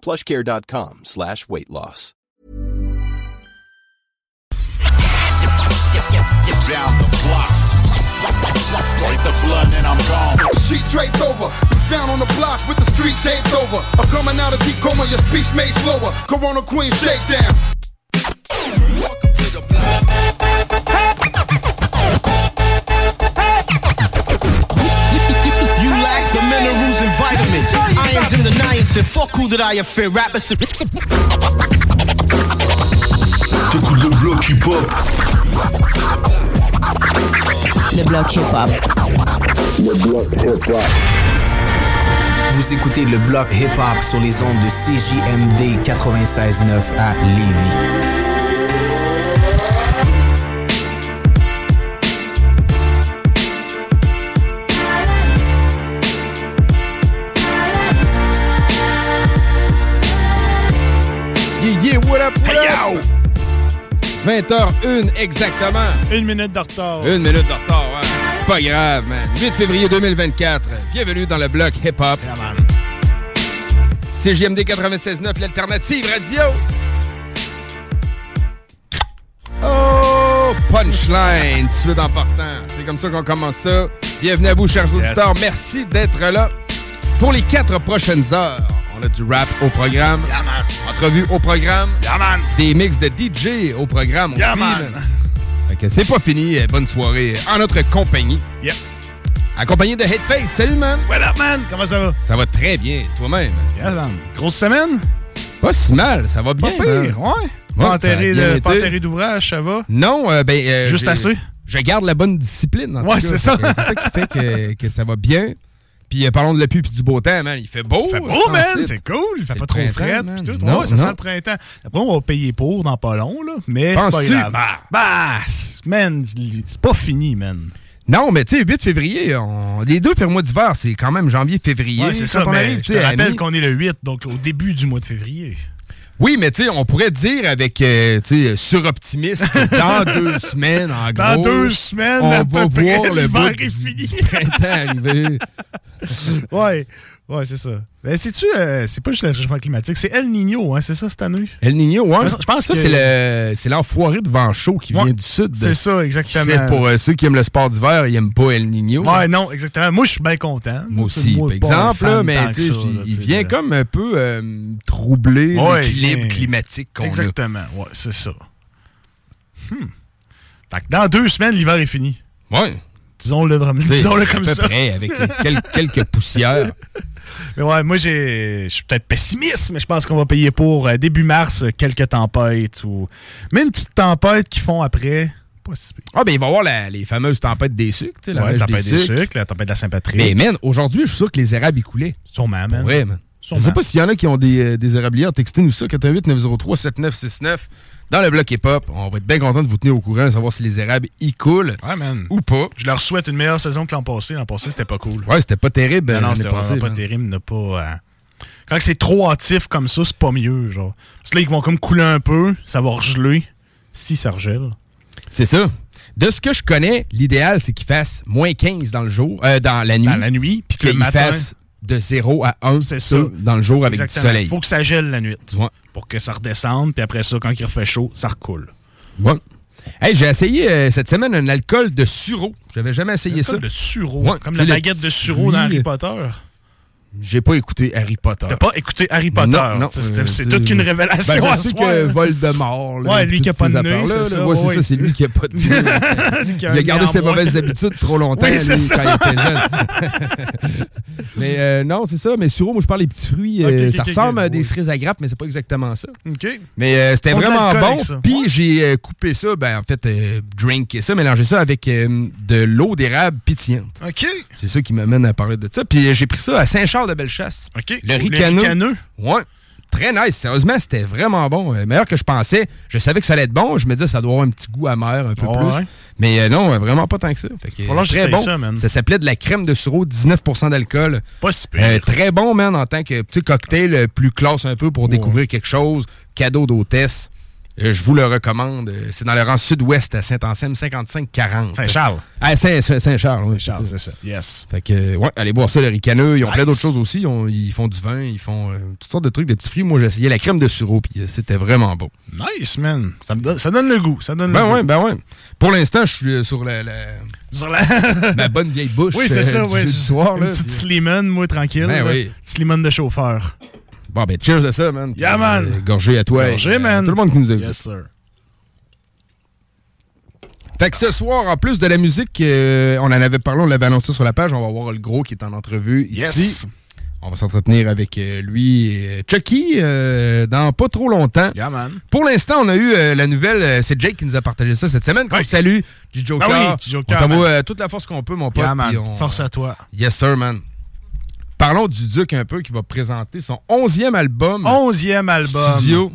plushcare.com slash weight loss. Down the block. Break the blood and I'm gone. Sheet draped over, been found on the block with the street taped over. I'm coming out of deep coma, your speech made slower. Corona Queen shakedown. Welcome to the block. Irons in the niacin. Fuck who did I offend? Rappers. T'écoutes le bloc hip-hop. Le bloc hip-hop. Vous écoutez le bloc hip-hop sur les ondes de CJMD 96.9 à Lévis. What up, what up? 20h01 exactement. Une minute de retard. Une minute de retard, hein. C'est pas grave, man. 8 février 2024. Bienvenue dans le bloc hip-hop. CGMD 96.9, l'alternative radio. Oh, punchline, tout de suite en partant. C'est comme ça qu'on commence ça. Bienvenue à vous, chers auditeurs. Merci d'être là. Pour les quatre prochaines heures, on a du rap au programme. Entrevue au programme. Des mix de DJ au programme aussi. Yeah, man. Fait que c'est pas fini. Euh, Bonne soirée en notre compagnie. Accompagné de Headface. Salut, man. What up, man? Comment ça va? Ça va très bien. Toi-même. Yeah, man. Grosse semaine? Pas si mal. Ça va Pas bien. pire, man. ouais. Pas enterré pas d'ouvrage, ça va? Non, euh, ben. euh, Juste assez? Je garde la bonne discipline. en Ouais, c'est ça. C'est ça qui fait que, que ça va bien. Puis euh, parlons de la pluie puis du beau temps, man. Il fait beau. Fait je beau, man! c'est- cool! Il fait pas trop frais tout. Non, ouais, ça non. sent le printemps. Après, on va payer pour dans pas long, là. Mais c'est pas grave. Bah. Bah, man, c'est pas fini, man. Non, mais tu sais, 8 février, on- les deux premiers mois d'hiver, c'est quand même janvier-février. Ouais, c'est ça. on mais arrive, je tu te rappelle qu'on est le 8, donc au début du mois de février. Oui, mais tu sais, on pourrait dire avec, euh, tu sais, suroptimisme, que dans deux semaines, en Dans gros, deux semaines, on à va peu près, voir le l'hiver bout est du, fini. du printemps arriver. Ouais, ouais, c'est ça. Ben, c'est-tu, euh, c'est pas juste le réchauffement climatique, c'est El Niño, hein, c'est ça cette année? El Niño, ouais. Je pense ça, que- c'est le, c'est l'enfoiré de vent chaud qui Ouais, vient du sud. C'est ça, exactement. Qui fait pour euh, ceux qui aiment le sport d'hiver, ils aiment pas El Niño. Ouais, non, exactement. Moi, je suis bien content. Moi aussi, Moi, par exemple, là, mais que ça, il- là, vient comme un peu euh, troubler Ouais, l'équilibre climatique qu'on a. Exactement, ouais, c'est ça. Hmm. Fait que dans deux semaines, l'hiver est fini. Ouais. Disons-le à comme peu ça. près, avec quel- quelques poussières. Mais ouais, moi, je suis peut-être pessimiste, mais je pense qu'on va payer pour euh, début mars quelques tempêtes ou. Mais une petite tempête qu'ils font après. Pas si pire. Ah, ben, il va y avoir la- les fameuses tempêtes des sucres, tu sais, la Ouais, tempête des des sucres. sucres, la tempête de la Saint-Patrick. Mais, man, aujourd'hui, je suis sûr que les érables, ils coulaient. Sûrement, man. Ouais, man. Je Sûrement. sais pas s'il y en a qui ont des, euh, des érablières. Textez-nous ça, 418-903-7969. Dans le bloc hip-hop, on va être bien content de vous tenir au courant, savoir si les érables, ils coulent Ouais, man. ou pas. Je leur souhaite une meilleure saison que l'an passé. L'an passé, c'était pas cool. Ouais, c'était pas terrible Non, non, l'année c'était pas man. terrible. Ne pas, euh, Quand c'est trop hâtif comme ça, c'est pas mieux, genre. Parce que là, ils vont comme couler un peu, ça va regeler, si ça regèle. C'est ça. De ce que je connais, l'idéal, c'est qu'il fasse moins 15 dans le jour, euh, dans la nuit. Dans la nuit, puis que le qu'il matin... fasse de 0 à 1 C'est ça. dans le jour avec Exactement. du soleil. faut que ça gèle la nuit. Ouais. Pour que ça redescende, puis après ça, quand il refait chaud, ça recoule. Ouais. Hey, j'ai essayé euh, cette semaine un alcool de sureau. J'avais jamais essayé ça. de sureau. Ouais, comme la baguette de sureau dans Harry Potter. J'ai pas écouté Harry Potter. T'as pas écouté Harry Potter? Non, non. C'est euh, toute qu'une révélation Ben, je sais que Voldemort. là, Ouais, lui qui a pas de nez, c'est ça, Ouais, c'est ouais. ça, c'est lui qui a pas de nez. Il a gardé ses mauvaises habitudes trop longtemps, Oui, lui, quand il était jeune. mais euh, non, c'est ça. Mais Suro, moi, je parle des petits fruits. Euh, ça ressemble à des cerises à grappe, mais c'est pas exactement ça. Mais euh, c'était vraiment bon. Puis j'ai coupé ça, ben en fait, drinké ça, mélangé ça avec de l'eau d'érable pétillante. OK. C'est ça qui m'amène à parler de ça. Puis j'ai pris ça à Saint-Charles-de-Bellechasse. OK. Le ricaneux. ricaneux. Ouais. Très nice. Sérieusement, c'était vraiment bon. Euh, meilleur que je pensais. Je savais que ça allait être bon. Je me disais ça doit avoir un petit goût amer un peu plus. ouais. Mais euh, non, euh, vraiment pas tant que ça. Fait que, très bon. ça, s'appelait de la crème de sureau, 19% d'alcool. Pas si pire. Très bon, man, en tant que petit cocktail plus classe un peu pour découvrir quelque chose. Cadeau d'hôtesse. Euh, je vous le recommande. Euh, C'est dans le rang sud-ouest à Saint-Anselme, 55-40. Saint-Charles. Ah, Saint- Saint- Saint-Charles, oui. Charles, c'est ça. Yes. Fait que, euh, ouais, allez boire ça, le ricaneux. Ils ont plein d'autres choses aussi. Ils, ont- ils font du vin, ils font euh, toutes sortes de trucs, des petits fruits. Moi, j'ai essayé la crème de sureau, puis euh, c'était vraiment bon. Nice, man. Ça, me donne, ça donne le goût. Ça donne Ben le ouais, goût. ben ouais. Pour l'instant, je suis euh, sur la, la- Sur la... ma bonne vieille bouche oui, c'est euh, ça. du ouais. jeudi soir. Une Là, petite puis- Slimane, moi, tranquille. Ben oui. Slimane de chauffeur. Bon, ben, cheers à ça, man. Yeah, man. euh, gorgé à toi. Gorgé, et, euh, man. Tout le monde qui nous écoute. Yes, sir. Fait que ce soir, en plus de la musique, euh, on en avait parlé, on l'avait annoncé sur la page, on va voir le gros qui est en entrevue Yes. ici. On va s'entretenir avec lui et Chucky euh, dans pas trop longtemps. Yeah, man. Pour l'instant, on a eu euh, la nouvelle, c'est Jake qui nous a partagé ça cette semaine. Qu'on Oui. salue, du Joker. Ah oui, On t'envoie toute la force qu'on peut, mon pote. Yeah, man. on- Force à toi. Yes, sir, man. Parlons du Duc un peu, qui va présenter son 11e album Onzième album. studio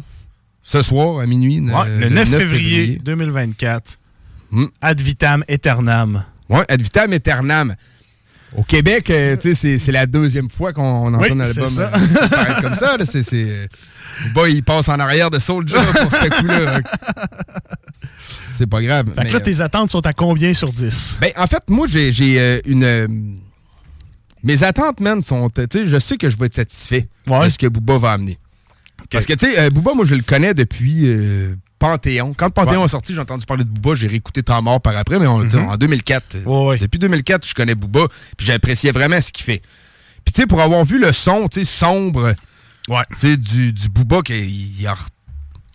ce soir à minuit. Ouais, euh, le 9 février 2024. Hmm. Ad vitam aeternam. Ouais, Ad vitam aeternam. Au Québec, euh, tu sais, c'est- la deuxième fois qu'on entend Oui, un album ça. euh, comme ça. là. Il passe en arrière de Soulja pour ce coup-là. C'est pas grave. Fait mais, que là, euh, tes attentes sont à combien sur 10? Ben, en fait, moi, j'ai, une. Mes attentes, man, sont. Tu sais, je sais que je vais être satisfait Ouais. de ce que Booba va amener. Parce que, tu sais, euh, Booba, moi, je le connais depuis euh, Panthéon. Quand Panthéon Ouais. est sorti, j'ai entendu parler de Booba, j'ai réécouté Temps mort par après, mais on, tu sais, en 2004. euh, Ouais, ouais. Depuis 2004, je connais Booba, puis j'appréciais vraiment ce qu'il fait. Puis, tu sais, pour avoir vu le son, tu sais, sombre, sais, du, du Booba, qu'il- il, a-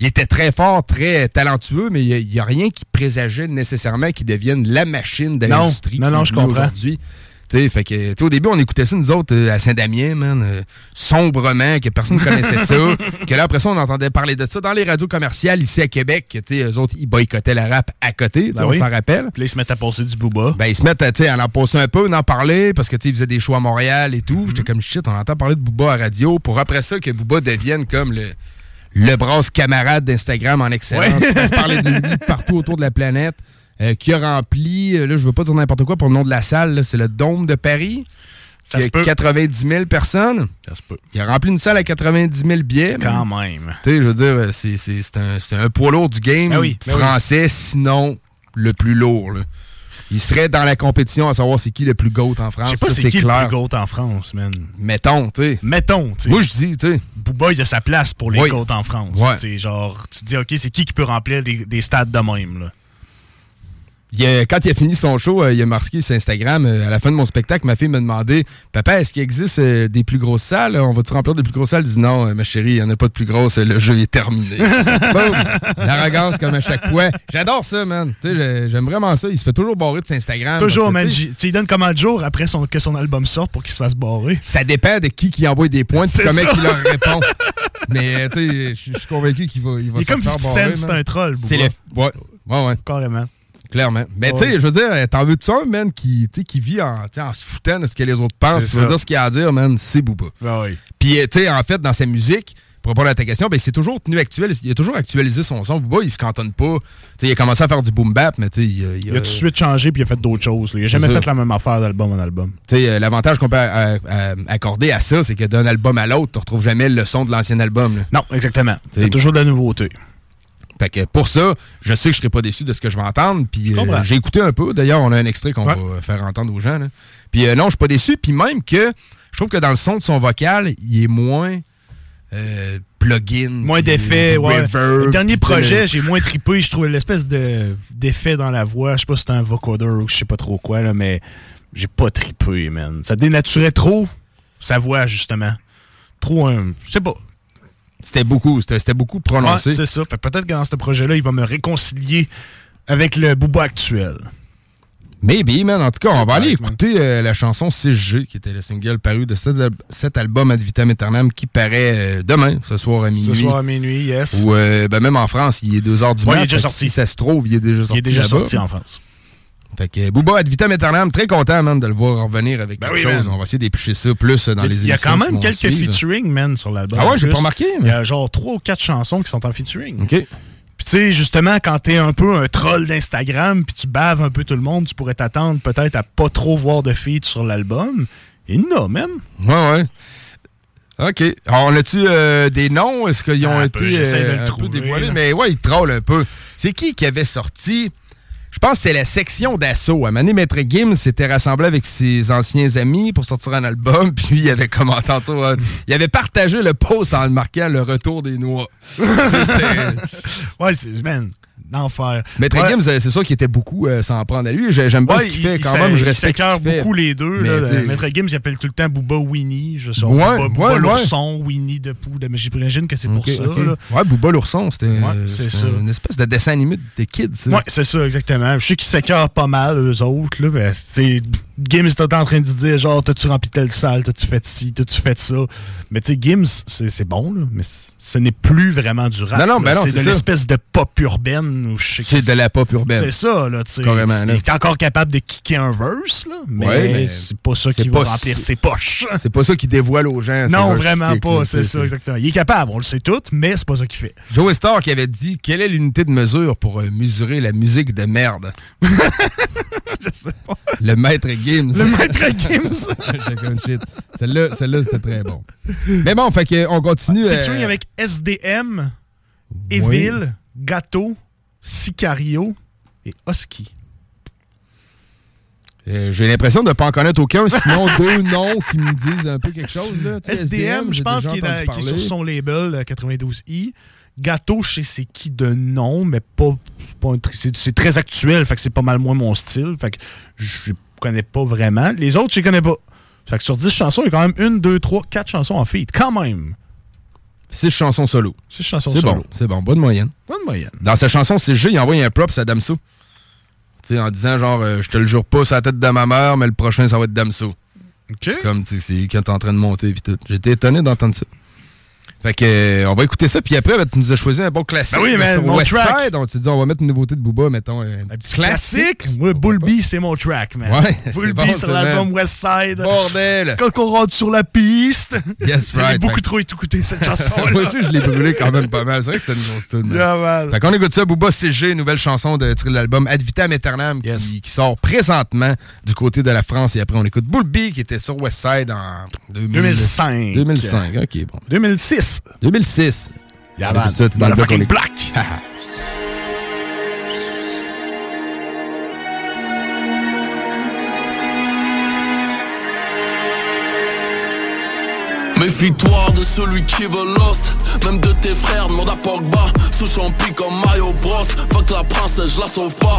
il était très fort, très talentueux, mais il n'y a, rien qui présageait nécessairement qu'il devienne la machine de l'industrie Non, non, je comprends. aujourd'hui. Fait que, au début, on écoutait ça, nous autres, euh, à Saint-Damien, man, euh, sombrement, que personne ne connaissait ça. que là, après ça, on entendait parler de ça dans les radios commerciales ici à Québec. que, eux autres, ils boycottaient la rap à côté, Ben on oui. s'en rappelle. Puis là, ils se mettent à passer du booba. Ben, ils se mettent à, à en passer un peu, à en parler, parce que, ils faisaient des shows à Montréal et tout. J'étais comme, shit, on entend parler de Booba à radio, pour après ça, que Booba devienne comme le, le brasse camarade d'Instagram en excellence. Ouais. On se parler de lui partout autour de la planète. Euh, qui a rempli, euh, là, je veux pas dire n'importe quoi pour le nom de la salle, c'est le Dôme de Paris. Ça qui a peut. 90 000 personnes. Ça se peut. Il a rempli une salle à 90 000 billets. Quand même. Tu sais, je veux dire, c'est, c'est, c'est un, c'est un poids lourd du game Ben oui, ben oui. français, sinon le plus lourd. là. Il serait dans la compétition à savoir c'est qui le plus GOAT en Je France. sais pas c'est c'est qui clair. le plus GOAT en France, man. Mettons, tu sais. Mettons, tu sais. Moi, je dis, tu sais. Booba, il a sa place pour les Oui. GOAT en France. Ouais. Tu sais, genre, tu te dis, OK, c'est qui qui peut remplir des, des stades de même, là? Il a- quand il a fini son show, euh, il a marqué sur Instagram, euh, à la fin de mon spectacle, ma fille m'a demandé Papa, est-ce qu'il existe euh, des plus grosses salles? On va-tu remplir des plus grosses salles Je dis Non, ma chérie, il n'y en a pas de plus grosses, le jeu est terminé. L'arrogance comme à chaque fois. J'adore ça, man. J'aime vraiment ça. Il se fait toujours barrer de son Instagram. Toujours, man. tu lui donnes combien de jours après son, que son album sorte pour qu'il se fasse barrer? Ça dépend de qui qui envoie des points et comment il leur répond. Mais tu sais, je suis- convaincu qu'il va, il va Il se comme faire 50 barrer, Cent, c'est un troll, C'est le. Ouais, ouais, ouais. Carrément. Clairement. Mais tu sais, je veux dire, t'en veux-tu un, man, qui, qui vit en, en se foutant de ce que les autres pensent, va ça. dire ce qu'il a à dire, man, c'est Booba. Ben oui. Puis, euh, tu sais, en fait, dans sa musique, pour répondre à ta question, ben, c'est toujours tenu actuel. Il a toujours actualisé son son. Booba, il se cantonne pas. Tu sais, il a commencé à faire du boom bap, mais tu sais, il, a- Il a tout de suite changé puis il a fait d'autres choses. là. Il a jamais fait la même affaire d'album en album. Tu sais, euh, l'avantage qu'on peut euh, euh, accorder à ça, c'est que d'un album à l'autre, tu retrouves jamais le son de l'ancien album. là. Non, exactement. C'est toujours de la nouveauté. Fait que pour ça, je sais que je serai pas déçu de ce que je vais entendre. Puis euh, j'ai écouté un peu. D'ailleurs, on a un extrait qu'on Ouais. va faire entendre aux gens. là. Puis euh, non, je suis pas déçu. Puis même que je trouve que dans le son de son vocal, il est moins euh, plugin. Moins d'effets, euh, ouais. le dernier projet, j'ai moins trippé. Je trouvais l'espèce de d'effet dans la voix. Je sais pas si c'était un vocoder ou je sais pas trop quoi, là, mais j'ai pas trippé, man. Ça dénaturait trop sa voix, justement. Trop un. Je sais pas. C'était beaucoup, c'était beaucoup prononcé. Ouais, c'est ça. Peut-être que dans ce projet-là, il va me réconcilier avec le Booba actuel. Maybe, man. En tout cas, on va aller écouter euh, la chanson 6G, qui était le single paru de cet, al- cet album Ad Vitam Aeternam, qui paraît euh, demain, ce soir à minuit. Ce soir à minuit, yes. Ou euh, ben, même en France, il est 2h du Ouais, matin. il est déjà sorti. Si ça se trouve, il est déjà sorti. il est déjà sorti en France. Fait que Booba Ad Vitam Aeternam, très content, man, de le voir revenir avec Ben quelque oui, chose. man. On va essayer d'éplucher ça plus euh, dans les Il y a émissions quand même quelques suivre. featuring, man, sur l'album. Ah ouais, j'ai pas remarqué, Il mais- y a genre trois ou quatre chansons qui sont en featuring. OK. Puis tu sais, justement, quand t'es un peu un troll d'Instagram, puis tu baves un peu tout le monde, tu pourrais t'attendre peut-être à pas trop voir de feats sur l'album. Et non, man. Ouais, ouais. OK. Alors, on a-tu euh, des noms? Est-ce qu'ils ont Un été peu, de euh, le un trouver, peu dévoilés? là. Mais ouais, ils trollent un peu. C'est qui qui avait sorti? Je pense que c'est la section d'assaut. À Mané Maître Gims s'était rassemblé avec ses anciens amis pour sortir un album, puis il avait commenté euh, Il avait partagé le post en le marquant le retour des noix. Ouais, c'est, man, l'enfer. Maître Ouais. Gims, c'est sûr qu'il était beaucoup euh, s'en prendre à lui. J'ai- J'aime bien Ouais, ce qu'il il- fait il quand même. Je il respecte fait. beaucoup les deux. Mais, là. Maître Gims, il appelle tout le temps Booba Winnie. Je sais Ouais, Booba, Booba ouais. l'ourson, Winnie de Pou. Mais j'imagine que c'est pour ça. là. Ouais, Booba l'ourson, c'était euh, une espèce de dessin animé de kids. ça. Ouais, c'est ça, exactement. Je sais qu'ils s'écœurent pas mal, eux autres. Là, Ben, c'est Gims en train de dire genre, t'as-tu rempli telle salle, t'as-tu fait ci, t'as-tu fait ça? Mais tu sais, Gims, c'est bon, là, mais ce n'est plus vraiment du rap. Non, non, ben non, c'est de l'espèce de pop urbaine. Ou je sais C'est de la pop urbaine. C'est ça, là, tu sais. Carrément, là. Il est encore capable de kicker un verse, là, mais, Ouais, mais c'est pas ça qui va remplir ses poches. C'est pas ça qui dévoile aux gens. Non, vraiment pas, c'est ça, exactement. Il est capable, on le sait tout, mais c'est pas ça qu'il fait. Joe Star qui avait dit quelle est l'unité de mesure pour euh, mesurer la musique de merde? Je sais pas. Le maître Gims. Le maître Gims. Celle-là, celle-là, c'était très bon. Mais bon, fait que on continue. euh, Featuring avec SDM, Evil, Gato, Sicario et Husky. euh, J'ai l'impression de ne pas en connaître aucun, sinon deux noms qui me disent un peu quelque chose. Là. Tu sais, SDM, je pense qu'il est, sur son label euh, 92i. Gato, je sais c'est qui de nom, mais pas, c'est, très actuel, fait que c'est pas mal moins mon style. Fait que je connais pas vraiment. Les autres, je les connais pas. Fait que sur 10 chansons, il y a quand même une, deux, trois, quatre chansons en feat. Quand même. Six chansons solo. Six chansons C'est solo. bon, c'est bon. Bonne moyenne. Bonne moyenne. Dans sa chanson C'est G, il envoie un props à Damso. Tu sais, en disant genre, euh, je te le jure pas sur la tête de ma mère, mais le prochain, ça va être Damso. OK. Comme, tu sais, c'est quand t'es en train de monter pis tout. J'étais étonné d'entendre ça. Fait que, euh, on va écouter ça, puis après, ben, tu nous as choisi un bon classique. Ben oui, mon track. Side. On s'est dit, on va mettre une nouveauté de Booba, mettons, un petit classique. Ouais, Bull B, c'est mon track, man. Ouais, Bull c'est B bon, sur l'album man. West Side. Bordel! Quand on rentre sur la piste. Yes, J'ai right. beaucoup Fait- trop écouté cette chanson. Moi aussi, je l'ai brûlé quand même pas mal. C'est vrai que c'est une grosse tune. Yeah. Fait qu'on écoute ça, Booba CG, nouvelle chanson de de l'album Ad Vitam Aeternam qui, qui sort présentement du côté de la France. Et après, on écoute Bull B qui était sur West Side en 2000 2005. 2005, ok, bon. 2006. 2006. Yeah, On man. écoute ça, t'es dans le bloc, on Motherfucking écoute. black. Méfie-toi de celui qui veut l'os. Même de tes frères, demande à Pogba. Sous champi comme Mario Bros. Fuck la princesse, je la sauve pas.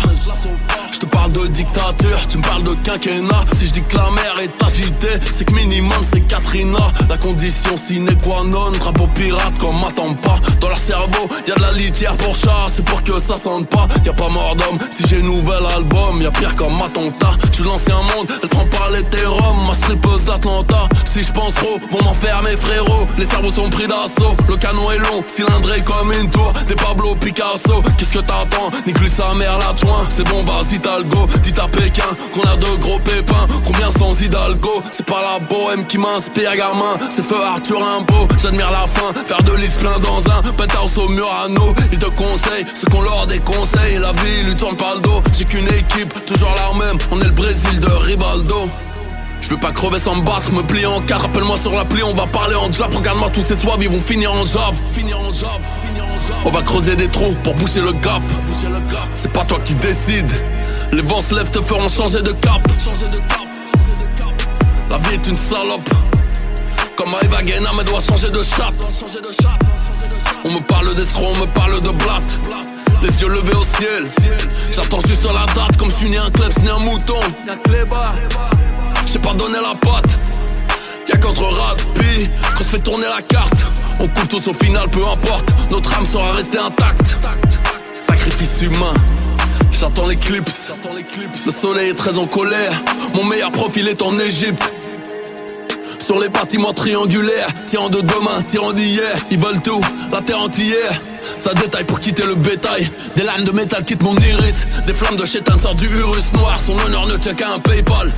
Je te parle de dictature, tu me parles de quinquennat. Si je dis que la mer est agitée C'est que minimum c'est Katrina. La condition sine qua non Drapeau pirate comme m'attend pas Dans leur cerveau, y a de la litière pour chat C'est pour que ça sente pas. Y a pas mort d'homme Si j'ai nouvel album, y a pire comme Matonta Je suis l'ancien monde, elle prend pas l'hétérum Ma strippeuse d'Atlanta. Si je pense trop, vont m'en faire mes frérots Les cerveaux sont pris d'assaut. Le canon est long, cylindré comme une tour. Des Pablo Picasso Qu'est-ce que t'attends? Nique lui sa mère l'adjoint C'est bon vas-y t'as le go Dites à Pékin qu'on a de gros pépins. Combien sans Hidalgo? C'est pas la bohème qui m'inspire gamin. C'est feu Arthur Rimbaud J'admire la fin. Faire de l'is plein dans un penthouse au Murano. Ils te conseillent ce qu'on leur déconseille. La vie lui tourne pas le dos. J'ai qu'une équipe toujours la même. On est le Brésil de Rivaldo je veux pas crever sans me battre, me plier en quatre, rappelle-moi sur l'appli, on va parler en jab, regarde-moi tous ces soives, ils vont finir en jave. On va creuser des trous pour boucher le gap. C'est pas toi qui décide. Les vents se lèvent te feront changer de cap. La vie est une salope. Comme Eva Guéna, mais doit changer de chatte. On me parle d'escroc, on me parle de blatte. Les yeux levés au ciel. J'attends juste la date, comme je suis né un klebs, né un mouton. J'ai pas donné la patte. Y'a qu'entre rugby qu'on se fait tourner la carte. On coule tous au final, peu importe, notre âme sera restée intacte. Sacrifice humain. J'attends l'éclipse. Le soleil est très en colère. Mon meilleur profil est en Égypte. Sur les bâtiments triangulaires, tirant de demain, tirant d'hier, ils veulent tout, la terre entière. Ça détaille pour quitter le bétail. Des lames de métal quittent mon iris. Des flammes de chétan sortent du Urus noir. Son honneur ne tient qu'à un PayPal.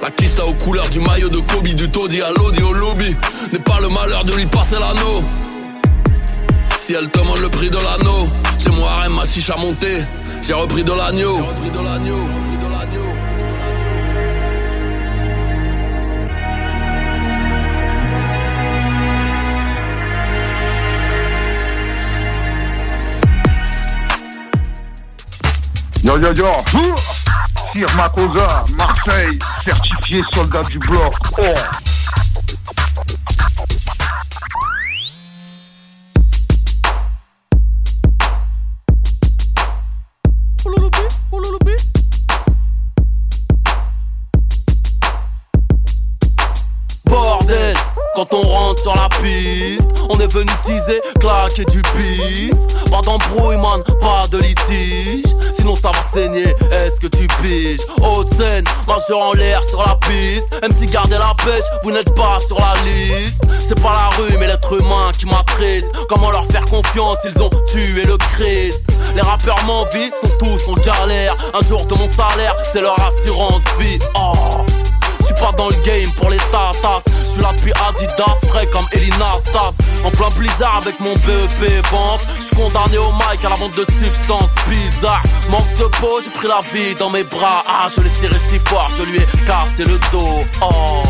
La kista aux couleurs du maillot de Kobe, du taudis à l'audi au lobby. N'est pas le malheur de lui passer l'anneau. Si elle demande le prix de l'anneau, j'ai mon harem, ma chiche à monter. J'ai repris de l'agneau. Yo yo yo Sir Makosa, Marseille, certifié soldat du bloc. Oh. Quand on rentre sur la piste, on est venu teaser, claquer du bif. Pas d'embrouille, man, pas de litige. Sinon ça va saigner, est-ce que tu piges? Haute scène, majeur en l'air sur la piste. Même si gardez la pêche, vous n'êtes pas sur la liste. C'est pas la rue, mais l'être humain qui m'attriste. Comment leur faire confiance, ils ont tué le Christ. Les rappeurs m'envient, sont tous en galère. Un jour de mon salaire, c'est leur assurance vie. Oh. J'suis pas dans le game pour les tatas. J'suis là depuis Adidas, frais comme Elina Stas. En plein blizzard avec mon BEP vente J'suis condamné au mic à la vente de substances bizarres. Manque de peau, j'ai pris la vie dans mes bras. Ah, je l'ai tiré si fort, je lui ai cassé le dos. Oh.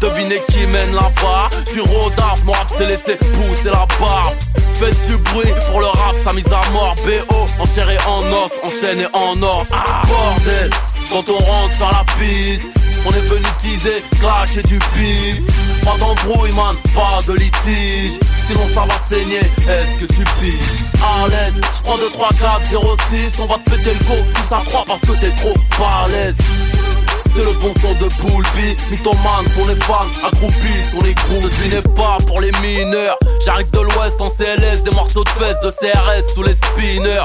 Devinez qui mène là-bas. J'suis rodaf, mon rap s'est laissé pousser la barbe Faites du bruit pour le rap, sa mise à mort. BO, en chair et en os, enchaîné en or. Ah, bordel. Quand on rentre sur la piste on est venu teaser, clasher du pif. Pas d'embrouille man, pas de litige. Sinon ça va saigner, est-ce que tu piges? À l'aise, j'prends 2, 3, 4, 0, 6 On va te péter le go si ça croit parce que t'es trop balèze c'est le bon son de Poulby Mythomane pour les fans, accroupis sur les groupes. Je n'est pas pour les mineurs. J'arrive de l'ouest en CLS Des morceaux de fesses de CRS sous les spinners.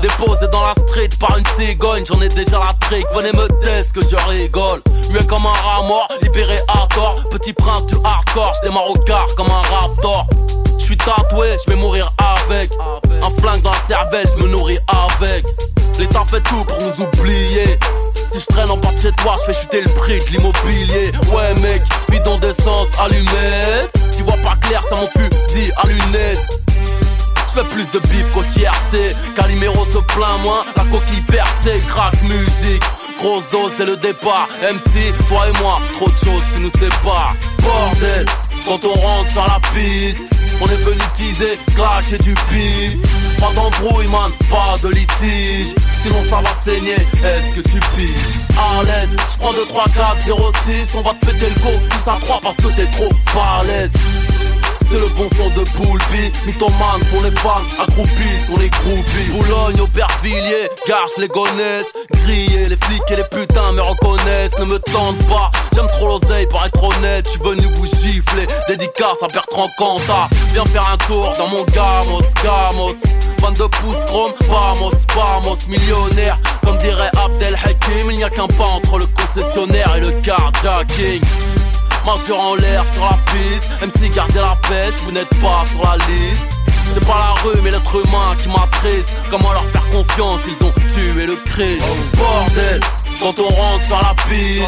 Déposé dans la street par une cigogne J'en ai déjà la trick, venez me tester que je rigole. Mieux comme un rat mort, libéré tort. Petit prince du hardcore, j'démarre au quart comme un raptor je suis tatoué, je vais mourir avec. Un flingue dans la cervelle, je me nourris avec. L'État fait tout pour nous oublier. Si je traîne en bas de chez toi, je fais chuter le prix de l'immobilier. Ouais mec, bidon d'essence allumé Tu vois pas clair, ça mon fusil à lunettes. Je fais plus de bif qu'au TRC Calimero se plaint moins, la coquille percée. Crack musique, grosse dose dès le départ. MC, toi et moi, trop de choses qui nous séparent. Bordel, quand on rentre sur la piste on est venu teaser, clasher du pif. Pas d'embrouille man, pas de litige. Sinon ça va saigner, est-ce que tu piges? À l'aise, j'prends 2, 3, 4, 0, 6 On va te péter le go si ça croit parce que t'es trop balèze c'est le bon son de Poulpi Mythomane pour les fans, accroupis sur les groupies. Boulogne, Aubervilliers, Garches, les gonnesses Grillés, les flics et les putains me reconnaissent. Ne me tente pas, j'aime trop l'oseille pour être honnête. J'suis venu vous gifler, dédicace à Bertrand Cantat. Viens faire un tour dans mon gamos, gamos. 22 pouces chrome, vamos, vamos, millionnaire Comme dirait Abdel Hakim, il n'y a qu'un pas entre le concessionnaire et le carjacking Majeur en l'air sur la piste MC gardez la pêche, vous n'êtes pas sur la liste. C'est pas la rue mais l'être humain qui m'attriste. Comment leur faire confiance, ils ont tué le Christ. Bordel, quand on rentre sur la piste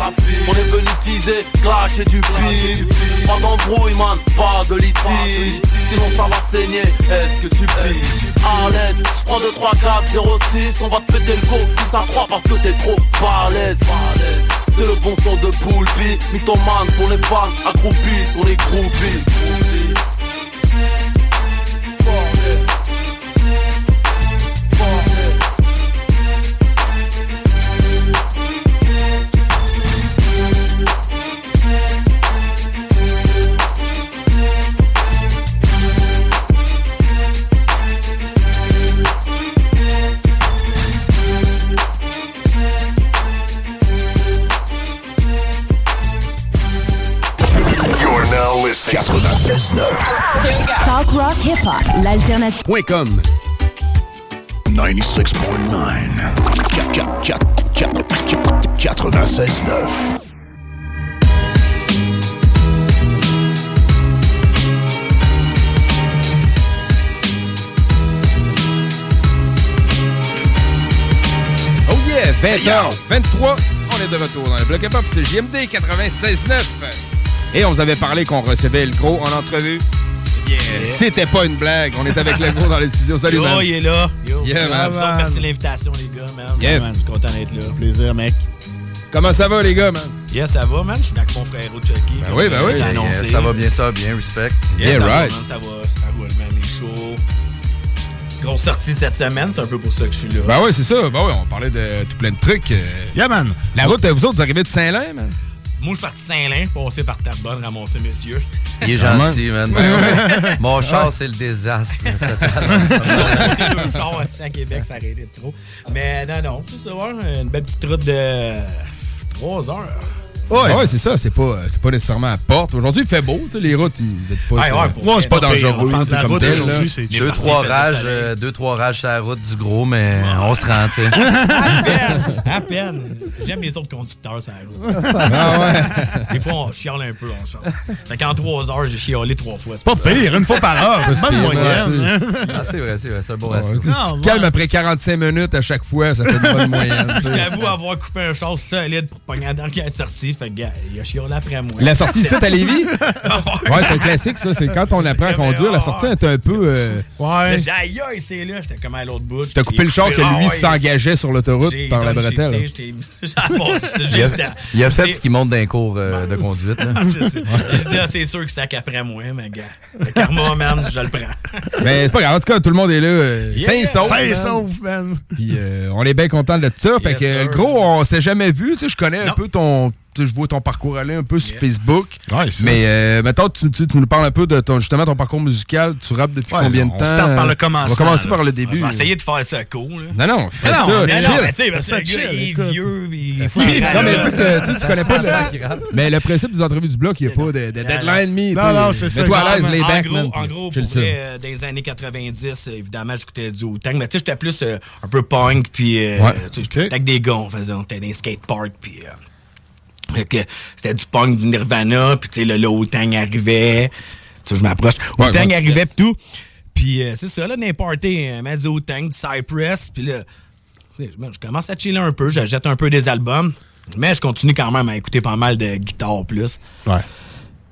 On est venu teaser, clasher du pif Pas d'embrouille man, pas de litige. Sinon ça va saigner, est-ce que tu piges? À l'aise, j'prends 2, 3, 4, 0, 6 On va te péter le go si ça croit parce que t'es trop balèze c'est le bon son de Poulpi Mythomane pour les fans, accroupis sur les groupies bloc hip-hop, l'alternative. .com 96.9 96.9 Oh yeah, 20h, 23, on est de retour dans le bloc hip-hop, c'est JMD 96.9. Et on vous avait parlé qu'on recevait le gros en entrevue. C'était pas une blague, on est avec le gros dans les studios. Salut, Yo, man. il est là. Yo. Yeah, man. Merci de l'invitation, les gars, man. Yes. Man, Je suis content d'être là. Plaisir, mec. Comment ça va, les gars, man? Yes, ça va, man. Je suis avec mon frère Chucky. Ben oui, ben oui. Yeah. Ça va bien, ça bien, respect. Yes, Yeah, ça va, right. ça va, ça roule, man. Les shows. Grosse sortie cette semaine, c'est un peu pour ça que je suis là. Ben oui, c'est ça. Ben oui, on parlait de tout plein de trucs. Yeah, man. La route, vous autres, vous arrivez de Saint-Lin, man? Moi, je suis parti Saint-Lin, passé par Terrebonne, ramasser monsieur. Il est gentil, man. Ouais, ouais. Mon char, c'est le désastre. chars assis à Québec, ça été trop. Mais non, non, c'est ça, une belle petite route de 3 heures. Ouais, ouais c'est ça. C'est pas, euh, c'est pas nécessairement à porte. Aujourd'hui, il fait beau. tu sais, Les routes, ils pas. Ouais, être, ouais, pour vrai, c'est pas pas dangereux. La comme route aujourd'hui, c'est- Deux, trois rages, euh, deux, trois rages sur la route du gros, mais on se rend, tu sais. À peine, à peine. J'aime les autres conducteurs, ça route. Ah ouais. Des fois, on chiale un peu en char. Fait qu'en 3 heures, j'ai chialé trois fois. C'est Pas pire, une fois par heure. C'est C'est pas moyenne. hein. Ah, c'est vrai, c'est vrai, c'est un bon ratio. calmes après 45 minutes à chaque fois, ça fait une bonne moyenne. Je t'avoue avoir coupé un char solide pour pogner la dernière sortie. Fait que, gars, il a après moi. La sortie ici à Lévis? Ouais, c'est un classique, ça. C'est quand on apprend à conduire, la sortie est un peu. euh, Ouais. J'ai dit, aïe, aïe, c'est là. J'étais comme à l'autre bout. T'as coupé le char que Ah lui ouais. s'engageait sur l'autoroute par la bretelle. Il a, j'ai- il a fait ce qui monte d'un cours euh, de conduite. Ah, c'est ah, c'est sûr que c'est après moi, mais gars. Le karma, man, je le prends. Mais c'est pas grave. En tout cas, tout le monde est là. euh, sain et sauf. Sain et sauf, man. Puis on est bien content de ça. fait que, gros, on s'est jamais vu. Tu sais, je connais un peu ton. Tu sais, Je vois ton parcours aller un peu sur Yeah. Facebook. Ouais, c'est Mais euh, mettons, tu, tu- tu nous parles un peu de ton, justement ton parcours musical. Tu rappes depuis Ouais, combien de on temps? start par le On va commencement, commencer là. par le Je début. vais essayer de faire ça cool. Là. Non, non, fais non, ça. Mais chill. non, mais tu sais, parce que Ça le gars, il est vieux. Il Non, mais écoute, euh, tu sais, tu connais pas le. Mais le principe des entrevues du bloc, il n'y a pas de, de deadline me. Non, non, c'est ça, Mets-toi à l'aise, les en back, gros, man. en gros pour vrai, euh, dans les années 90, euh, évidemment, j'écoutais du Wu-Tang. Mais tu sais, j'étais plus un peu punk. Puis, Ouais. tu sais, j'étais avec des gars. On faisait, on était dans les skateparks. Puis, c'était du punk, du Nirvana. Puis, tu sais, le, le Wu-Tang arrivait. Tu sais, je m'approche. Ouais, ouais. arrivait, Yes. pis tout. Puis, euh, c'est ça, là, parties, euh, mettre du Wu-Tang, du Cypress. Puis là, je commence à chiller un peu. J'achète un peu des albums. Mais je continue quand même à écouter pas mal de guitare plus. Ouais.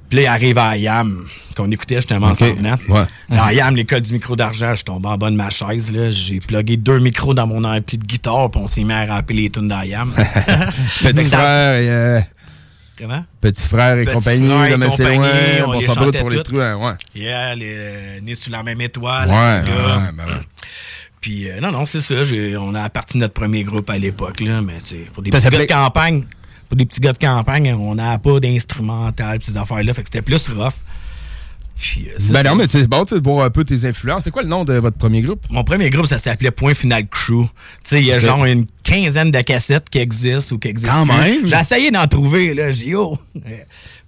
Puis là, il arrive à IAM, qu'on écoutait justement en Ok. s'en venant. Ouais. Dans IAM, l'école du micro d'argent, je tombe en bas de ma chaise. là. J'ai plugué deux micros dans mon ampli de guitare, puis on s'est mis à rapper les tunes d'IAM. Petit frère et. euh, Comment? Petit frère et Petit compagnie, frère et c'est compagnie, loin, on on s'en pour les trous, hein, ouais. Yeah, les, euh, nés sous la même étoile. Ouais, ouais, ben ouais. Puis euh, non, non, c'est ça. On a parti de notre premier groupe à l'époque, là, mais sais, pour des Ça petits pour des petits gars de campagne, on n'a pas d'instrumental, ces affaires-là, fait que c'était plus rough. Puis, euh, Ben non, mais c'est bon, de voir un peu tes influences. C'est quoi le nom de votre premier groupe? Mon premier groupe, ça s'appelait Point Final Crew. Tu sais, il y a genre une quinzaine de cassettes qui existent ou qui existent. Quand plus. même. J'ai essayé d'en trouver, là. J'ai oh,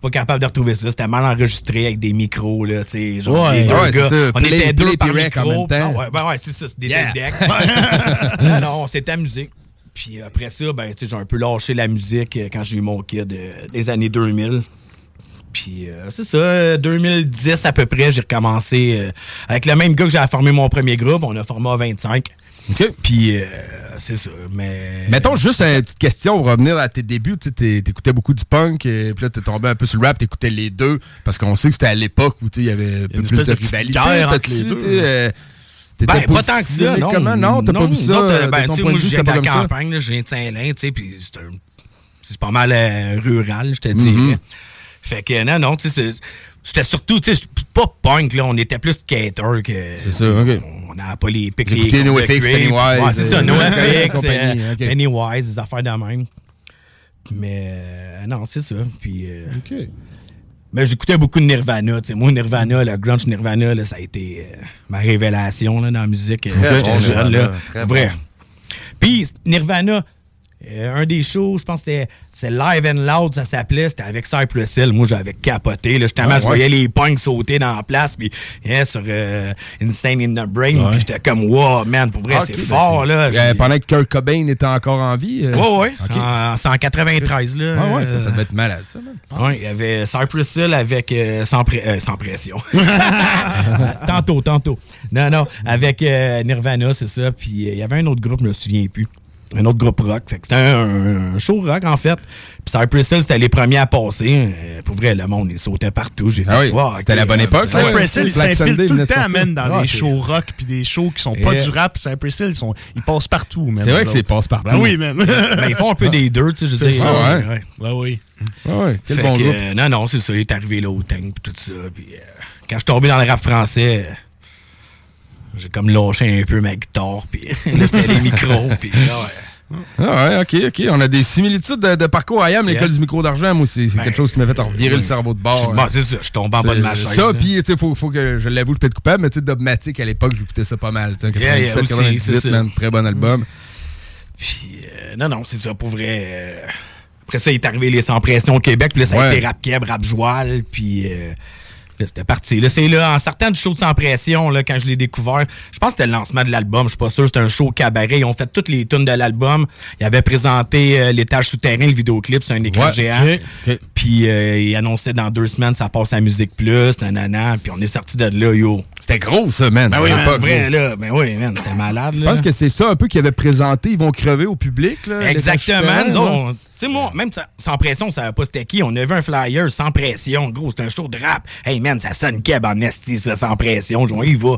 pas capable de retrouver ça. C'était mal enregistré avec des micros, là. Tu sais, genre, Ouais. les deux Ouais, gars. On Play- était deux play par rec en micro. même temps. Ah ouais, ben ouais, c'est ça. C'est des Yeah. decks. non, non, on s'est amusé. Puis après ça, ben, j'ai un peu lâché la musique euh, quand j'ai eu mon kid euh, des années 2000. Puis euh, c'est ça, euh, 2010 à peu près, j'ai recommencé euh, avec le même gars que j'ai formé mon premier groupe. On a formé à 25. OK. Puis c'est ça, mais... Mettons juste une petite question pour revenir à tes débuts. Tu t'écoutais beaucoup du punk, et puis là, t'es tombé un peu sur le rap, t'écoutais les deux, parce qu'on sait que c'était à l'époque où il y avait un peu plus de rivalité. guerre entre les deux. Euh, Ben, pas tant que ça, non. Comment? Non, t'as pas vu ça? autres, euh, ben, ton tu sais, point moi, c'était de pas la campagne, là, je viens de Saint-Lin, tu sais, puis c'est pas mal euh, rural, je te dirais. Mhm. Fait que, non, non, tu sais, j'étais surtout, tu sais, pas punk, là, on était plus skater que... C'est ça, OK. On n'a pas les pics, les NoFX. Pennywise, Ouais, c'est ça, euh, NoFX, euh. Pennywise, des affaires de même. Mais, euh, non, c'est ça, puis... euh, OK. Mais j'écoutais beaucoup de Nirvana. tu sais. Moi, Nirvana, le grunge Nirvana, là, ça a été euh, ma révélation là, dans la musique. euh, Très bon jeune. Là. très Vrai. bon. Puis Nirvana, un des shows, je pense que c'était- c'est Live and Loud, ça s'appelait. C'était avec Cypress Hill. Moi, j'avais capoté. Là. Justement, Ah, je ouais? voyais les punks sauter dans la place. Puis, yeah, sur euh, Insane in the Brain. Ouais. Puis j'étais comme, wow, man, pour vrai, Ah, c'est ben fort. là. Euh, pendant que Kurt Cobain était encore en vie. euh, Ouais, ouais. En- en 93, là. Ouais, Euh, ça devait être malade, ça, man. Ouais, il y avait Cypress Hill avec euh, sans, pré- euh, sans pression. tantôt, tantôt. Non, non, avec euh, Nirvana, c'est ça. Puis euh, il y avait un autre groupe, je me souviens plus. Un autre groupe rock. Fait que c'était un, un show rock, en fait. Puis Cypress Hill, c'était les premiers à passer. Euh, pour vrai, le monde, il sautait partout. J'ai fait, Ah oui, wow, c'était ok, la bonne époque, ça, ouais. Cypress Hill, ils s'infiltrent Sunday tout le temps, man, dans Ah, les c'est- shows rock puis des shows qui sont pas Et- du rap. Cypress Hill, ils, sont, ils passent partout, man. C'est vrai c'est autres. passe-partout. Ben oui, man. Ben, ils font un peu des deux, tu sais, je sais. ça, ouais, ouais. ouais. Ben oui. Ah ouais, quel Fait bon que, groupe. euh, non, non, c'est ça. Il est arrivé là au tank pis tout ça. Puis euh, quand je suis tombé dans le rap français, euh, j'ai comme lâché un peu ma guitare. Puis là, c'était les micros. Puis là, ouais. Ah ouais, ok, ok. On a des similitudes de, de parcours à Yam, l'école du micro d'argent. Moi, c'est c'est Ben, quelque chose qui m'a fait revirer euh, le cerveau de bord. Bon, hein. c'est ça. Je tombe en bas de ma chaise. Ça, là. puis, tu sais, faut, faut que je l'avoue, je peux être coupable, mais tu sais, Dogmatic, à l'époque, j'écoutais ça pas mal. Tu sais, Yeah, yeah, 97, aussi, 98, c'est ça. man, très bon album. Puis, euh, non, non, c'est ça, pour vrai. euh, après ça, il est arrivé les Sans Pression au Québec. Puis là, ça a été rap keb, rap joual. Puis euh, c'était parti. Là, c'est là, en sortant du show de Sans Pression, là, quand je l'ai découvert, je pense que c'était le lancement de l'album. Je suis pas sûr. C'était un show cabaret. Ils ont fait toutes les tunes de l'album. Ils avaient présenté euh, l'étage souterrain, le vidéoclip. C'est un écran Ouais, géant. Puis euh, ils annonçaient dans deux semaines, ça passe à Musique Plus, nanana. Puis on est sorti de là, yo. C'était gros, ça, man. Ben oui, man, l'époque, vrai, gros. là. Ben oui, man, c'était malade, Je là. pense que c'est ça un peu qu'ils avaient présenté. Ils vont crever au public. Là, Exactement. Tu sais, moi, même sa- sans pression, ça savait pas c'était qui. On avait un flyer sans pression. Gros, c'est un show de rap. Hey, man, ça sonne keb en esti, ça, sans pression. Je vois, il va.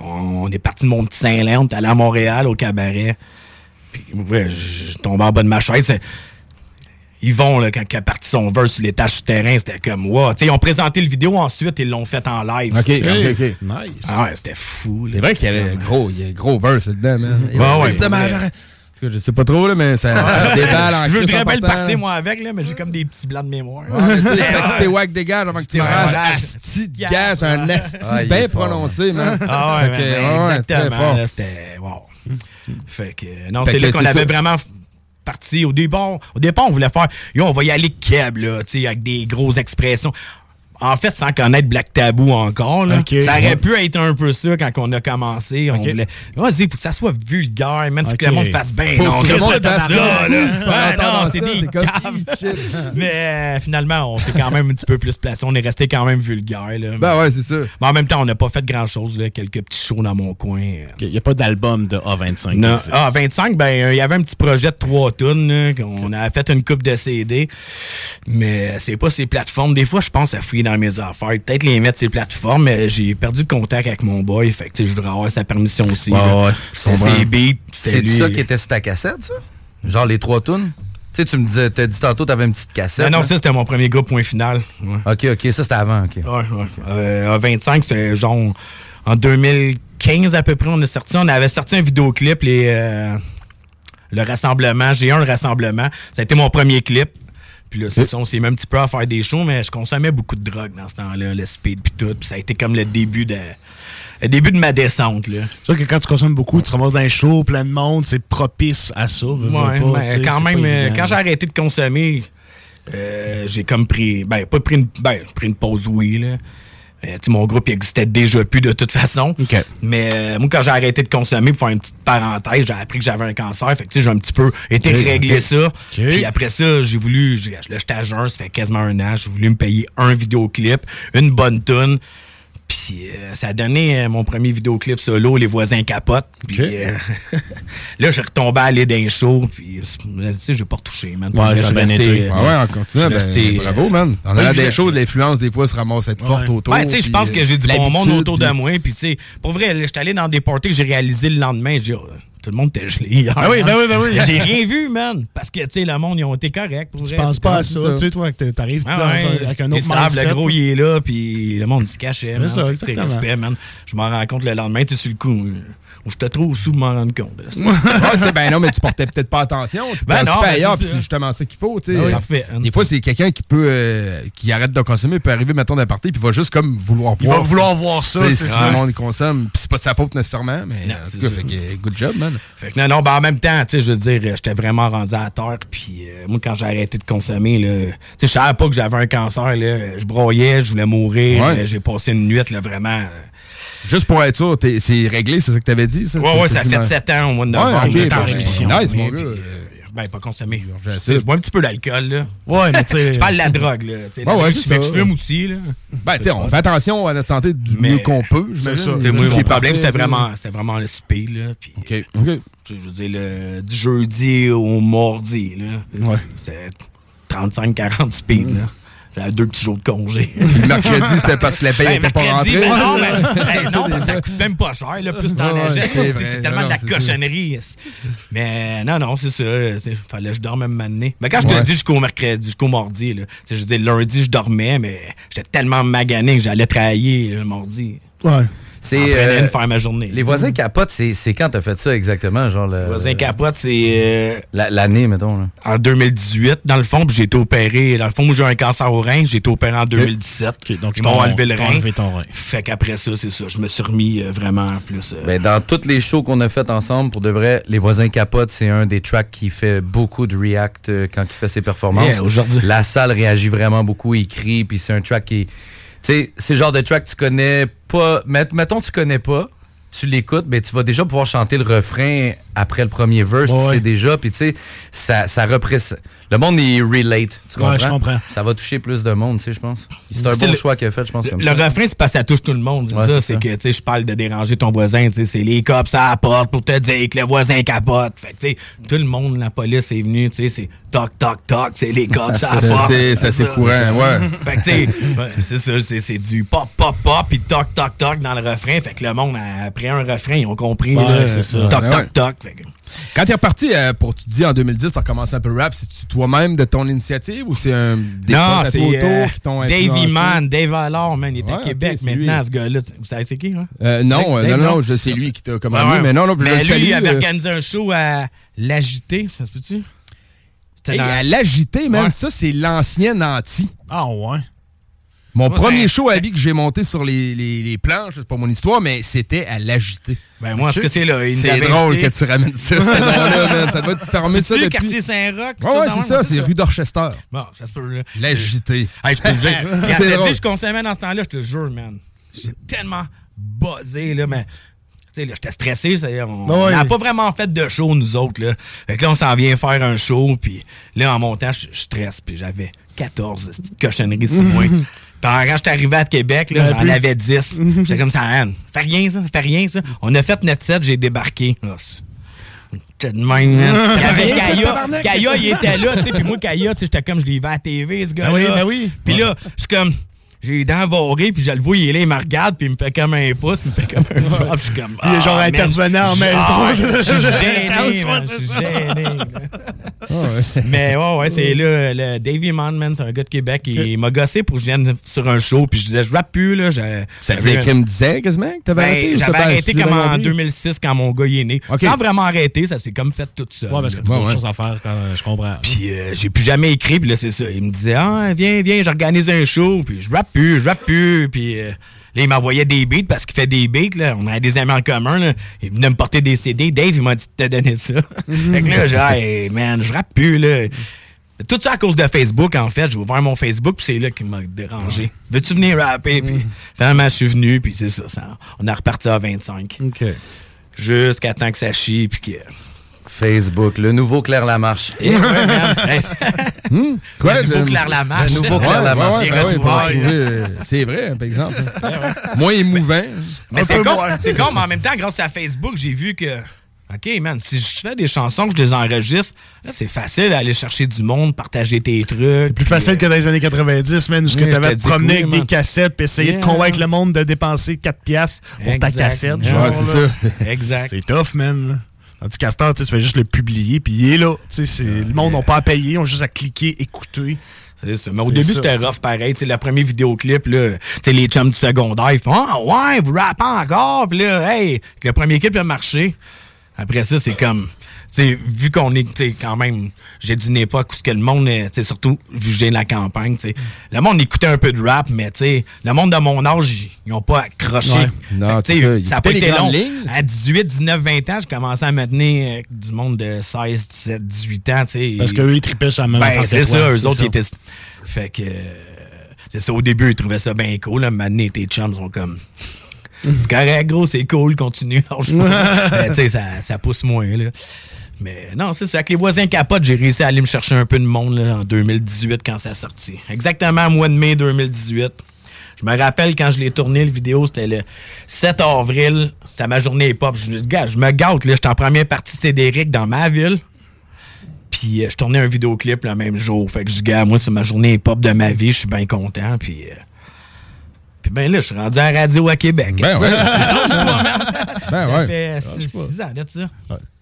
On est parti de mon petit Saint-Léon, on est allé à Montréal, au cabaret. Puis, ouais, je je tombais en bas de ma chaise. C'est- Ils vont, là, quand il a parti son verse sur l'étage souterrain, c'était comme, wow. Tu sais, ils ont présenté le vidéo ensuite, ils l'ont fait en live. OK, C'était- OK, OK. Nice. Ah ouais, c'était fou. C'est vrai qu'il y avait gros, il y a gros verse dedans, man. Ouais, ouais. c'est dommage. Ouais. tout cas, je sais pas trop, là, mais ça, ça déballe en Je en bien le partir, moi, avec, là, mais j'ai comme des petits blancs de mémoire. Ouais, tu sais, fait que c'était wack dégage avant que tu ouais. Asti de gage, un asti Ah, bien prononcé, man. Ah ouais, exactement. C'était. Wow. Fait que. Non, c'est là qu'on c'est avait ça. vraiment parti. Au départ, au départ, on voulait faire. Yo, on va y aller keb, là, tu sais, avec des grosses expressions. En fait, sans connaître Black Tabou encore, là. Ça aurait pu être un peu ça quand on a commencé. On voulait. Vas-y, faut que ça soit vulgaire, man. Faut que Ok. le monde fasse bien. Faut non, que le monde fasse là. non, c'est des caves. Mais euh, finalement, on s'est quand même un petit peu plus placé. On est resté quand même vulgaire, là. Ben ouais, c'est ça. Mais en même temps, on n'a pas fait grand-chose, là. Quelques petits shows dans mon coin. Il n'y a pas d'album de A25. Non. qui existe. Ah, 25, ben, euh, il y avait un petit projet de trois tonnes, là, qu'on a fait une coupe de CD. Mais c'est pas ces plateformes. Des fois, je pense à fouiller dans mes affaires. Peut-être les mettre sur ces plateformes, mais j'ai perdu le contact avec mon boy. Fait que, je voudrais avoir sa permission aussi. Ouais, ouais. C'est beats. Ça qui était sur ta cassette, ça? Genre les trois tunes? Tu sais, tu me disais, t'as dit tantôt, t'avais une petite cassette. Ah non, ça, c'était mon premier groupe, point final. Ouais. Ok, ok, ça c'était avant, ok. Ouais, ouais. Euh, à 25, c'était genre en 2015 à peu près, on a sorti, on avait sorti un vidéoclip, les, euh, le rassemblement, j'ai un le rassemblement. Ça a été mon premier clip. Puis là, c'est ça, on s'est mis un petit peu à faire des shows, mais je consommais beaucoup de drogue dans ce temps-là, le speed puis tout. Puis ça a été comme le début de le début de ma descente, là. C'est sûr que quand tu consommes beaucoup, tu te ramasses dans un show, plein de monde, c'est propice à ça. Ouais, pas, mais quand même, euh, quand j'ai arrêté de consommer, euh, j'ai comme pris, ben, pas pris une, ben, pris une pause, oui, là. Euh, mon groupe il existait déjà plus de toute façon. Mais euh, moi, quand j'ai arrêté de consommer, pour faire une petite parenthèse, j'ai appris que j'avais un cancer. Fait que j'ai un petit peu été ok. ça. Puis après ça, j'ai voulu, là, j'étais à jeun, ça fait quasiment un an, j'ai voulu me payer un vidéoclip, une bonne tune. Puis euh, ça a donné euh, mon premier vidéoclip solo, Les voisins capotent. Puis euh, là, j'ai retombé à aller d'un show. Puis tu sais, j'ai pas retouché, man. Ouais, je suis bien été. Ah ouais, je suis ben, resté, bravo, man. On a des je- choses, l'influence, des fois, se ramasse être forte autour. Ouais, tu sais, je pense que j'ai du bon monde autour de moi. Puis, tu sais, pour vrai, j'étais allé dans des parties que j'ai réalisé le lendemain. J'ai dit, oh, tout le monde était gelé hier. Ah oui, ben oui, ben oui. J'ai rien vu, man. Parce que, tu sais, le monde, ils ont été corrects. Pour penses C'est pas à ça, tu sais, toi, que t'arrives Ah ouais. avec un Ils autre savent, mindset. le gros, il est là, puis le monde se cachait. C'est man. exactement. respect, man. Je m'en rends compte le lendemain, tu sur le coup. J'étais trop sous pour m'en rendre compte. Ouais, c'est ben non, mais tu portais peut-être pas attention. Tu Ben ben non, ben ailleurs, c'est justement ça qu'il faut. tu sais. Oui. Parfait. Des fois, c'est quelqu'un qui peut euh, qui arrête de consommer, peut arriver, mettons, d'un party, puis va juste comme vouloir Il voir. va vouloir voir ça, c'est Si ça. le monde il consomme, puis c'est pas de sa faute nécessairement, mais en tout cas, fait que, good job, man. Fait que non, non, ben en même temps, tu sais, je veux dire, euh, j'étais vraiment rendu à terre. Puis euh, moi, quand j'ai arrêté de consommer, là, tu sais, je savais pas que j'avais un cancer, là. Je broyais, je voulais mourir. Ouais. euh, J'ai passé une nuit, là, vraiment. Juste pour être sûr, c'est réglé, c'est ça que t'avais dit, ça? Ouais, ouais, ça fait 7 ans au mois de Ouais, novembre. ok, j'étais en ben, nice, mon gars. euh, Ben, pas consommé. Je, bois un petit peu d'alcool, là. Ouais, mais tu sais- Je parle de la drogue, là. tu Ouais, ouais, mais. Je fume aussi, là. Ben, tu sais, on fait attention à notre santé du mieux qu'on peut, je C'est ça. Tu moi, mon problème, c'était vraiment, c'était vraiment le speed, là. Puis, OK, OK. tu je veux dire, le, du jeudi au mardi, là. Ouais. C'était 35-40 speed, là. J'avais deux petits jours de congé. Le mercredi, c'était parce que la paye Ben, était pas rentrée. ben non, ben, hey, non, ben, ça coûte même pas cher, là, plus t'en achètes. c'est tellement Non, de la cochonnerie. Mais non, non, c'est ça. Fallait que je dorme même matinée. Mais quand je te Ouais. dis jusqu'au mercredi, jusqu'au mardi, là, je veux dire, lundi, je dormais, mais j'étais tellement magané que j'allais travailler le mardi. Ouais. C'est. Euh, faire ma journée. Les voisins capotent, c'est c'est quand t'as fait ça exactement? Genre le, Les voisins capotent, c'est. euh, la- L'année, mettons. Là. en 2018, dans le fond, puis j'ai été opéré. Dans le fond, j'ai un cancer au rein, j'ai été opéré en 2017. donc ils m'ont enlevé le rein. enlevé ton rein. Fait qu'après ça, c'est ça. Je me suis remis euh, vraiment plus. euh, Ben, dans tous les shows qu'on a fait ensemble, pour de vrai, Les Voisins Capotent, c'est un des tracks qui fait beaucoup de react euh, quand il fait ses performances. Yeah, aujourd'hui. La salle réagit vraiment beaucoup, il crie, puis c'est un track qui. Tu sais, c'est le genre de track que tu connais pas. Met- mettons, tu connais pas, tu l'écoutes, ben, tu vas déjà pouvoir chanter le refrain après le premier verse, tu Ouais. sais déjà, puis tu sais, ça, ça représente. Le monde, il relate. Tu Ouais, comprends? je comprends? Ça va toucher plus de monde, tu sais, je pense. C'est un bon le- choix qu'il a fait, je pense. Comme Le ça. refrain, c'est parce que ça touche tout le monde. c'est Ouais, ça, c'est ça. que, tu sais, je parle de déranger ton voisin, tu sais, c'est les cops à la porte pour te dire que le voisin capote. Fait que, tu sais, tout le monde, la police est venue, tu sais, c'est toc, toc, toc, c'est les cops à la C'est- porte. c'est- ça. courant, ouais. Fait que, tu sais, ouais, c'est ça, c'est, du pop, pop, pop, puis toc, toc, toc dans le refrain. Fait que le monde, après un refrain, ils ont compris, Ouais, là, c'est ça. toc, Ouais, toc, ouais. toc. Quand t'es reparti, euh, pour tu dis en 2010, t'as commencé un peu rap, c'est-tu toi-même de ton initiative ou c'est un des non, c'est euh, qui t'ont Davey? Man, Dave Allard, man, il est Ouais, à Québec c'est lui. maintenant, ce gars-là. Vous savez c'est qui, hein? Euh, non, euh, Dave, non, non, non? je sais lui qui t'a commandé, Ouais, ouais. mais non, non, je Mais lui, salue, il avait organisé un show à l'Agité, ça se peut-tu? C'était Hey, dans- à l'agité, man, ça, c'est l'ancien anti. Ah ouais. Mon Moi, premier show à vie que j'ai monté sur les, les, les planches, c'est pas mon histoire, mais c'était à l'agité. Ben, moi, ce que c'est là, C'est drôle invité. que tu ramènes ça, man. Ça doit te fermer ça depuis... quartier Saint-Roch? Ouais, ouais, c'est ça, c'est rue d'Orchester. Bon, ça se peut, là. L'agité. Hey, je te jure. Je consommais dans ce temps-là, je te jure, man. J'étais tellement buzzé, là, mais. Tu sais, là, j'étais stressé. ça y est, On n'a pas vraiment fait de show, nous autres, là. Fait que là, on s'en vient faire un show, puis là, en montant, je stresse, puis j'avais 14 petites cochonneries sur moi. Puis quand j'étais arrivé à Québec, j'en avais 10. J'étais comme ça, Anne, fais rien, ça, fais rien, ça. On a fait notre set, j'ai débarqué. Ça, Kaya. il était là, tu sais. Puis moi, Kaya, tu sais, j'étais comme, je l'ai vu à la TV, ce gars-là. Ben oui, ben oui. Puis là, je suis comme. J'ai les dents vorées, puis je le vois, il est là, il me regarde, puis il me fait comme un pouce, il me fait comme un drop, je suis comme. Il est genre ah, man, intervenant en je- maison. ah, Je suis gêné, je suis gêné. Mais ouais, ouais, c'est là, le Davey Manman, c'est un gars de Québec, il m'a gossé pour que je vienne sur un show, puis je disais, je rappe plus, là. Ça j'avais faisait crime 10 ans quasiment que t'avais ben, arrêté? J'avais arrêté comme en compris? 2006 quand mon gars est né. Sans vraiment arrêter, ça s'est comme fait tout seul. Ouais, parce que d'autres ouais. choses à faire quand euh, je comprends. Puis euh, j'ai plus jamais écrit, puis là, c'est ça. Il me disait, ah, viens, viens, j'organise un show, puis je rappe plus, je rappe plus, puis euh, là, il m'envoyait des beats parce qu'il fait des beats, là. On avait des amis en commun, là. Il venait me porter des CD. Dave, il m'a dit de te donner ça. fait que là, j'ai dit, hey, man, je rappe plus, là. Tout ça à cause de Facebook, en fait. J'ai ouvert mon Facebook, puis c'est là qui m'a dérangé. Veux-tu venir rapper? Puis finalement, je suis venu, puis c'est ça, ça. On a reparti à 25. OK. Jusqu'à temps que ça chie, puis que. Facebook, le nouveau Claire Lamarche. Eh ouais, Hmm? Quoi? Le nouveau Claire Lamarche? Le nouveau Claire Lamarche. ouais, ouais, euh, C'est vrai, par exemple. Moins émouvant. Mais c'est con, c'est con, mais en même temps, grâce à Facebook, j'ai vu que. OK, man, si je fais des chansons, que je les enregistre, là, c'est facile d'aller chercher du monde, partager tes trucs. C'est plus facile que dans les années 90, man, où Oui, t'avais je à te promener avec des cassettes puis essayer Yeah. de convaincre le monde de dépenser 4 piastres pour ta cassette. Ouais, c'est ça. Exact. C'est tough, man. Tandis heure, tu fais juste le publier, puis il est là. Tu sais, c'est- Le monde n'a pas à payer, on a juste à cliquer, écouter. Mais au début, c'était rough pareil. Tu sais, le premier vidéoclip, là, tu sais, les chums du secondaire, ils font Ah, ouais, vous rappez encore? Puis là, hey, le premier clip a marché. Après ça, c'est comme. Tu sais, vu qu'on est, tu sais, quand même, j'ai d'une époque où ce que le monde, euh, tu sais, surtout vu que j'ai la campagne, tu sais, le monde écoutait un peu de rap, mais tu sais, le monde de mon âge, ils- ils ont pas accroché. Ouais. Non, que, tu sais, c'est ça, ils ça a pas été long. lignes. À 18, 19, 20 ans, j'ai commencé à me tenir avec du monde de 16, 17, 18 ans, tu sais. Parce qu'eux, ils tripaient sur la même Ben, c'est ça, eux c'est autres, ça. ils étaient. Fait que. euh, c'est ça, au début, ils trouvaient ça bien cool. Là, maintenant, tes chums sont comme. C'est correct, gros, c'est cool, continue. pas. Ben, tu sais, ça, ça pousse moins, là. Mais non, c'est ça. Avec les voisins capotes, j'ai réussi à aller me chercher un peu de monde là, en 2018 quand ça a sorti. Exactement, mois de mai 2018. Je me rappelle quand je l'ai tourné, le vidéo, c'était le 7 avril. C'était ma journée hip-hop. Je, je me gâte, là. J'étais en première partie Cédric dans ma ville. Puis euh, je tournais un vidéoclip le même jour. Fait que je dis, gars, moi, c'est ma journée hip-hop de ma vie. Je suis bien content. Puis, euh, puis ben là, je suis rendu à la radio à Québec. Ben ouais. c'est ça. Ben ça ouais. fait Ah, 6 ans ça.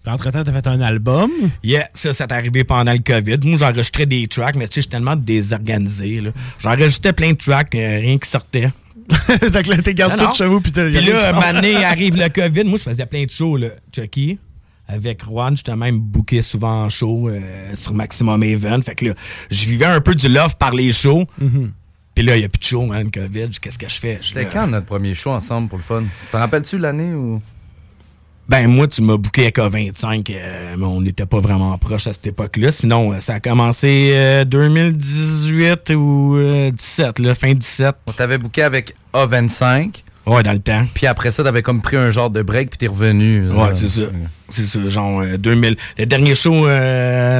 Puis Entre-temps, t'as fait un album. Yeah, ça, ça t'est arrivé pendant le COVID. Moi, j'enregistrais des tracks, mais tu sais, je suis tellement désorganisé. là. J'enregistrais plein de tracks, euh, rien qui sortait. Donc là, t'es non. tout chez vous, puis t'as Puis là, sort. un moment donné, arrive le COVID. Moi, je faisais plein de shows, là. Chucky. Avec Juan, j'étais même booké souvent en show euh, sur Maximum Event. Fait que là, je vivais un peu du love par les shows. Mhm. Puis là, il n'y a plus de show, man, COVID. Qu'est-ce que je fais? C'était quand notre premier show ensemble pour le fun? Tu t'en rappelles-tu l'année ou? Ben, moi, tu m'as booké avec A25, euh, mais on n'était pas vraiment proche à cette époque-là. Sinon, euh, ça a commencé euh, 2018 ou euh, 17, là, fin 17. On t'avait booké avec A25. Ouais, dans le temps. Puis après ça, t'avais comme pris un genre de break, puis t'es revenu. Ouais, c'est ça. C'est ça, genre euh, 2000. Le dernier show,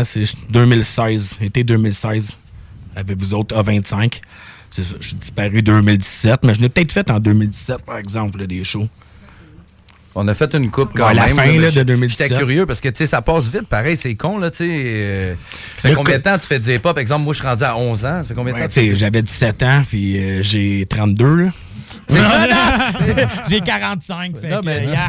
c'est 2016, été 2016, avec vous autres, A25. C'est ça, je suis disparu 2017, mais je l'ai peut-être fait en 2017, par exemple, là, des shows. On a fait une coupe quand Ouais, la même. fin, mais là, de j'- 2017. J'étais curieux parce que, tu sais, ça passe vite. Pareil, c'est con, là, tu sais. euh, ça fait Le combien co- de temps tu fais du hip-hop? Par exemple, moi, je suis rendu à 11 ans. Ça fait combien de Ouais, temps tu fais du- J'avais 17 ans, puis euh, j'ai 32, là. C'est ça, J'ai 45, fait Non, que, mais euh, yeah.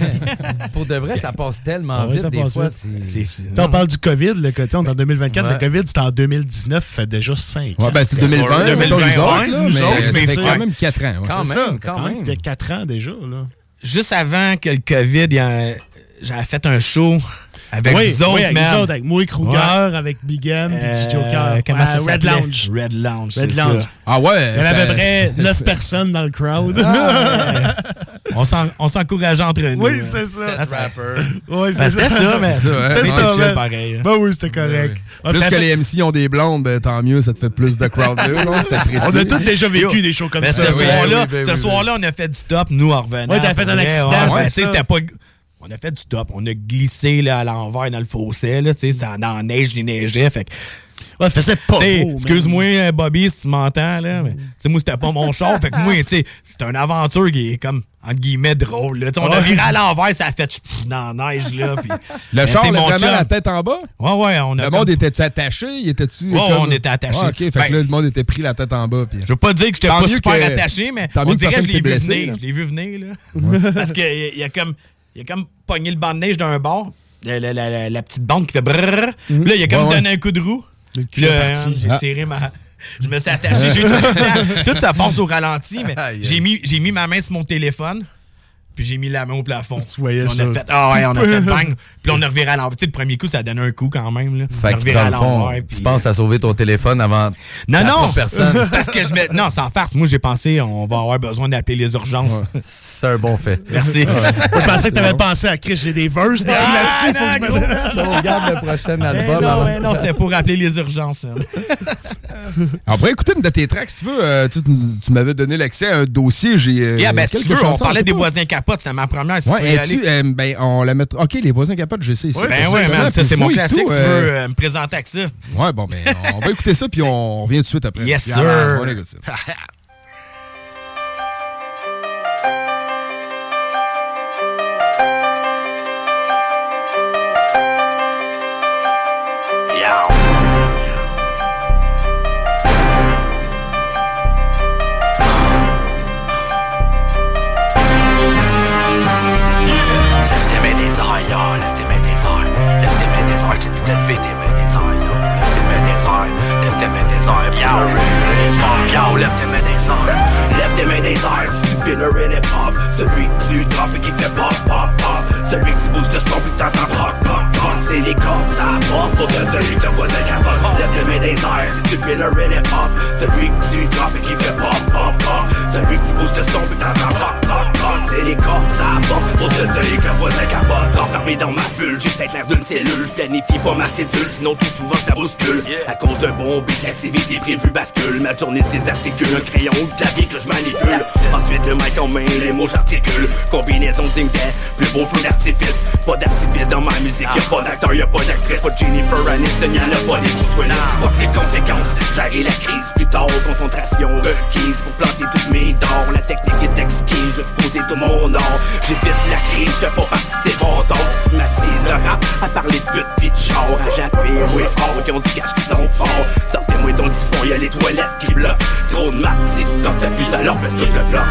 pour de vrai, ça passe tellement Ah ouais, vite. Des fois, vite. on parle du COVID, le côté, on est en 2024. Ouais. Le COVID, c'était en 2019, ça fait déjà 5 ans. Ouais, ben c'est 2020, 2020, mettons, les autres, ouais, là, nous mais autres, mais c'est- quand même 4 ans. ouais. Quand C'est même, ça, quand même. T'as 4 ans déjà, là. Juste avant que le COVID, j'avais fait un show avec oui, vous autres, oui, avec man. autres, avec moi, Kruger, avec Big M, puis Euh, Joker. Comment ça Red? Lounge. Red Lounge, Red c'est Lounge. ça. Ah ouais? Il y en avait à ça- peu près 9 personnes dans le crowd. Ah, on s'en- on s'encourageait entre nous. oui, hein. c'est ça. Oui, Ben, c'était ça, mais C'est ça, hein? C'était mais ça, c'est man. pareil. hein. Ben oui, c'était correct. Ah, Plus puis que les MC ont des blondes, ben tant mieux, ça te fait plus de crowd. On a tous déjà vécu des shows comme Mais ça. ce oui, soir-là, oui, ben ce oui, soir-là, on a fait du stop, nous, en revenant. Ouais, t'as fait un accident, ouais, c'est ouais, ça. c'était pas... On a fait du stop. On a glissé là, à l'envers dans le fossé. Là, tu ça- dans la neige, il neigeait. Fait Ouais, faisait pas tu excuse-moi, euh, Bobby, si tu m'entends, là, mais tu moi, c'était pas mon char. fait que moi, tu c'était une aventure qui est comme, entre guillemets, drôle. Là. Tu On a Ouais. viré à l'envers, ça a fait pff, dans la neige, là. Le char, tu mon vraiment chum- la tête en bas? Ouais, ouais, on a Le comme- monde était-tu attaché? Il était-tu Ouais, comme- on était attaché. Ah, OK, fait Ben- que là, le monde était pris la tête en bas. Je veux pas dire que j'étais pas super que- attaché, mais on dirait que je l'ai vu blessé, venir. là. Je l'ai vu venir, là. Parce qu'il y a comme, il a comme pogné le banc de neige d'un bord, la, la- la- petite bande qui fait brrrr. Puis là, il a comme Ouais, ouais. donné un coup de roue. Le cul là, hein, j'ai Ah. tiré ma... Je me suis attaché, j'ai tout, tout ça passe au ralenti, mais j'ai mis, j'ai mis ma main sur mon téléphone, puis j'ai mis la main au plafond. Tu voyais on ça. a fait, ah ouais, on a fait bang, puis on a reviré à l'envers. Tu sais, le premier coup, ça a donné un coup quand même, là. Fait On a que reviré dans à le fond, l'envers, puis- tu penses à sauver ton téléphone avant non, non! personne? C'est parce que je me... Non, sans farce. Moi, j'ai pensé, on va avoir besoin d'appeler les urgences. C'est un bon fait. Merci. Je pensais que t'avais pensé à Chris, j'ai des verses Ah, là-dessus. faut non, que je gros, me- man. Sauvegarde le prochain Eh album. non, avant- eh non, c'était pour appeler les urgences. man. On pourrait écouter une de tes tracks, si tu veux. Euh, tu m'avais donné l'accès à un dossier. J'ai. euh, Yeah, ben, si tu veux, on parlait des voisins capotes, c'est ma première. si tu Ouais, aller. es-tu. euh, ben, on la mettra. Ok, les voisins capotes, je sais. ici. Ben ouais, ça, man, ça, c'est mon classique. tout, si tu euh, veux euh, me présenter avec ça. Ouais, bon, ben, on va écouter ça, puis on revient tout de suite après. Yes, Puis, sir. alors, On des airs, piao. Respawn, piao, lève tes mains des airs. Lève tes mains des airs, si tu fais le et pop. Celui que tu et qui fait pop, pop, pop. Celui que tu bouges de son puis que t'entends troc, troc, troc. C'est les cops à bord pour que celui que voisin capote. Lève tes mains des airs, si tu fais le et pop. Celui que tu et qui fait pop, pop, pop. Celui que tu bouges de son puis que troc C'est les cops, ça apporte pour te dire que le voisin capote Enfermé dans ma bulle, j'ai peut-être l'air d'une cellule. Je planifie pas ma cédule, sinon tout souvent je la bouscule. À cause d'un bon but, l'activité prévue bascule. Ma journée se désarticule, un crayon ou clavier que je manipule. Ensuite le mic en main, les mots j'articule. Combinaison des plus beau feu d'artifice. Pas d'artifice dans ma musique, y'a pas d'acteur, y'a pas d'actrice. Pas de Jennifer Aniston, y'en a pas des Bruce Willis Fuck les conséquences, j'arrive la crise. Plus tard Concentration requise pour planter toutes mes dents. La technique est exquise, je poser tout mon or J'évite la crise, je fais pas partie de ces bons tons Stigmatise le rap à parler de pute pis de char. À oui fort, qui ont du cash qui sont forts Sortez-moi du fond, y'a les toilettes qui bloquent. Trop de maths, si stock ça pue, alors baisse tout le bloc.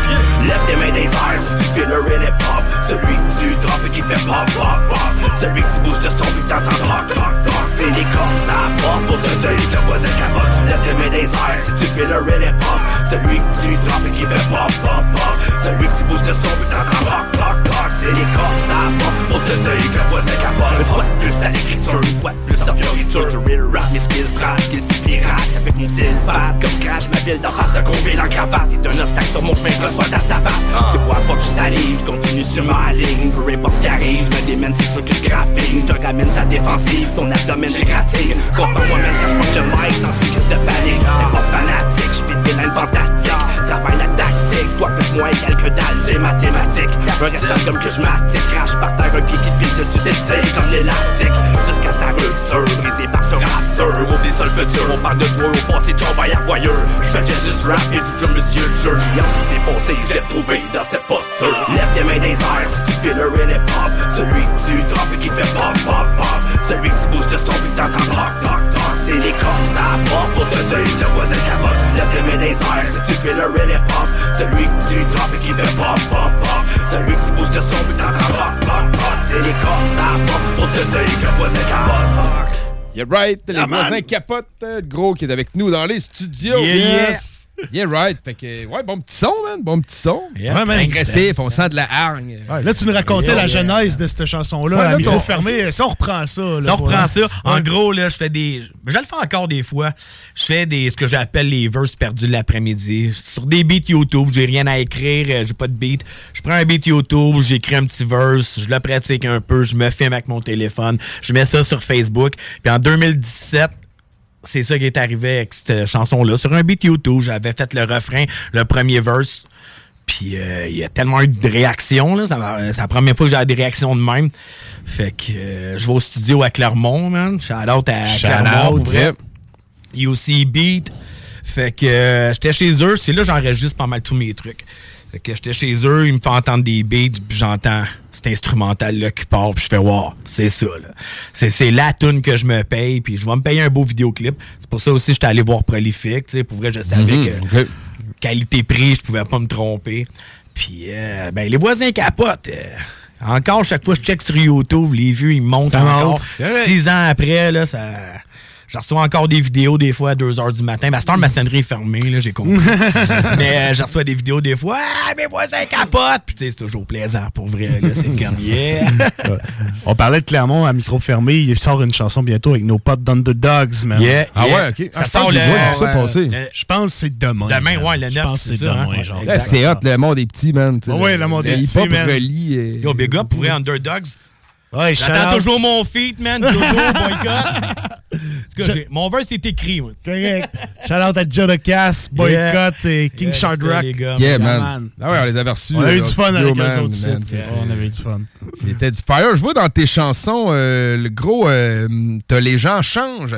Lève tes mains des airs si tu fais le real hip-hop Celui que tu drops et qui fait pop, pop, pop. Celui que tu bouges de son puis que t'entends rock, rock, rock Les cops, ça apporte pour te dire que le voisin capote Lève tes mains des airs. Si tu fais le real hip-hop Celui que tu drops et qui fait pop, pop, pop Celui que tu bouges de son puis t'entends rock, rock, rock C'est les cops, apporte pour te dire que le voisin capote Une fois plus à l'écriture, une fois plus en fioriture Du real rap, mes skills trash, skills pirate Avec mon style fat, comme scratch, ma en race de combien en cravate. T'es un obstacle sur mon chemin, reçois ta savate. Tu vois pas que je salive, je continue sur ma ligne. Peu importe ce qui arrive, je me démène, c'est sûr que je graphine. Je ramène sa défensive, ton abdomen j'égratigne Comprends-moi même quand je le mic, sans une crise de panique T'es pas fanatique, je des lines fantastiques Travaille la tactique, toi plus moi égal que dalle, c'est mathématique. Un restant comme que je mastique, crache par terre un pied qui pile dessus des comme l'élastique. Jusqu'à sa rupture, brisé par ce rapture. Oublie ça le futur, on parle de toi au passé, tu envoies à voyeur. Je faisais juste rap et je jure monsieur le jeu ce qui s'est passé, je l'ai retrouvé dans cette posture. Lève tes mains des airs si tu fais le real hip-hop Celui que tu drops et qui fait pop, pop, pop. Celui que tu bouges de son que t'entends rock, rock, rock. C'est les cops, ça pour te dire que le voisin capote Tes mains des airs si tu fais le real hip-hop Celui que tu drops et qui fait pop, pop, pop Celui que tu bouges de son puis t'entends rock, rock, rock C'est les cops, ça apporte pour te dire que le voisin capote Yeah right, les Yeah, man. voisins capotent. Le gros qui est avec nous dans les studios. Yeah, yes. Yeah right. Fait que, ouais, bon petit son, man. Bon petit son. Yeah, Ouais, man. Agressif, on sent de la hargne. Ouais, là, tu nous racontais Yeah, la yeah. genèse de cette chanson-là Ouais, à là, micro ton- fermé. Si on reprend ça. là, Si on reprend ça, en gros, là, je fais des. Je le fais encore des fois. Je fais des ce que j'appelle les verses perdus de l'après-midi. Sur des beats YouTube, j'ai rien à écrire, euh, j'ai pas de beat. Je prends un beat YouTube, j'écris un petit verse, je le pratique un peu, je me filme avec mon téléphone, je mets ça sur Facebook. Puis en 2017, c'est ça qui est arrivé avec cette chanson-là. Sur un beat YouTube, j'avais fait le refrain, le premier verse. Puis euh, il y a tellement eu de réactions. là. Ça m'a- C'est la première fois que j'ai des réactions de même. Fait que euh, je vais au studio à Clermont, man. Shout out à Shout Clermont. out, vrai. UC Beat. Fait que euh, j'étais chez eux. C'est là que j'enregistre pas mal tous mes trucs. Fait que j'étais chez eux, ils me font entendre des beats, puis j'entends cet instrumental-là qui part, puis je fais « Wow, c'est ça, là. C'est, c'est la tune que je me paye, puis je vais me payer un beau vidéoclip. C'est pour ça aussi que j'étais allé voir Prolific, tu sais. Pour vrai, je savais Mhm, que qualité-prix, je pouvais pas me tromper. Puis, euh, ben, les voisins capotent. euh. encore, chaque fois que je check sur YouTube, les vues, ils montent Ça encore. monte. Six ans après, là, ça... Je reçois encore des vidéos des fois à 2 h du matin. Ben, à cette heure, ma sonnerie est fermée, là, j'ai compris. Mais euh, je reçois des vidéos des fois. Ah, mes voisins capotent! Puis, tu sais, c'est toujours plaisant, pour vrai. C'est! Ouais. On parlait de Clermont à micro fermé. Il sort une chanson bientôt avec nos potes d'Underdogs, man. Yeah, Ah yeah. ouais, ok. Ça Ah, je sort le... le- Je pense que c'est demain. Demain, man. ouais, le Je 9, pense que c'est demain, hein. genre. C'est hot, le monde des petits, man. Ah ouais, le monde des petits, hip-hop man. relie, euh, Yo, big up, pour vrai, Underdogs. Ouais, J'attends toujours mon feat, man. Jojo, boycott. Tout cas, mon verse est écrit, moi. Correct. Shout out à Joe Cass, Boycott et King Yeah, Shard c'était Rock. les gars, Yeah, man? Ah ouais, on les avait reçus. On a euh, eu dans du fun avec eux autres On avait eu du fun. C'était du fire. Je vois dans tes chansons, euh, le gros, euh, t'as Les gens changent,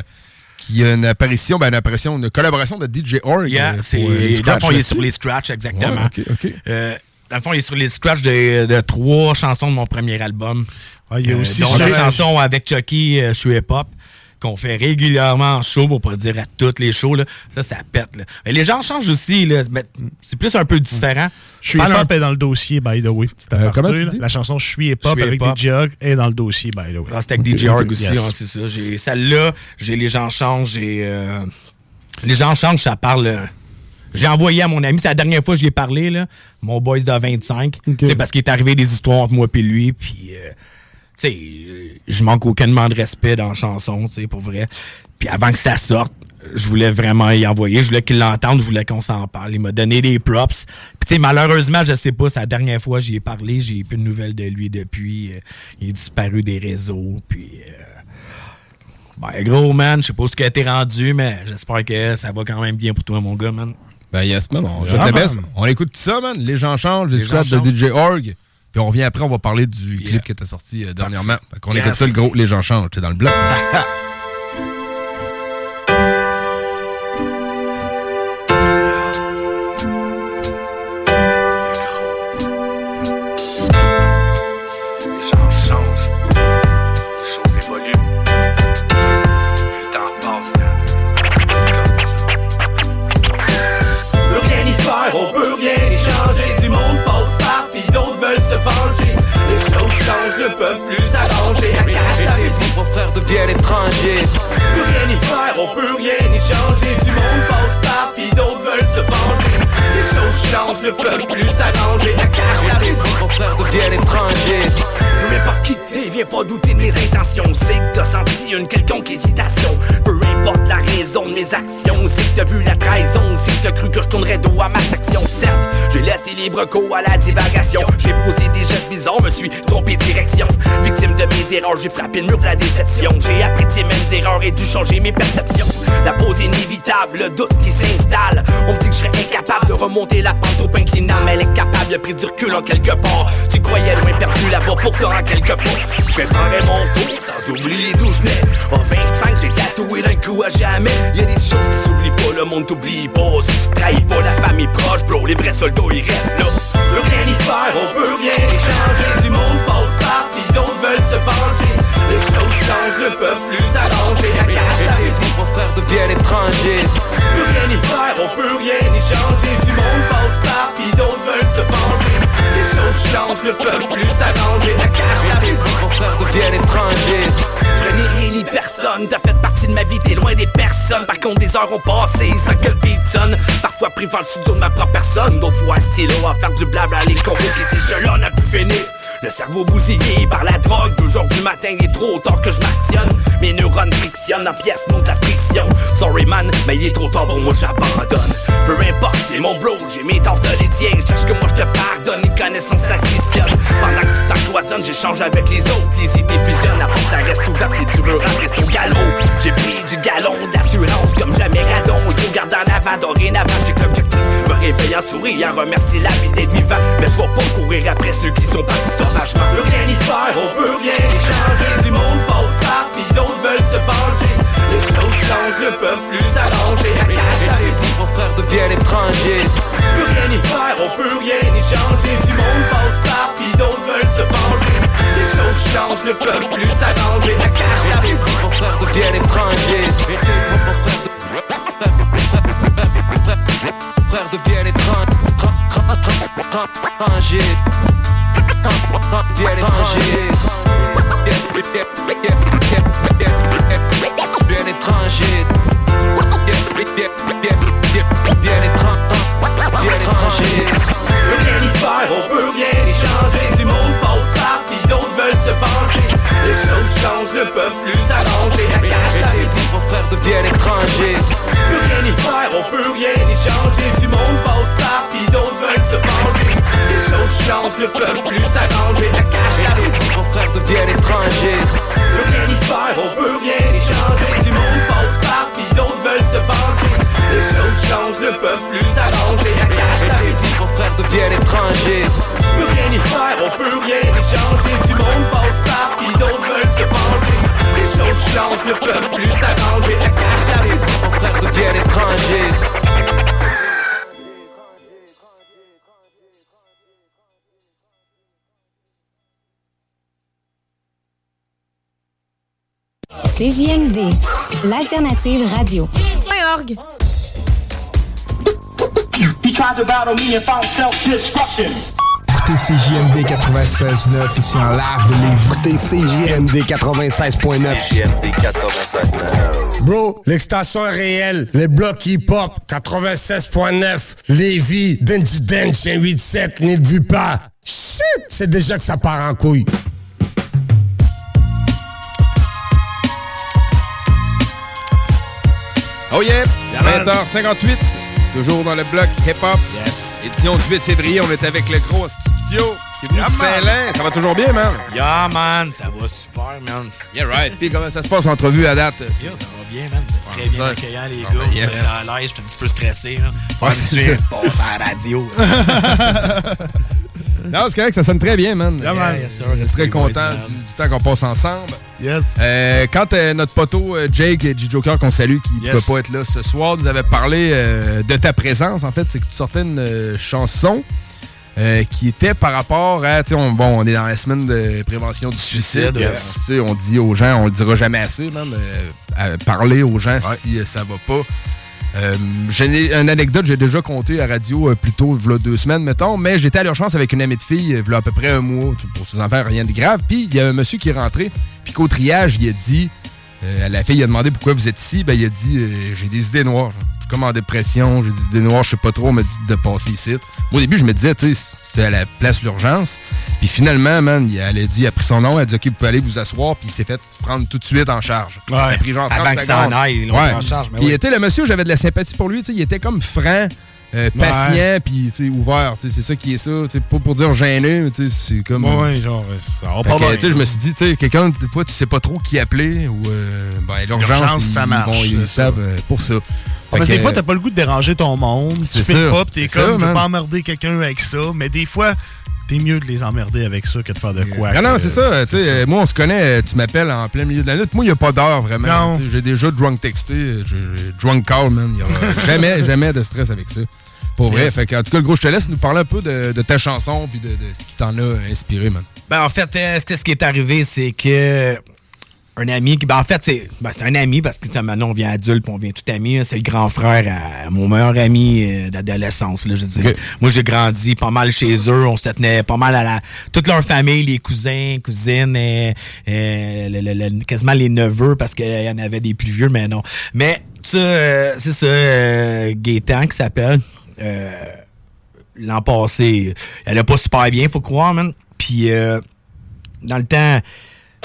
qui a une apparition, ben une apparition, une collaboration de DJ Org. Yeah, euh, c'est. euh, dans le fond, il est sur les scratchs, exactement. Ouais, ok, ok. Euh, dans le fond, il est sur les scratchs de, de trois chansons de mon premier album. Ah, il y a Euh, aussi dont deux chansons avec Chucky, euh, je suis hip-hop, qu'on fait régulièrement en show, pour pas dire à toutes les shows. Là. Ça, ça pète. Là. Mais les gens changent aussi. là. C'est plus un peu différent. Je suis hip-hop un- est dans le dossier, by the way. Euh, tu dis? La chanson Je suis hip-hop avec. DJ Hog est dans le dossier, by the way. Ah, C'était avec DJ Org aussi, Yes. hein, c'est ça. J'ai celle-là, j'ai Les gens changent, j'ai. euh, les gens changent, ça parle. euh, J'ai envoyé à mon ami, c'est la dernière fois que j'y ai parlé, là, mon boys de 25. C'est parce qu'il est arrivé des histoires entre moi et lui, puis, euh, tu sais, euh, je manque aucunement de respect dans la chanson, tu sais, pour vrai. Puis avant que ça sorte, je voulais vraiment y envoyer, je voulais qu'il l'entende, je voulais qu'on s'en parle. Il m'a donné des props. Puis, tu sais, malheureusement, je sais pas, c'est la dernière fois que j'y ai parlé, j'ai plus de nouvelles de lui depuis. Euh, il est disparu des réseaux, puis... euh, ben, gros, man, je sais pas ce qui a été rendu, mais j'espère que ça va quand même bien pour toi, mon gars, man. Ben, yes, man. On, Ah, man. on écoute tout ça, man. Les gens changent, les, Les gens de DJ Org. Puis on revient après, on va parler du Yeah. clip que t'as sorti euh, dernièrement. Fait qu'on Yes. écoute ça, le gros Les gens changent. C'est dans le bloc. libre cours à la divagation. J'ai posé des gestes bizarres, me suis trompé de direction. Victime de mes erreurs, j'ai frappé le mur de la déception. J'ai appris de ces mêmes erreurs et dû changer mes perceptions. La pause inévitable, le doute qui s'installe. On me dit que je serais incapable de remonter la pente trop inclinable. Elle est capable, y'a pris du recul en quelque part. Tu croyais loin perdu là-bas, pourtant à quelque part. Je mon tour oublier d'où je venais. En 25, j'ai tatoué d'un coup à jamais. Y'a des choses qui s'oublient pas, le monde t'oublie pas. Si tu trahis pas la famille proche, bro, les vrais soldats ils restent là. Peut rien y faire, on peut rien y changer. Du monde passe par, pis d'autres veulent se venger. Les choses changent, ne peuvent plus s'arranger. Cache la Petits vos frères deviennent étrangers. peut rien y faire, on peut rien y changer. Du monde passe par, pis d'autres veulent se venger. Les choses changent, ne peuvent plus s'arranger. La cache la Petits vos frères deviennent étrangers. je n'ai rien ni personne, t'as fait partie de ma vie, t'es loin des personnes. Par contre, des heures ont passé sans que le beat. Parfois pris dans le studio de ma propre personne, d'autres fois assis là à faire du blabla, les convoquer, ces jeux-là n'a plus fini. Le cerveau bousillé par la drogue, deux du matin, il est trop tard que je m'actionne. Mes neurones frictionnent, en pièces monte la friction. Sorry man, mais il est trop tard pour moi, j'abandonne. Peu importe, t'es mon bro, j'ai mes torts de les tiens. Cherche que moi je te pardonne, les connaissances s'additionnent. Pendant que tu t'encloisonnes, j'échange avec les autres, les idées fusionnent. La porte reste ouverte si tu veux rentrer au galop. J'ai pris du galon d'assurance comme jamais radon. Il faut garder en avant, dorénavant, j'ai que l'objectif. Me réveiller en souriant, remercier la vie d'être vivant. Mais vais pas courir après ceux qui sont partis sauvagement. Peut rien y faire, on peut rien y changer. Du monde passe par, pis d'autres veulent se venger. Les choses changent, ne peuvent plus s'arranger. La Petits vos frères deviennent étrangers. peut rien y faire, on peut rien y changer. Du monde passe par, pis d'autres veulent se venger. Les choses changent, ne peuvent plus s'arranger. La Petits vos frères deviennent étrangers. Vos frères frères deviennent étrangers. Deviennent étrangers. Bien étranger. Bien étranger. peut rien y faire, on peut rien y changer. Du monde passe par, pis d'autres veulent se venger. Les choses changent, ne peuvent plus s'arranger. La cache la vos frères deviennent étrangers. Y faire, on peut rien y changer. Du monde passe par, pis d'autres veulent se venger. Les choses changent, ne peuvent plus s'arranger. La cache la Petits vos frères deviennent étrangers. peut rien y faire, on peut rien y changer. Du monde passe par, pis d'autres veulent se venger. Les choses changent, ne peuvent plus s'arranger. La cache la Petits vos frères deviennent étrangers. peut rien y faire, on peut rien y changer. Du monde passe par, pis d'autres veulent. Ne peuvent plus s'arranger. La cache la. CJMD, l'alternative radio. org. He tried to battle me and found self-destruction. Écoutez CJMD 96.9 ici en live de Lévis. Écoutez CJMD 96.9. CJMD 96.9. Bro, l'extension est réelle. Les blocs hip-hop 96.9. Lévis, Denji Dench, 87, n'y vue pas. Shit, c'est déjà que ça part en couille. Oh yeah! 20h58, toujours dans le bloc hip-hop. Yes. Édition du 8 février, on est avec le gros studio qui est venu Yeah. Saint-Lin. Ça va toujours bien, man? Yeah, man, ça va super, man. Yeah, right. Puis comment ça se passe l'entrevue à date? Yo, ça va bien, man. Très bien ça- accueillant, les Ah, gars. ben, yes. À l'aise, j'étais un petit peu stressé. Là. Pas Ouais, à la radio. Non, c'est correct, ça sonne très bien, man. Yeah, man. Yes, sir. Je suis très boys, content du, du temps qu'on passe ensemble. Yes. Euh, quand euh, notre poteau euh, Jake G-Joker, qu'on salue, qui ne Yes. peut pas être là ce soir, nous avait parlé euh, de ta présence, en fait, c'est que tu sortais une euh, chanson euh, qui était par rapport à, on, bon, on est dans la semaine de prévention du suicide. Euh, yes. tu sais, on dit aux gens, on le dira jamais assez, man, euh, parler aux gens si euh, ça va pas. Euh, j'ai une anecdote, j'ai déjà compté à radio euh, plus tôt, a deux semaines, mettons, mais j'étais à l'urgence avec une amie de fille, a à peu près un mois, pour ses enfants, rien de grave. Puis il y a un monsieur qui est rentré, puis qu'au triage, il a dit, euh, à la fille, il a demandé pourquoi vous êtes ici, ben il a dit, euh, j'ai des idées noires. Comme en dépression, j'ai des idées noires, je sais pas trop, on m'a dit de passer ici. Moi, au début, je me disais, tu sais, c'était à la place l'urgence. Puis finalement, man, il- elle a dit, elle a pris son nom, elle a dit, OK, vous pouvez aller vous asseoir, puis il s'est fait prendre tout de suite en charge. Ça a pris genre 30 Avant que ça en aille, ils l'ont Ouais. pris en charge, mais Puis, oui. sais, le monsieur, j'avais de la sympathie pour lui, tu sais, il était comme franc. Euh, patient puis tu sais, ouvert, tu sais, c'est ça qui est ça, tu sais, pas pour dire gêné, mais tu sais, c'est comme Ouais, genre, ça va pas je me suis dit, tu sais, quelqu'un, des fois, tu sais pas trop qui appeler ou euh, ben, l'urgence, ça marche, ils ça. savent euh, pour ça. Ah, parce que que, des fois, t'as pas le goût de déranger ton monde. Tu fais pas, pis t'es comme, je veux pas emmerder quelqu'un avec ça. Mais des fois, t'es mieux de les emmerder avec ça que de faire de quoi. Non, non, c'est ça. euh, moi, on se connaît. euh, Tu m'appelles en plein milieu de la nuit. Moi, il n'y a pas d'heure vraiment. J'ai déjà drunk texté. euh, J'ai j'ai drunk call, man. Il n'y aura jamais, jamais de stress avec ça. Pour vrai. Yes. Fait que, en tout cas, le gros, je te laisse nous parler un peu de, de ta chanson puis de, de ce qui t'en a inspiré, man. Ben, en fait, euh, ce qui est arrivé, c'est que un ami qui. Ben, en fait, c'est ben, c'est un ami parce que tu maintenant, on vient adulte puis on vient tout ami. hein. C'est le grand frère à mon meilleur ami euh, d'adolescence. Je. Moi, j'ai grandi pas mal chez eux. On se tenait pas mal à la. Toute leur famille, les cousins, cousines, euh, euh, le- le- le- quasiment les neveux parce qu'il y en avait des plus vieux, mais non. Mais ça, euh, c'est ça, euh, Gaétan qui s'appelle. Euh, l'an passé, elle a pas super bien, faut croire. Puis euh, dans le temps,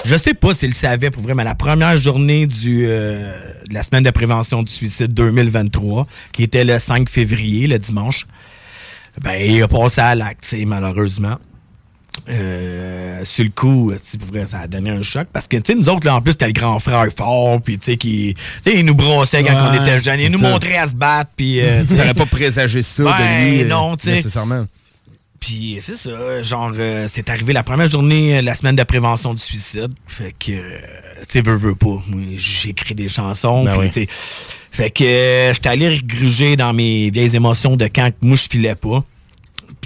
je sais pas s'il savait pour vrai, mais la première journée euh, de la semaine de prévention du suicide 2023, qui était le 5 février, le dimanche, ben, il a passé à l'acte, malheureusement. Euh, sur le coup, vrai, ça a donné un choc parce que, tu sais, nous autres, là, en plus, c'était le grand frère fort, puis, tu sais, qui, tu sais, il nous brossait quand Ouais, on était jeunes, il nous ça. montrait à se battre, puis, euh, tu pas présagé ça Ben, de lui. euh, non, tu sais. Nécessairement. Puis c'est ça, genre, euh, c'est arrivé la première journée, euh, la semaine de prévention du suicide. Fait que, euh, tu sais, veux, veux pas. J'écris des chansons. Ben puis, oui. tu sais, fait que euh, j'étais allé regruger dans mes vieilles émotions de quand moi je filais pas.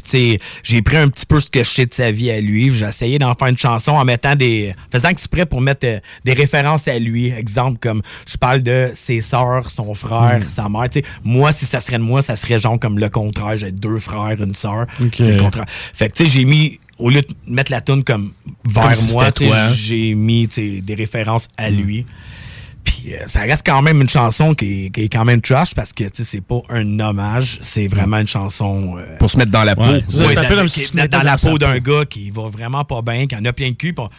Puis, tu sais, j'ai pris un petit peu ce que je sais de sa vie à lui. J'ai essayé d'en faire une chanson en mettant des. faisant exprès pour mettre euh, des références à lui. Exemple, comme je parle de ses sœurs, son frère, Mm. sa mère. Tu sais, moi, si ça serait de moi, ça serait genre comme le contraire. J'ai deux frères, une sœur. Ok. C'est le contraire. Fait que, tu sais, j'ai mis. Au lieu de mettre la tune comme vers Comme moi, j'ai mis des références à Mm. lui. Puis euh, ça reste quand même une chanson qui est, qui est quand même trash parce que tu sais, c'est pas un hommage, c'est vraiment une chanson. euh, Pour se mettre dans la peau. Ouais. Ça, c'est un peu dans, comme si tu te dans- mettais dans la peau d'un gars qui va vraiment pas bien, qui en a plein le cul. puis on-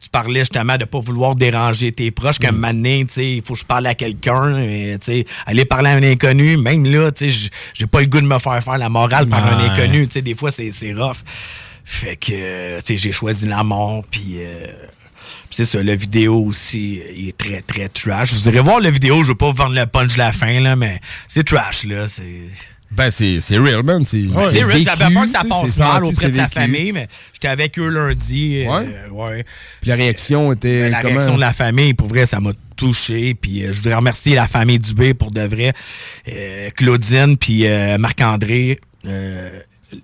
tu parlais justement de pas vouloir déranger tes proches, Mm. comme maintenant, tu sais, il faut que je parle à quelqu'un, et, tu sais, aller parler à un inconnu, même là, tu sais, j'ai pas le goût de me faire faire la morale par un inconnu, tu sais, des fois, c'est c'est rough. Fait que, euh, tu sais, j'ai choisi la mort, puis... euh, c'est ça, la vidéo aussi, euh, il est très, très trash. Vous irez voir la vidéo, je veux pas vous vendre le punch de la fin, là, mais c'est trash, là, c'est... Ben, c'est c'est real, man. C'est C'est vrai, j'avais peur que ça passe mal auprès de sa famille, mais j'étais avec eux lundi. euh, Ouais? ouais. Puis la réaction était Mais la comment? réaction de la famille, pour vrai, ça m'a touché. Puis euh, je voudrais remercier la famille Dubé pour de vrai. Euh, Claudine, puis euh, Marc-André, euh,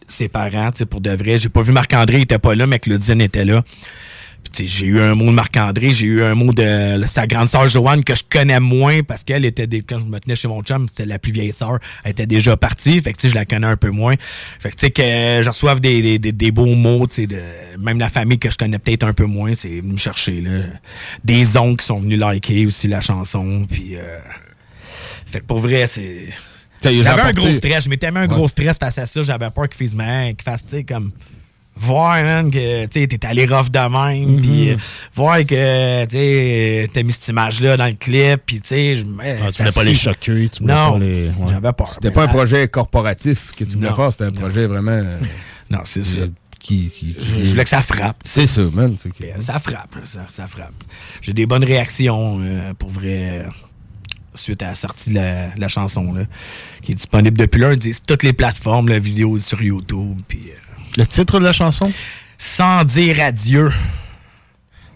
ses parents, tu sais, pour de vrai. J'ai pas vu Marc-André, il était pas là, mais Claudine était là. J'ai eu un mot de Marc-André, j'ai eu un mot de sa grande sœur Joanne que je connais moins parce qu'elle était, des, quand je me tenais chez mon chum, c'était la plus vieille sœur, elle était déjà partie. Fait que, tu sais, je la connais un peu moins. Fait que, tu sais, que je reçoive des, des, des, des beaux mots, tu sais, de, même la famille que je connais peut-être un peu moins, c'est venu me chercher, là. Des oncles qui sont venus liker aussi la chanson, puis... Euh, fait que pour vrai, c'est... J'avais un gros stress. Je m'étais mis un Ouais. gros stress face à ça. J'avais peur qu'il fasse, man, qu'il fasse, tu sais, comme. Voir, man, que tu sais, t'es allé rough de même. Mhm. Puis euh, voir que, tu sais, t'as mis cette image-là dans le clip. Puis, tu sais, je. eh, Ah, tu ça voulais pas les choquer, tu voulais Non, pas les- ouais. j'avais peur. C'était pas un projet corporatif que tu voulais Non. faire, c'était un projet vraiment. euh, Non, c'est ça. Qui, qui- Je, je voulais que ça frappe. C'est ça, man. c'est que- Euh, Ça frappe, ça, ça frappe. J'ai des bonnes réactions, euh, pour vrai, suite à la sortie de la, de la chanson, là, qui est disponible depuis lundi sur toutes les plateformes, la vidéo sur YouTube. Puis, euh, Le titre de la chanson? Sans dire adieu.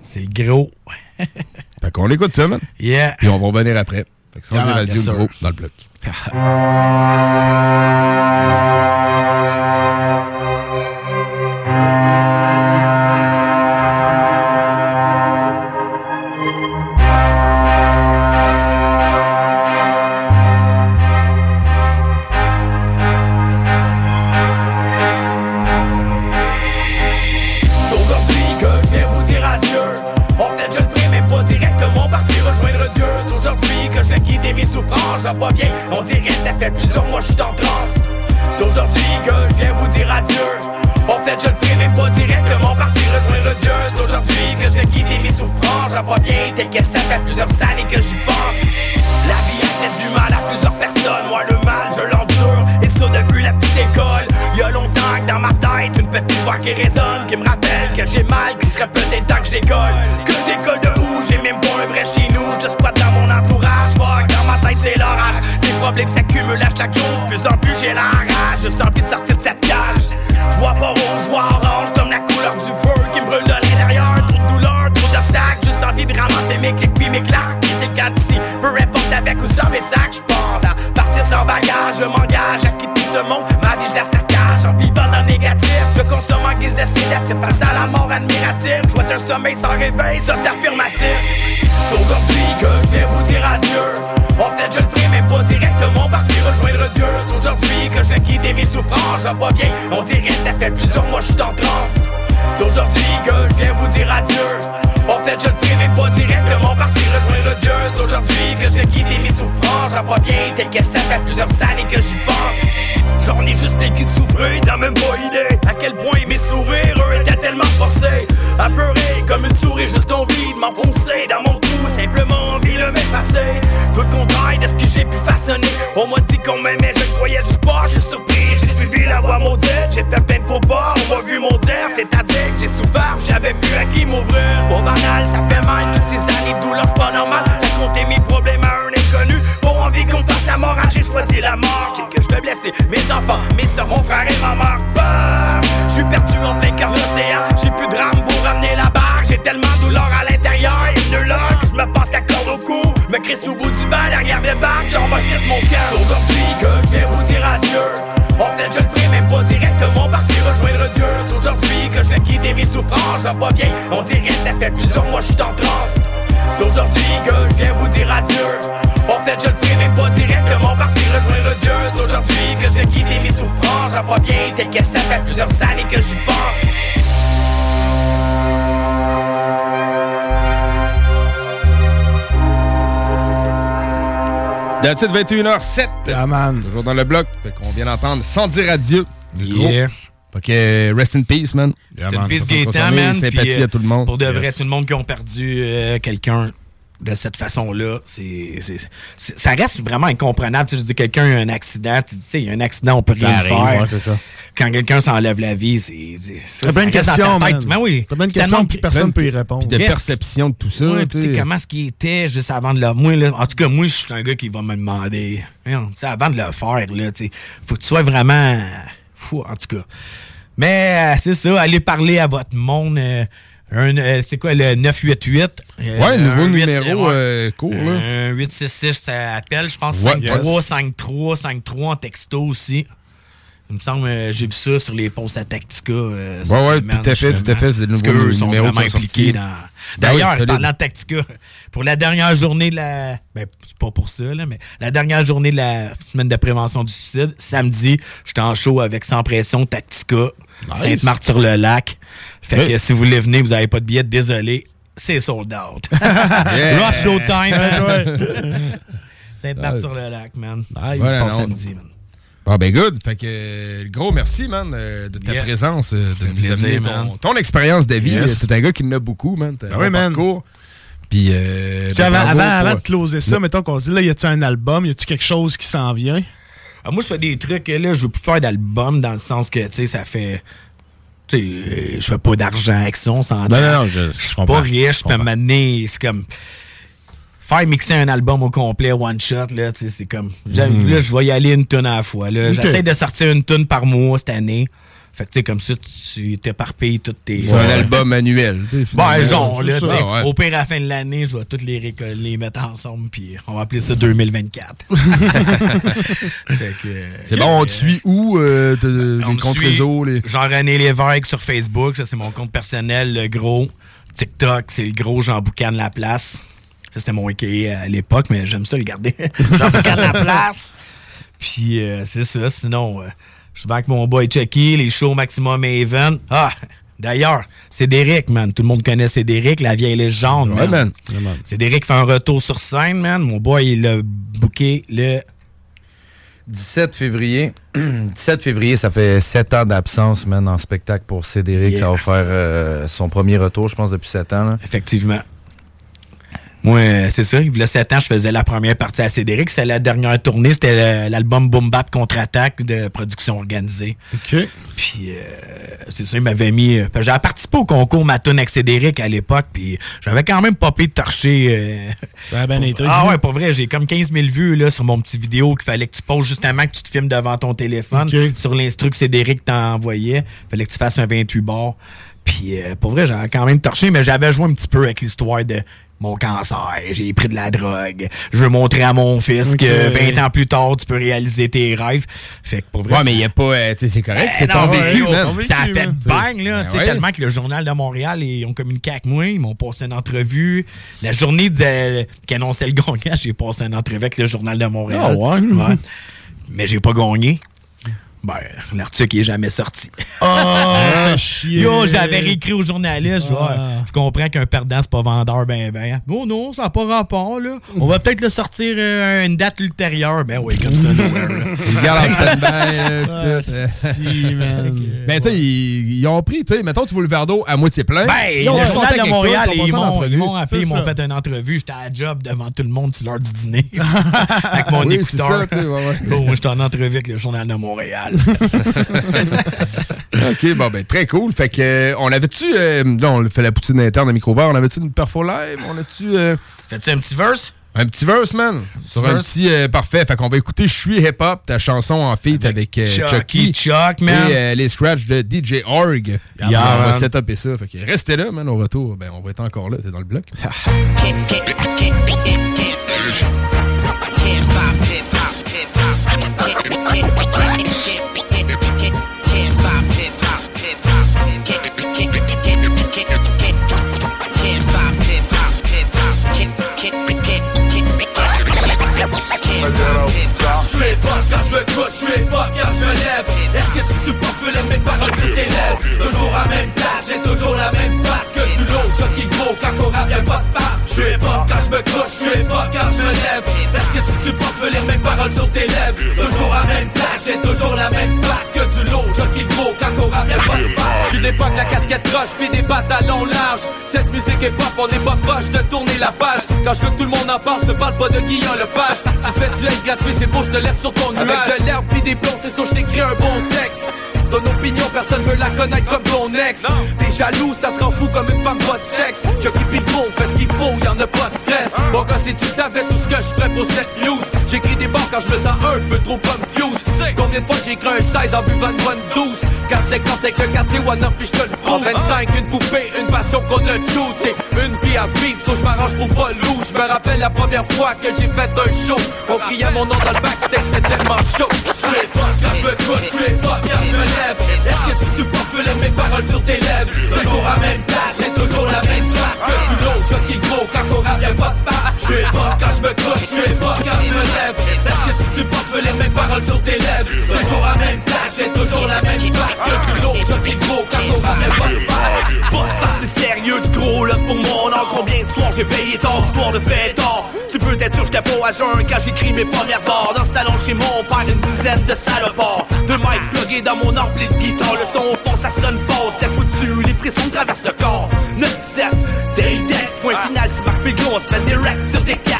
C'est gros. Fait qu'on écoute ça, man. Yeah. Puis on va revenir après. Fait que sans Yeah, dire adieu, le gros, dans le bloc. tel que ça fait plusieurs années que j'y pense. La vie a fait du mal à plusieurs personnes. Moi, le mal, je l'endure. Et ça depuis la petite école. Y a longtemps que dans ma tête, une petite voix qui résonne, qui me rappelle que j'ai mal, qu'il serait peut-être temps que je. Que je de où? J'ai même pas un vrai chez nous. Je squatte dans mon entourage. Fuck, dans ma tête, c'est l'orage. Les problèmes s'accumulent à chaque jour. Plus en plus, j'ai la face m'enfoncer Dans mon cou, simplement envie de m'effacer. Tout le contraire de ce que j'ai pu façonner. On m'a dit qu'on m'aimait, je croyais juste pas, je suis surpris J'ai suivi la voie maudite, j'ai fait plein de faux pas On m'a vu maudire, c'est-à-dire que j'ai souffert J'avais plus à qui m'ouvrir. Au banal, ça fait mal, toutes ces années de douleur, c'est pas normal. Raconter mes problèmes à un inconnu Pour envie qu'on fasse la morale, j'ai choisi la mort. Je sais que je vais blesser mes enfants, vais pas bien, on dirait ça fait plusieurs mois que je suis en transe c'est aujourd'hui que je viens vous dire adieu En fait je le ferai même pas directement partir rejoindre Dieu C'est aujourd'hui que je vais quitter mes souffrances Je vais pas bien tel que ça fait plusieurs années que j'y pense That's it, 21h07. Toujours dans le bloc. Fait qu'on vient d'entendre Sans dire adieu. Yeah. gros. Fait que rest in peace, man. C'est une piste Gaétan, man. Sympathie puis, euh, à tout le monde. Pour de vrai, Yes. tout le monde qui ont perdu euh, quelqu'un de cette façon-là, c'est, c'est- c'est- ça reste vraiment incomprenable. Tu sais, je dis, quelqu'un a eu un accident, tu sais, il y a un accident, on peut Ça rien arrive, faire. ouais, c'est ça. Quand quelqu'un s'enlève la vie, c'est. c'est- plein de questions. Mais oui. T'as plein de questions, que- personne peut y répondre. Puis de Yes. perception de tout ça. Tu sais, comment est-ce qu'il était juste avant de le. Moi, là, en tout cas, moi, je suis un gars qui va me demander. Voyons, tu sais, avant de le faire, là, tu sais, faut que tu sois vraiment. Fou, en tout cas. Mais euh, c'est ça, allez parler à votre monde. euh, euh, c'est quoi le 988? euh, Ouais, nouveau un huit- numéro, euh, court, là. Un 866, ça appelle, je pense, Ouais. 53, 53, 53 en texto aussi. Il me semble, j'ai vu ça sur les posts à Tactica. Ouais, ouais, tout à fait, tout à fait, c'est le Parce nouveau qu'eux sont numéro vraiment impliqués dans. Ben D'ailleurs, oui, solide. parlant de Tactica, pour la dernière journée de la. Ben, c'est pas pour ça, là, mais la dernière journée de la semaine de prévention du suicide, samedi, j'étais en show avec Sans Pression Tactica, Nice. Sainte-Marthe-sur-le-Lac. Fait Oui. que si vous voulez venir, vous n'avez pas de billet, désolé, c'est sold out. Yeah. Rush Showtime, man. Sainte-Marthe-sur-le-Lac, man. Nice. C'est non, samedi, man. Bon, ben good. Fait que, gros merci, man, euh, de ta Yeah. présence, euh, de nous plaisir, amener man. ton, ton expérience de vie. Yes. T'es un gars qui en a beaucoup, man. Ben oui, man. parcours. Puis, euh, Puis ben, avant, bravo avant, de closer ça, mettons qu'on se dit, là, y a-tu un album, y a-tu quelque chose qui s'en vient? Ah, moi, je fais des trucs, là, je veux plus faire d'album dans le sens que, tu sais, ça fait. Tu sais, euh, je fais pas d'argent avec ça, on s'entend. Ben non, non, je- je suis pas riche, Je puis à c'est comme. Faire mixer un album au complet, one shot, là, tu sais, c'est comme. Mhm. Là, je vais y aller une tonne à la fois, là. J'essaie de sortir une tonne par mois cette année. Fait que, tu sais, comme ça, tu t'éparpilles toutes tes. C'est un album annuel. tu sais. Ouais, genre, là, ça, ouais. au pire, à la fin de l'année, je vais toutes les, les mettre ensemble, puis on va appeler ça 2024. Fait que, euh, C'est bon, on te suit où? euh, t'as- on les comptes réseaux? Les... Jean-René Lévesque sur Facebook, ça c'est mon compte personnel, le gros. TikTok, c'est le gros Jean Boucan de la place. Ça c'est mon AKA à l'époque, mais j'aime ça le garder. Jean Boucan de la place. Puis euh, c'est ça, sinon, je vais avec mon boy Chucky, les shows Maximum Event. Ah, d'ailleurs, Cédric, man. Tout le monde connaît Cédric, la vieille légende, Ouais, man. man. Cédric fait un retour sur scène, man. Mon boy, il a booké le 17 février. 17 février, ça fait 7 ans d'absence, man, en spectacle pour Cédric. Yeah. Ça va faire euh, son premier retour, je pense, depuis 7 ans. là. Effectivement. Moi, c'est ça. Il y a 7 ans, je faisais la première partie à Cédric. C'était la dernière tournée. C'était l'album Boom Bap Contre-Attaque de production organisée. OK. Puis, euh, c'est ça, il m'avait mis... euh, J'avais participé au concours Matone avec Cédric à l'époque, puis j'avais quand même popé de torcher... euh, Ben, ben, ah ouais, pour vrai, j'ai comme 15 000 vues là, sur mon petit vidéo qu'il fallait que tu poses justement que tu te filmes devant ton téléphone. Sur l'instru que Cédric t'a envoyé. fallait que tu fasses un 28 bars. Puis euh, pour vrai, j'avais quand même torché, mais j'avais joué un petit peu avec l'histoire de mon cancer, j'ai pris de la drogue. Je veux montrer à mon fils que 20 ans plus tard, tu peux réaliser tes rêves. Fait que pour vrai, Ouais, mais il n'y a pas. euh, tu sais, c'est correct, ben c'est ton vécu, ouais, man. Ça a fait man. bang, là. Ben ouais. Tellement que le Journal de Montréal, ils ont communiqué avec moi. Ils m'ont passé une entrevue. La journée de, qui annonçait le gagnant, j'ai passé une entrevue avec le Journal de Montréal. Ah ouais? Mais j'ai pas gagné. Ben, l'article est jamais sorti. Ah, chier. Yo, j'avais réécrit au journaliste, Ah. je comprends qu'un perdant, c'est pas vendeur, ben, ben. Oh non, ça n'a pas rapport, là. On va peut-être le sortir euh, à une date ultérieure. Ben oui, comme ça. Ils gardent en stand-by. euh, euh. Ben, tu sais, ils, ils ont pris, tu sais, mettons, tu vois le verre d'eau à moitié plein. Ben, Ils ont le journal de Montréal, ils m'ont appelé, ils m'ont fait une entrevue. J'étais à la job devant tout le monde sur l'heure du dîner. avec mon écouteur. ça, tu sais, ouais, ouais. Bon, j'étais en entrevue avec le journal de Montréal. OK, bon, ben, très cool. Fait que, euh, on avait-tu. euh, là, on fait la poutine interne à micro-bar. On avait-tu une perfo live? On a-tu. euh, Fais-tu un petit verse? Un petit verse, man. Sur un petit. euh, parfait. Fait qu'on va écouter Je suis hip-hop, ta chanson en feat avec, euh, Chucky Chucky. Chuck, man. Et euh, les scratchs de DJ Org. Yeah, on va man. setuper ça. Fait que restez là, man. Au retour, ben, on va être encore là. T'es dans le bloc. Tu supportes, je veux les mêmes paroles sur tes lèvres. Toujours à même place, j'ai toujours la même l'autre. Chucky gros, quand on rappe, y'a pas de face. Je suis pas quand je me couche, je suis pas quand je me lève. Est-ce que tu supportes, je veux les mêmes paroles sur tes lèvres. Toujours à même place, j'ai toujours la même face que tu l'autre. Chucky gros, quand on rappe, y'a pas de face. Je suis d'époque, la casquette croche, puis des pantalons larges. Cette musique est pop, on est pas proche de tourner la page. Quand je veux que tout le monde en parle, je te parle pas de Guillaume Lepage. Tu fais du hate gratuit, c'est beau, je te laisse sur ton nuage. Avec de l'herbe pis des plombs, c'est sûr, je t'écris un bon texte. Ton opinion, personne veut la connaître comme ton ex. T'es jaloux, ça te rend fou comme une femme pas de sexe. Chucky Pico, fais ce qu'il faut, y'en a pas de stress. Bon, gars, si tu savais tout ce que je ferais pour cette news, j'écris des bars quand je me sens un peu trop confused. Combien de fois j'ai écrit un 16 en buvant une bonne 12 4 50 c'est le quartier one up puis je te le prouve 25, une poupée, une passion qu'on a choose C'est une vie à vivre, so je m'arrange pour pas loup. Je me rappelle la première fois que j'ai fait un show. On criait mon nom dans le backstage, c'était tellement chaud. Je suis pas quand je me couche, je pas quand je me lève. Est-ce que tu supportes, lève mes paroles sur tes lèvres? Toujours à même place, j'ai toujours la même place. Que tu l'autre, jockey gros, quand on y'a pas de face. Je suis pas quand je me couche, je suis pas quand je me lève. Est-ce que tu supportes, je lève mes paroles sur tes lèvres? Toujours à même place, j'ai toujours la même face. Que tu l'autre, jockey gros, quand on rappe, y'a pas de de face, c'est sérieux, du gros love pour mon nom. Combien de soirs? J'ai veillé tard, histoire de fait tard. Tu peux être j'étais pas à jeun quand j'écris mes premières barres. Dans ce salon chez mon père, une dizaine de salopards. Deux mics plugués dans mon ampli de guitare. Le son au fond, ça sonne fort, c'était foutu. Les frissons traversent le corps. 9-7, day deck, point final, tu marques Pigon, on se met des racks sur des cassettes.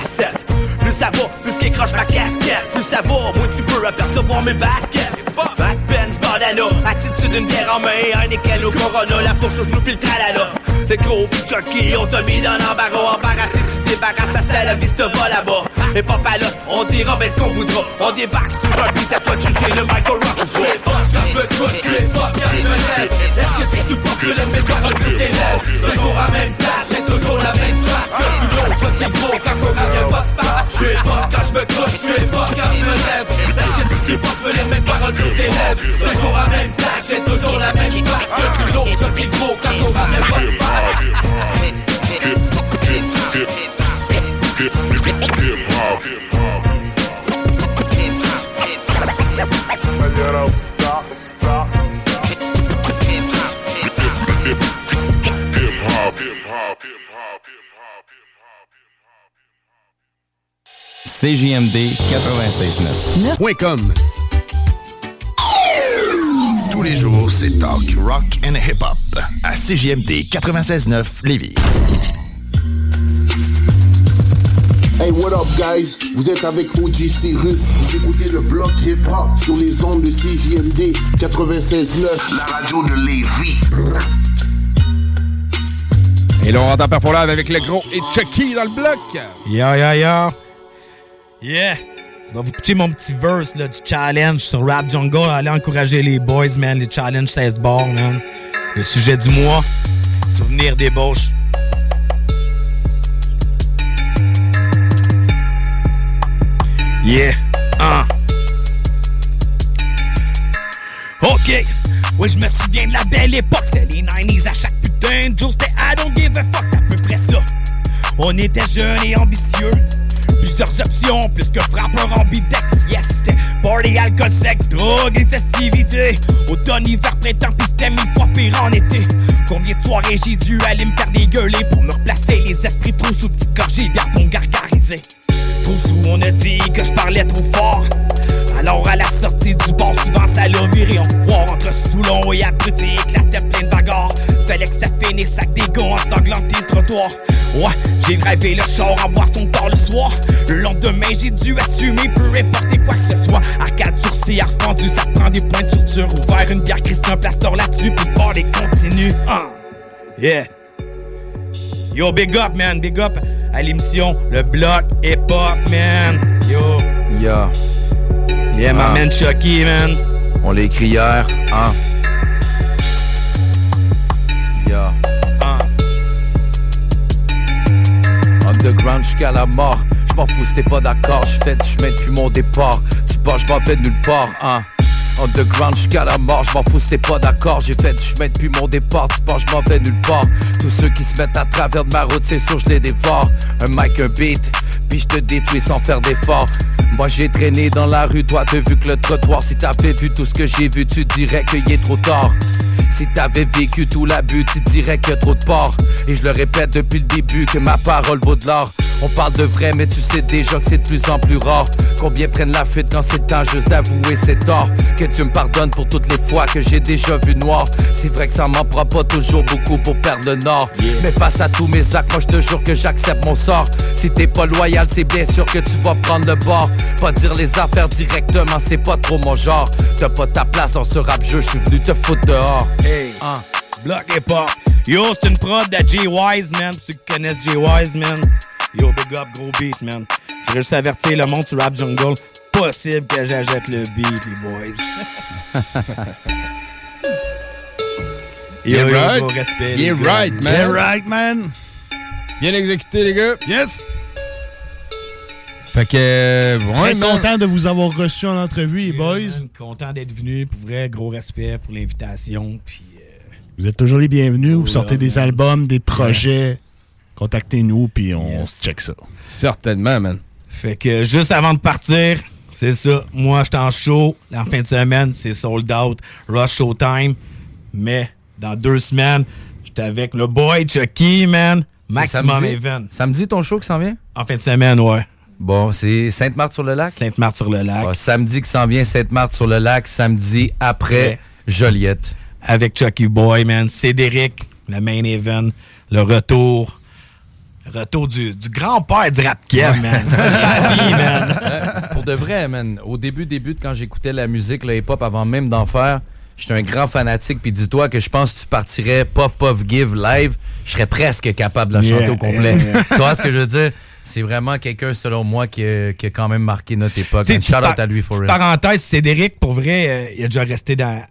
Ça va, plus qu'écroche ma casquette. Plus ça va, moins tu peux apercevoir mes baskets. Back attitude d'une bière en main, un nickel au corona, la fourche au pis le tralala. T'es gros jockey, on t'a mis dans l'embarras, embarrassé, tu débarrasses, ça c'était la vie, te va là-bas. Et pas palos, on dira ben ce qu'on voudra, on débarque sur un beat, à toi de juger le Michael Rock. Je suis pas quand je me couche, je suis pas quand je me lève. Est-ce que tu supportes, je lève mes paroles sur tes lèvres? Toujours à même place, j'ai toujours la même face. Que tu l'autre, jockey gros, quand on rappe, y'a pas de. Je suis pas quand je me couche, je suis pas quand je me lève. Est-ce que tu supportes, je lève mes paroles sur tes lèvres? Toujours à même place, j'ai toujours la même face. Que tu l'autre, jockey gros, quand on rappe, y'a pas face. CJMD 96.9. Tous les jours, c'est talk, rock and hip-hop à CJMD 96.9 Lévis. Hey, what up, guys? Vous êtes avec OG Cyrus. Vous écoutez le bloc hip-hop sur les ondes de CJMD 96.9. La radio de Lévis. Et là, on rentre en perforlade avec le gros et Chucky dans le bloc. Ya, ya, ya. Yeah. Je vous écouter mon petit verse là, du challenge sur Rap Jungle. Allez encourager les boys, man. Les challenges 16 bars, man. Le sujet du mois, souvenir d'ébauche. Yeah. Ah. OK. Oui, je me souviens de la belle époque. C'est les 90s à chaque putain de. C'était I don't give a fuck. C'est à peu près ça. On était jeunes et ambitieux. Plusieurs options, plus que frappeur ambidex. Yes, party, alcool, sexe, drogue et festivités. Automne, hiver, printemps, pis c'était mille fois pire en été. Combien de soirées j'ai dû aller me faire dégueuler pour me replacer les esprits trop sous petite gorgée, bière pour me gargariser. Trop sous, on a dit que je parlais trop fort. Alors à la sortie du bar, souvent ça l'a viré en foire Entre Soulon et Abruti, bagarres Fallait que ça finisse avec des gars ensanglantés le trottoir. Ouais, j'ai drivé le char en boisson tard le soir. Le lendemain, j'ai dû assumer peu importe quoi que ce soit. Arcade sursis, refendu, ça prend des points de suture. Ouvert une bière, Christian, plaster là-dessus, puis le les continue. Ah, Yeah. Yo, big up, man, big up à l'émission Le Bloc Hip Hop, man. Yo. Yeah. Yeah, my Ah. man Chucky, man. On l'a écrit hier, hein? Yeah. Underground jusqu'à la mort. Je m'en fous t'es pas d'accord. Je fais du chemin depuis mon départ. Tu penses, je m'en vais nulle part, hein? Underground jusqu'à la mort, je m'en fous t'es pas d'accord J'ai fait du chemin depuis mon départ, tu penses je m'en vais nulle part Tous ceux qui se mettent à travers de ma route, c'est sûr je les dévore Un mic, un beat, puis je te détruis sans faire d'effort Moi j'ai traîné dans la rue, toi t'as vu que le trottoir Si t'avais vu tout ce que j'ai vu, tu dirais qu'il est trop tard si t'avais vécu tout l'abus, tu dirais qu'il y a trop de porc. Et je le répète depuis le début que ma parole vaut de l'or. On parle de vrai mais tu sais déjà que c'est de plus en plus rare. Combien prennent la fuite quand c'est temps juste d'avouer c'est tort Que tu me pardonnes pour toutes les fois que j'ai déjà vu noir. C'est vrai que ça m'en prend pas toujours beaucoup pour perdre le nord. Mais face à tous mes moi je te jure que j'accepte mon sort. Si t'es pas loyal, c'est bien sûr que tu vas prendre le bord. Pas dire les affaires directement, c'est pas trop mon genre. T'as pas ta place dans ce rap jeu, je suis venu te foutre dehors Hey, Ah. Bloc. Yo, c'est une prod de Jay Wise, man. Pour ceux qui connaissent Jay Wise, man. Yo, big up, gros beat, man. Je voudrais juste avertir le monde sur Rap Jungle. Possible que j'achète le beat, les boys. Yeah, Yo, yo, right. respect, Yeah, right, man. Yeah, right, man. Bien exécuté, les gars. Yes! Fait que. ouais, Très man. content de vous avoir reçu en entrevue, les boys. Man, Content d'être venu. Pour vrai, gros respect pour l'invitation. Puis, euh, Vous êtes toujours les bienvenus. Vous Oh, sortez là, des man. albums, des projets. Contactez-nous, puis on se check ça. Certainement, man. Fait que juste avant de partir, c'est ça. Moi, j'étais en show. En fin de semaine, c'est sold out. Rush Showtime. Mais dans deux semaines, j'étais avec le boy Chucky, man. Maximum samedi? Event. Samedi, ton show qui s'en vient? En fin de semaine, ouais. Bon, c'est Sainte-Marthe-sur-le-Lac? Sainte-Marthe-sur-le-Lac. samedi qui s'en vient, Sainte-Marthe-sur-le-Lac. Samedi après Ouais. Joliette. Avec Chucky Boy, man. Cédric, le main event. Le retour. Retour du, du grand-père du rap Kev, man. Euh, Pour de vrai, man. Au début, début, quand j'écoutais la musique, le hip-hop, avant même d'en faire, j'étais un grand fanatique. Puis dis-toi que je pense que tu partirais Puff Puff Give live, je serais presque capable de la chanter Yeah, au complet. yeah, yeah. tu vois ce que je veux dire? C'est vraiment quelqu'un, selon moi, qui a, qui a quand même marqué notre époque. T'sais, Man, petite Shout out par- à lui, for. Parenthèse, Cédric, pour vrai, euh, il a déjà resté dans,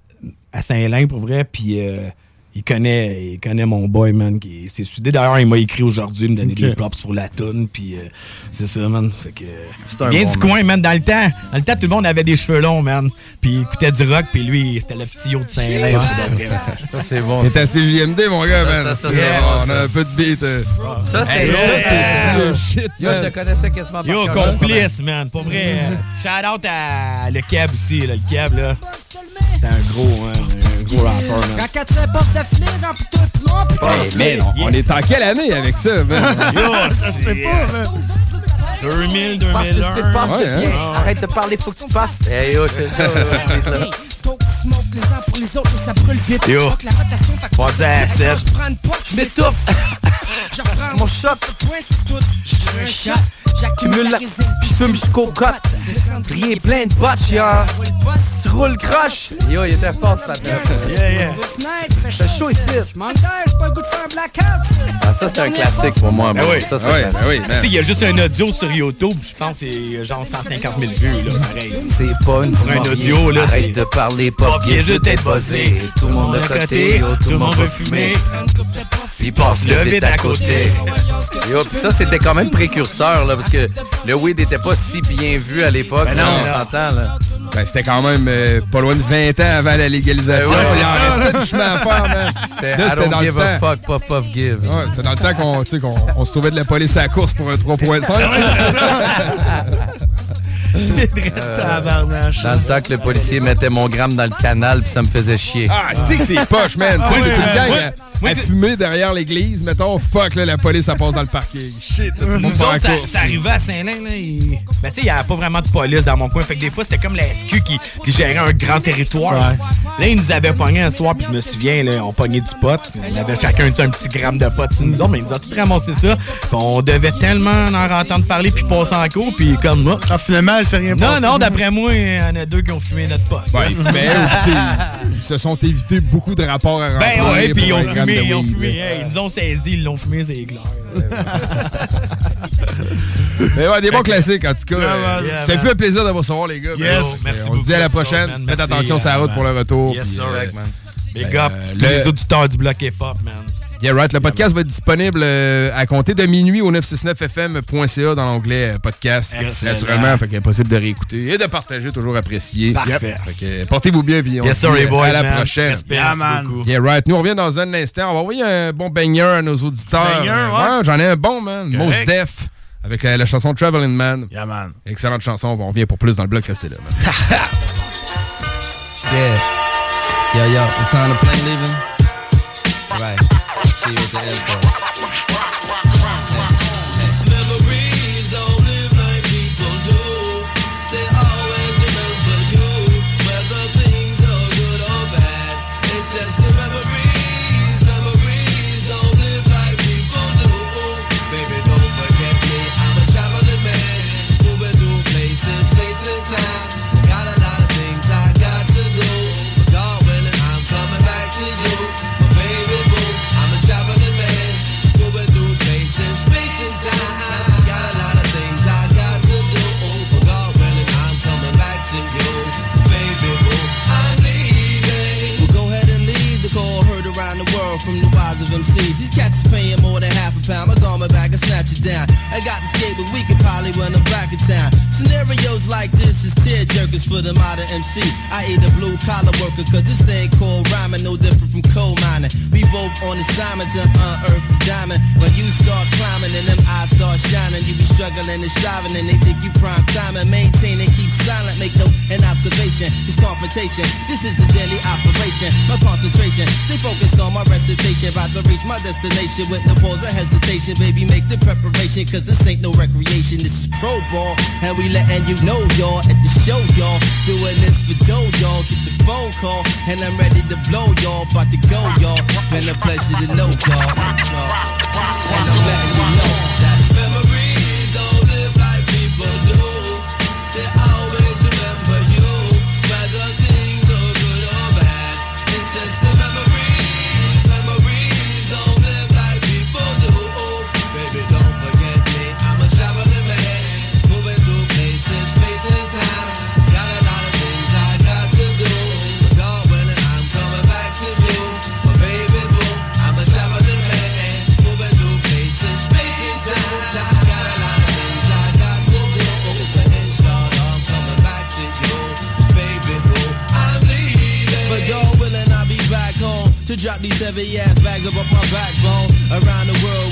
à Saint-Lin, pour vrai, puis euh, il connaît il connaît mon boy, man, qui s'est soudé. D'ailleurs, il m'a écrit aujourd'hui, me donner Ok. des props pour la toune, puis euh, c'est ça, man. Fait que, un il bon du man. coin, man. Dans le temps, dans le temps, tout le monde avait des cheveux longs, man. Puis il écoutait du rock, puis lui, c'était le petit yo de Saint-Lin. pour de vrai. Ça, c'est bon. C'est à CJMD, mon gars, Ça, man. ça, ça, Yeah, c'est bon, on a un peu de beat. euh. Ça, c'est Hey, ça, hey, c'est- hey, shit, Yo, je te connaissais quasiment par Yo, complice, man. Pour vrai, euh, shout out à le Cab aussi, là, le Cab, là. C'était un gros, hein, un gros rapper, man. Quand quatre portes tout man, on, on est en quelle année avec ça, man? Yo, ça c'est pas, man. 2000, Passe le 2001. speed, passe Ouais, le hein. bien? Arrête de parler, faut que tu passes. Hey yo, c'est ça. Smoke, les uns pour les autres, ça brûle vite. Yo. La rotation, je prends une pote, je m'étouffe. Je reprends mon shot. Je tire un shot, j'accumule la résine, Puis je fume jusqu'au cote. Rien plein de botch, ya. Tu roules croche. Yo, il était fort, ce matin. Yeah, yeah. Chaud ici. Je m'engage, j'ai pas le goût de faire un blackout. Ah, ça, c'est un classique pour moi. Ben oui. Ça, c'est Ah un oui, ben sais, il y a juste un audio sur YouTube, je pense que c'est genre 150 000 vues, là, pareil. C'est pas une un audio, là, c'est- Arrête de parler, je je t'ai t'ai buzzé. Tout le monde de côté, yo, tout le monde veut fumer. Puis passe le vite à côté. Yo, puis ça, c'était quand même précurseur, là, parce que le weed était pas si bien vu à l'époque. Ben là, non, on s'entend, là. Ben, c'était quand même euh, pas loin de 20 ans avant la légalisation. Ben ouais, il en restait du chemin à faire, man. C'était I don't dans le give a temps. fuck, puff, puff, give. Ouais, c'était dans le temps qu'on tu sais, qu'on on se sauvait de la police à la course pour un 3.5. Tabarnache. Dans le temps que le policier mettait mon gramme dans le canal, puis ça me faisait chier. Ah, je sais que c'est poche, man. Tu sais, gang à- à, t'es- fumer derrière l'église. Mettons, fuck, là, la police, ça passe dans le parking. Shit, là, tout le monde Nous autres, ça, arrivait à Saint-Lin, là. il- Ben, tu sais, il n'y avait pas vraiment de police dans mon coin. Fait que des fois, c'était comme la SQ qui, qui gérait un grand territoire. Là, ils nous avaient pogné un soir, puis je me souviens, là, on pognait du pot. On avait chacun tu sais, un petit gramme de pot sur nous autres, mais ils nous ont tout ramassé ça. Puis on devait tellement en entendre parler, puis passer en cours, puis comme moi. Ah, finalement, c'est rien Non, passé. non, d'après moi, il y en a deux qui ont fumé notre pot. Ben, ils se sont évités beaucoup de rapports à remplir. Ben ouais, puis ils ont fumé, ils ont fumé. Hey, ils nous ont saisi, ils l'ont fumé, c'est clair. Mais ouais, des bons classiques, en tout cas. Yeah, Euh, man. Ça Yeah, fait plaisir de vous recevoir, les gars. Yes. Ben, Merci On se dit à la prochaine. man. Faites Merci, attention sur la euh, route pour le retour. Yes, puis, sir. euh, Big Euh, up, tous le- les auditeurs du bloc hip-hop, man. Yeah, right. Le podcast va être disponible euh, à compter de minuit au 969fm.ca dans l'onglet euh, podcast. Excellent. Naturellement, fait qu'il est possible de réécouter et de partager, toujours apprécié. Parfait. Fait que, euh, portez-vous bien, puis on Yes, se dit, boys, à la man. prochaine. Respect, man. Yeah, right. Nous, on revient dans un instant. On va envoyer un bon banger à nos auditeurs. Banger, Euh, ouais. J'en ai un bon, man. Correct. Mos Def. Avec la chanson Traveling Man. Yeah, man. Excellente chanson. On revient pour plus dans le bloc. Restez là, man. Yeah. Yo, yo, time? Right. See you at the airport. MCs. These cats is paying more than half a pound. My garment back and snatch it down. I got the skate, but we can probably run them back in town. Scenarios like this is tear jerkers for the modern MC. I ain't a blue collar worker, cause this thing called rhyming no different from coal mining. We both on assignment to unearth the diamond. When you start climbing and them eyes start shining, you be struggling and striving and they think you prime time and maintain and keep silent. Make no an observation. It's confrontation. This is the daily operation. My concentration. Stay focused on my recitation. About to reach my destination with no pause or hesitation. Baby, make the preparation. Cause this ain't no recreation. This is pro ball. And we letting you know, y'all, at the show, y'all. Doing this for dough, y'all. Get the phone call. And I'm ready to blow, y'all. About to go, y'all. Been a pleasure to know, y'all. And I'm letting you know to heavy ass bags up off my backbone. Around the world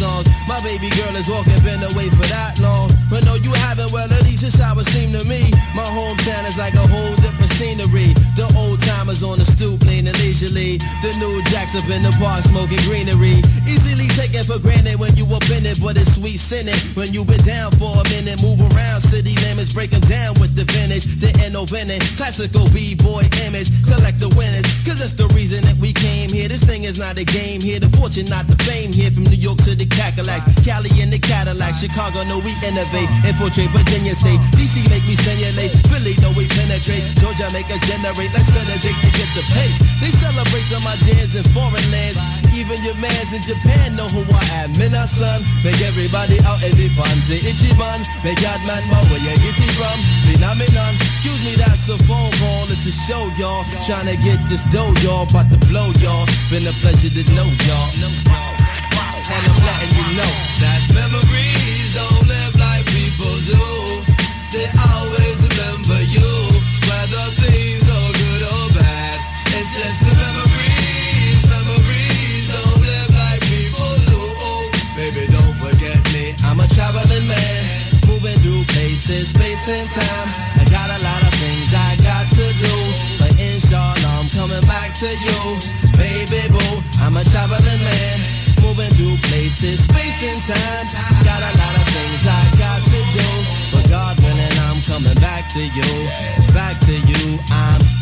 songs. My baby girl is walking, been away for that long. But no, you haven't, well, at least it's how it seemed to me. My hometown is like a whole different scenery. The old timers on the stoop, leaning leisurely. The new jacks up in the park, smoking greenery. Easily taken for granted when you up in it, but it's sweet sinning. When you been down for a minute, move around city limits, break them down with the finish. The innovating, classical B-boy image. Collect the winners, cause that's the reason that we came here. This thing is not a game here. The fortune, not the fame here. From New York to the Cadillacs, Cali in the Cadillac, Chicago, know we innovate. Infiltrate Virginia State. DC make me stimulate. Philly, know we penetrate. Georgia make us generate. Let's celebrate to get the pace. They celebrate on my jams in foreign lands. Even your mans in Japan know who I am. Mina son, make everybody out in the fun. Say Ichiban, make God man know where you get it from. Phenomenon, excuse me, that's a phone call. It's a show, y'all. Trying to get this dough, y'all. About to blow, y'all. Been a pleasure to know, y'all. And I'm letting you know that memories don't live like people do. They always remember you, whether things are good or bad. It's just the memories, memories don't live like people do. Baby, don't forget me, I'm a traveling man, moving through places, space and time. I got a lot of things I got to do, but inshallah I'm coming back to you, baby boo. I'm a traveling man, moving through places, space and time. Got a lot of things I got to do, but God willing I'm coming back to you, back to you. I'm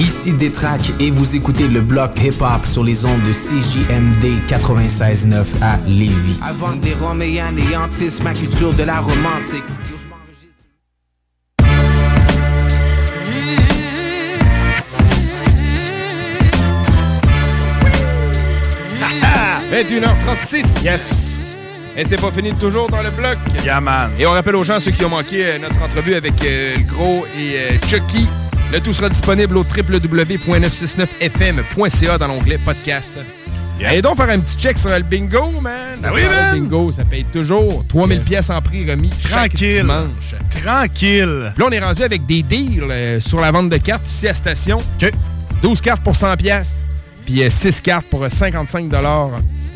Ici Détrac et vous écoutez le bloc hip-hop sur les ondes de CJMD 96.9 à Lévis. Avant que des Roms et anéantissent ma culture de la romantique. Ah, 21h36. Yes. Et c'est pas fini toujours dans le bloc. Yeah, man. Et on rappelle aux gens, ceux qui ont manqué euh, notre entrevue avec euh, le Gros et euh, Chucky, le tout sera disponible au www.969fm.ca dans l'onglet podcast. Allez donc faire un petit check sur le bingo, man. Ben oui, man. Le bingo, ça paye toujours 3000 pièces en prix remis chaque Tranquille. dimanche. Tranquille. Là, on est rendu avec des deals euh, sur la vente de cartes ici à Station. 12 cartes pour 100 pièces, puis 6 cartes pour euh, 55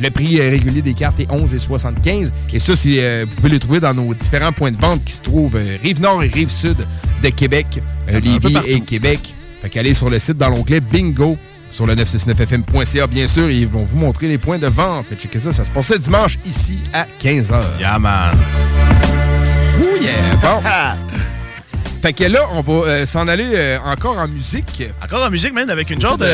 Le prix euh, régulier des cartes est 11,75 Et ça, c'est, euh, vous pouvez les trouver dans nos différents points de vente qui se trouvent euh, Rive-Nord et Rive-Sud de Québec, Lévis et Québec. Fait qu'allez sur le site dans l'onglet Bingo sur le 969fm.ca, bien sûr, et ils vont vous montrer les points de vente. Fait que checkez ça, ça se passe le dimanche ici à 15h. Yeah, man. Ouh, yeah! Bon. fait que là, on va euh, s'en aller euh, encore en musique. Encore en musique, man, avec une genre de,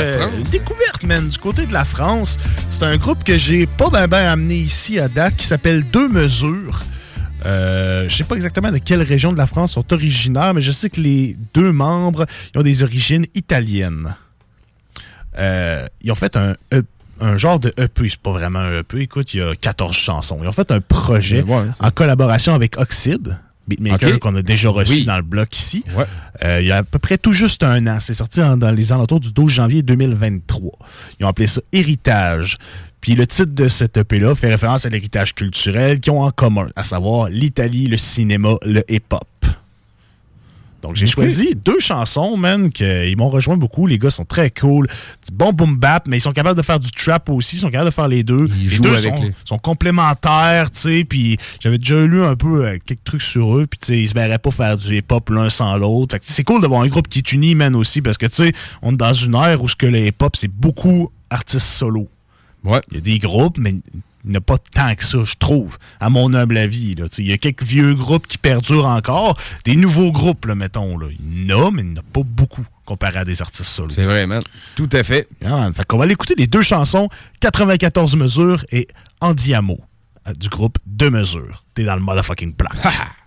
découverte, man, du côté de la France. C'est un groupe que j'ai pas ben ben amené ici à date qui s'appelle Deux Mesures. Euh, je sais pas exactement de quelle région de la France sont originaires, mais je sais que les deux membres ils ont des origines italiennes. Euh, ils ont fait un, E- un genre de EP, c'est pas vraiment un EP, écoute, il y a 14 chansons. Ils ont fait un projet Ouais, ouais, c'est- en collaboration avec Oxide, beatmaker qu'on a déjà reçu Oui. dans le bloc ici. Euh, il y a à peu près tout juste un an. C'est sorti en- dans les alentours du 12 janvier 2023. Ils ont appelé ça Héritage. Puis le titre de cette EP-là fait référence à l'héritage culturel qu'ils ont en commun, à savoir l'Italie, le cinéma, le hip-hop. Donc j'ai choisi deux chansons, man, qu'ils m'ont rejoint beaucoup. Les gars sont très cool. Bon boom bap, mais ils sont capables de faire du trap aussi. Ils sont capables de faire les deux. les jouent deux avec sont, les- sont complémentaires, tu sais. Puis j'avais déjà lu un peu euh, quelques trucs sur eux. Puis tu sais, ils se verraient pas faire du hip-hop l'un sans l'autre. C'est cool d'avoir un groupe qui est uni, man, aussi, parce que tu sais, on est dans une ère où ce que le hip-hop, c'est beaucoup artistes solo. Ouais. Il y a des groupes, mais il n'y a pas tant que ça, je trouve, à mon humble avis. Il y a quelques vieux groupes qui perdurent encore. Des nouveaux groupes, là, mettons. Là. Il y en a, mais il n'y en a pas beaucoup comparé à des artistes solo. C'est vrai, man. Tout à fait. Yeah, man. Fait qu'on va aller écouter les deux chansons, 94 mesures et Andiamo, euh, du groupe Deux mesures. T'es dans le motherfucking plan.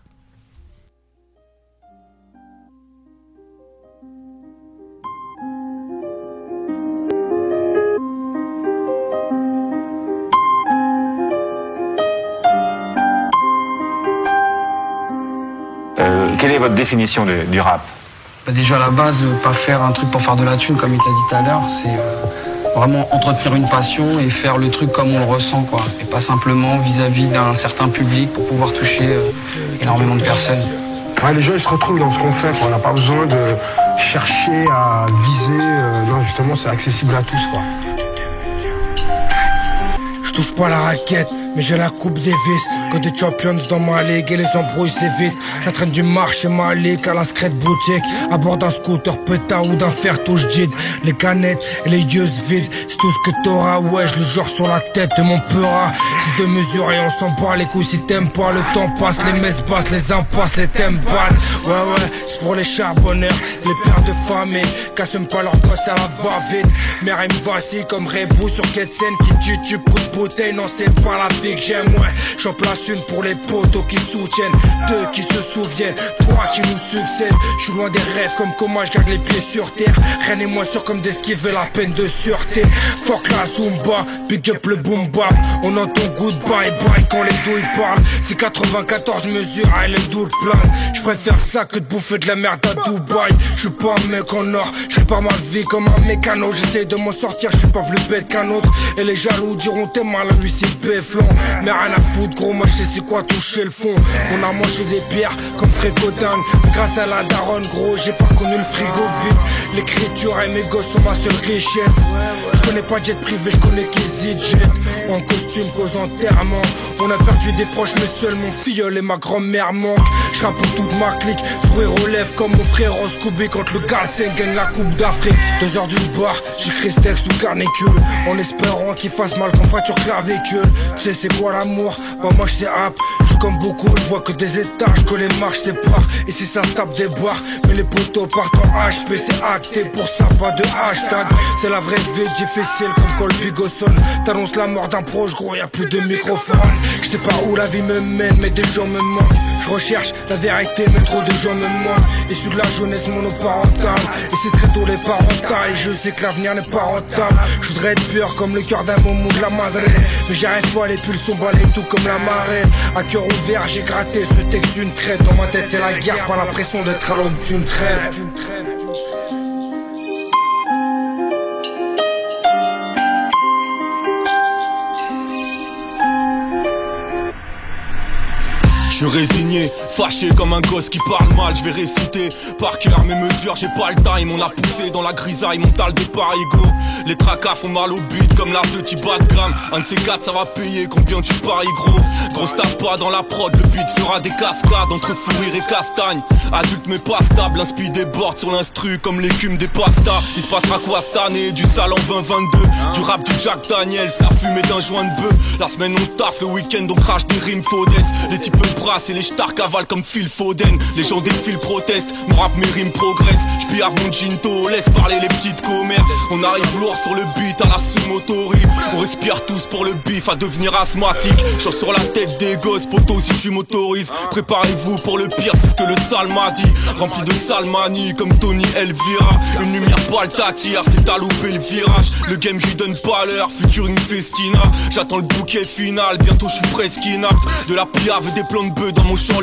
quelle est votre définition de- du rap Bah, déjà à la base, euh, pas faire un truc pour faire de la thune comme il t'a dit tout à l'heure, c'est euh, vraiment entretenir une passion et faire le truc comme on le ressent quoi. Et pas simplement vis-à-vis d'un certain public pour pouvoir toucher euh, énormément de personnes. Ouais, les gens ils se retrouvent dans ce qu'on fait, quoi. on n'a pas besoin de chercher à viser, euh, non justement c'est accessible à tous quoi. Je touche pas la raquette, mais j'ai la coupe des vis. Que des champions dans ma ligue et les embrouilles c'est vite. Ça traîne du marché ma ligue à la secrète boutique. À bord d'un scooter péta ou d'un fer touche jid. Les canettes et les yeux vides, c'est tout ce que t'auras. Ouais, je le jure sur la tête de mon peura. C'est de mesure et on s'en bat les couilles si t'aimes pas. Le temps passe, les messes passent, les impasses, les thèmes battent. Ouais, ouais, c'est pour les charbonneurs, les pères de famille. Qu'assument pas leur gosse à la va-vite. Mère elle me comme Rebou sur Ketsen qui tue, tu coup bouteille. Non, c'est pas la ouais. J'en place une pour les potos qui soutiennent, deux qui se souviennent, trois qui nous succèdent. Je suis loin des rêves comme comment je garde les pieds sur terre. Rien n'est moins sûr comme d'esquiver la peine de sûreté. Fuck la Zumba, pick up le boom bap. On entend goodbye, bye quand les douilles parlent. C'est 94 mesures, Island Doule plan. Je préfère ça que de bouffer de la merde à Dubaï. Je suis pas un mec en or, je pas ma vie comme un mécano. J'essaie de m'en sortir, je suis pas plus bête qu'un autre. Et les jaloux diront t'es mal, lui c'est béflon. Mais rien à foutre, gros, moi je sais c'est quoi toucher le fond. On a mangé des bières comme Frégodin. Grâce à la daronne, gros, j'ai pas connu le frigo vide. L'écriture et mes gosses sont ma seule richesse. Je connais pas jet privé, je connais qu'EasyJet. En costume qu'aux enterrements. On a perdu des proches, mais seul mon filleul et ma grand-mère manquent. Je pour toute ma clique, sourire aux lèvres comme mon frère Scooby quand le Galsen gagne la Coupe d'Afrique. Deux heures du bar, j'écris ce texte sous carnicule. En espérant qu'il fasse mal comme fracture clavicule. C'est quoi l'amour? Bah, moi je sais rap. Je comme beaucoup, je vois que des étages, que les marches séparent. Et si ça tape des barres, mais les poteaux partent en HP, c'est acté. Pour ça, pas de hashtag. C'est la vraie vie difficile comme Colby Gosson. T'annonces la mort d'un proche, gros, y a plus de microphone. Je sais pas où la vie me mène, mais des gens me manquent. Je recherche la vérité, mais trop de gens me manquent. Issu de la jeunesse monoparentale. Et c'est très tôt les parents taillent. Je sais que l'avenir n'est pas rentable. Je voudrais être pur comme le cœur d'un momo de la madre. Mais j'arrive pas, les pulsions balayent tout comme la marée. À cœur ouvert, j'ai gratté ce texte d'une traite. Dans ma tête, c'est la guerre, pas l'impression d'être à l'aube d'une trêve. Suis résigné, fâché comme un gosse qui parle mal, je vais réciter par cœur mes mesures, j'ai pas le time, on a poussé dans la grisaille, mental de Paris gros. Les tracas font mal au but comme la petit bas de gramme. Un de ces quatre ça va payer combien tu paries gros? Grosse tape pas dans la prod, le beat fera des cascades entre fou rire et castagne. Adulte mais pas stable, l'inspi déborde sur l'instru comme l'écume des pastas. Il se passera quoi cette année? Du salon 2022, du rap du Jack Daniels, la fumée d'un joint de bœuf. La semaine on taffe, le week-end on crache des rimes faudesses. Les types brassent et les stars cavalent comme Phil Foden. Les gens défilent, protestent, mon rap mes rimes progressent. J'pillard mon ginto, laisse parler les petites commères. On arrive lourd sur le beat à la sous-motorie. On respire tous pour le bif à devenir asthmatique. J'en sur la tête des gosses, poteau si tu m'autorises. Préparez-vous pour le pire, c'est ce que le sale m'a dit. Rempli de salmanie comme Tony Elvira. Une lumière pâle t'attire, c'est à louper le virage. Le game j'y donne pas l'heure, futur une festina. J'attends le bouquet final, bientôt je suis presque inapte. De la piave des plans de bœufs dans mon champ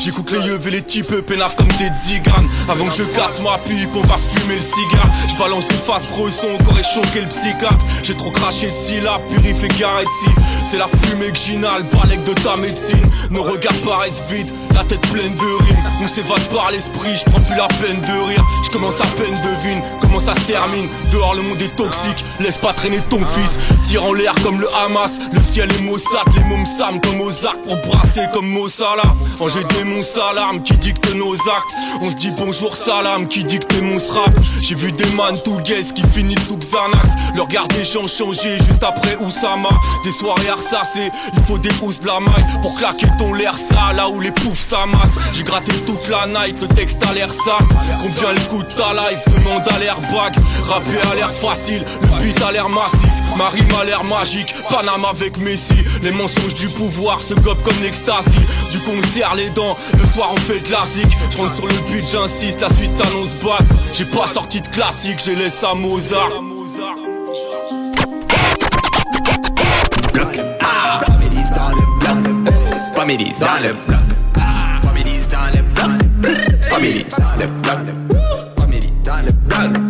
J'écoute les yeux et les types pénaf comme des ziganes. Avant que je casse ma pipe, on va fumer le cigare. Je balance face bresson, encore et choqué le psychiatre. J'ai trop craché de syllabes, purifie si C'est la fumée que j'inhale, balèque de ta médecine. Nos regards paraissent vides, la tête pleine de rimes. On s'évade par l'esprit, je prends plus la peine de rire. Je commence à peine devine ça se termine. Dehors le monde est toxique, laisse pas traîner ton fils. Tire en l'air comme le Hamas, le ciel est Mossad, les mômes sam comme arcs pour brasser comme Mossala. Quand j'ai mon salam qui dicte nos actes, on se dit bonjour salam qui dicte mon rap. J'ai vu des man tout guess qui finissent sous Xanax. Le regard des gens changer juste après Oussama. Des soirées ressassées, il faut des housses de la maille pour claquer ton l'air sale là où les poufs s'amassent. J'ai gratté toute la night, le texte a l'air sale. Combien le coûte ta life Demande à l'air bague. Rapper a l'air facile, le beat a l'air massif. Ma l'air magique, Panama avec Messi. Les mensonges du pouvoir se gobent comme l'extasie. Du coup on serre les dents, le soir on fait le classique. Je rentre sur le beat, j'insiste, la suite s'annonce balle. J'ai pas sorti de classique, j'ai laissé à Mozart.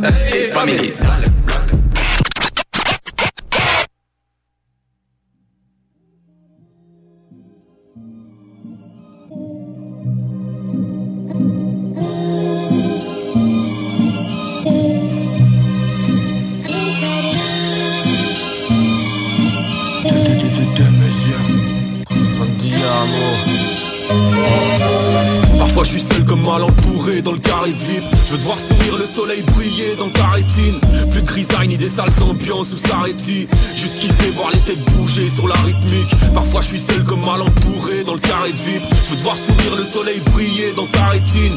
Bloc, s'arrêter Juste kiffer voir les têtes bouger sur la rythmique. Parfois je suis seul comme mal entouré dans le carré vide Je veux te voir sourire le soleil briller dans ta rétine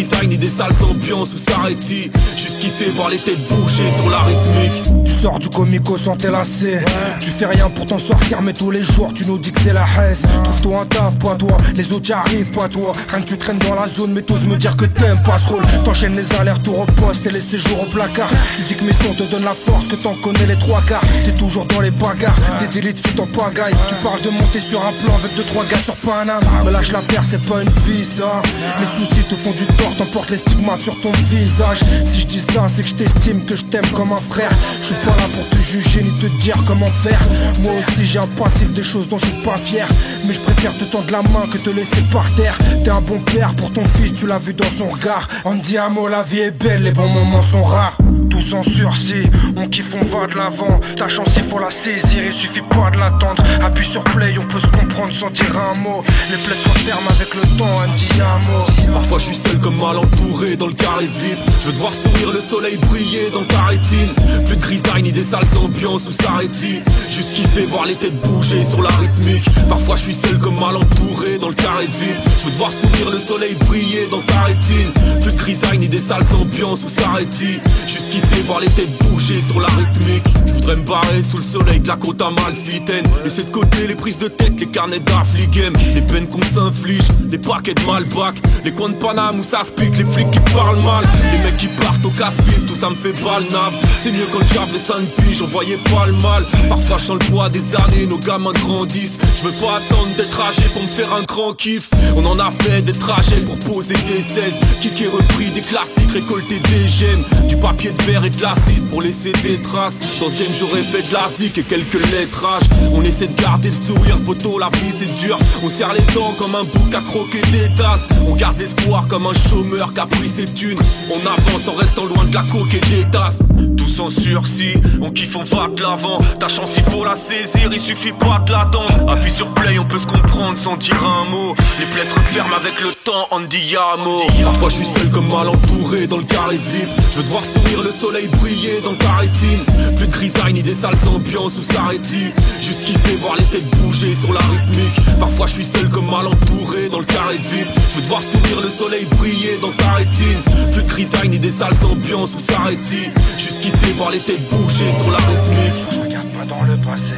Grisaille ni des salles ambiances où s'arrêter Juste kiffer voir les têtes bouger sur la rythmique Tu sors du comico sans tes lacets Tu fais rien pour t'en sortir mais tous les jours tu nous dis que c'est la haisse Trouve-toi un taf, pas toi, les autres y arrivent, pas toi. Rien que tu traînes dans la zone mais t'oses me dire que t'aimes pas ce rôle. T'enchaînes les allers-retours au poste et les séjours au placard. Tu dis que mes sons te donnent la force, que t'en connais les trois quarts. T'es toujours dans les bagarres, des délits de fuite en pagaille. Tu parles de monter sur un plan avec deux trois gars sur Paname. Mais lâche la paire c'est pas une vie ça. Les soucis te font du tort, t'emportes les stigmates sur ton visage. Si je dis ça c'est que je t'estime, que je t'aime comme un frère. Je suis pas là pour te juger ni te dire comment faire. Moi aussi j'ai un passif des choses dont je suis pas fier. Mais je préfère te tendre la main que te laisser par terre. T'es un bon père pour ton fils, tu l'as vu dans son regard. On dit la vie est belle, les bons moments sont rares tous en sursis, on kiffe, on va de l'avant. Ta chance il faut la saisir, il suffit pas de l'attendre. Appuie sur play, on peut se comprendre sans dire un mot. Les plaies se referment avec le temps, un diamo Parfois je suis seul comme mal entouré dans le carré vide. Je veux te voir sourire le soleil briller dans ta rétine Plus de grisaille ni des salles ambiances où s'arrêter. Juste kiffer voir les têtes bouger sur la rythmique. Parfois je suis seul comme mal entouré dans le carré vide. Je veux te voir sourire le soleil briller dans ta rétine Plus de grisaille ni des salles ambiances où s'arrêter. Juste kiffer voir les têtes bouger sur la rythmique. Je voudrais me barrer sous le soleil de la côte amalfitaine. Laisser de côté les prises de tête, les carnets d'affligem Les peines qu'on s'inflige, les paquets de malbac. Les coins de Paname où ça se pique, les flics qui parlent mal. Les mecs qui partent au casse-pipe, tout ça me fait balnave C'est mieux quand j'avais 5 piges, on voyait pas le mal. Parfois je sens le poids des années, nos gamins grandissent. Je veux pas attendre d'être âgé pour me faire un grand kiff. On en a fait des trajets pour poser des 16 Qui qui repris des classiques, récolter des gemmes Du papier de verre et de l'acide pour laisser des traces. Dans ce j'aurais fait de la zik et quelques lettrages On essaie de garder le sourire, poteau la vie c'est dur. On serre les dents comme un bouc à croquer des tasses. On garde espoir comme un chômeur qui a pris ses thunes On avance en restant loin de la coque et des tasses Tous en sursis, on kiffe, on va de l'avant. Ta chance il faut la saisir, il suffit pas de l'attendre Appuie sur play, on peut se comprendre sans dire un mot. Les plaies se referment avec le temps, Andiamo Parfois je suis seul comme mal entouré dans le carré vide. Je veux te voir sourire, le soleil briller dans ta rétine Plus de grisaille ni des sales ambiances où s'arrêter. Juste kiffer, voir les têtes bouger sur la rythmique. Parfois je suis seul comme mal entouré dans le carré vide. Je veux te voir sourire, le soleil briller dans ta rétine Plus de grisaille ni des sales ambiances où s'arrêter. Juste kiffer, voir les têtes bouger sur la rythmique Je regarde pas dans le passé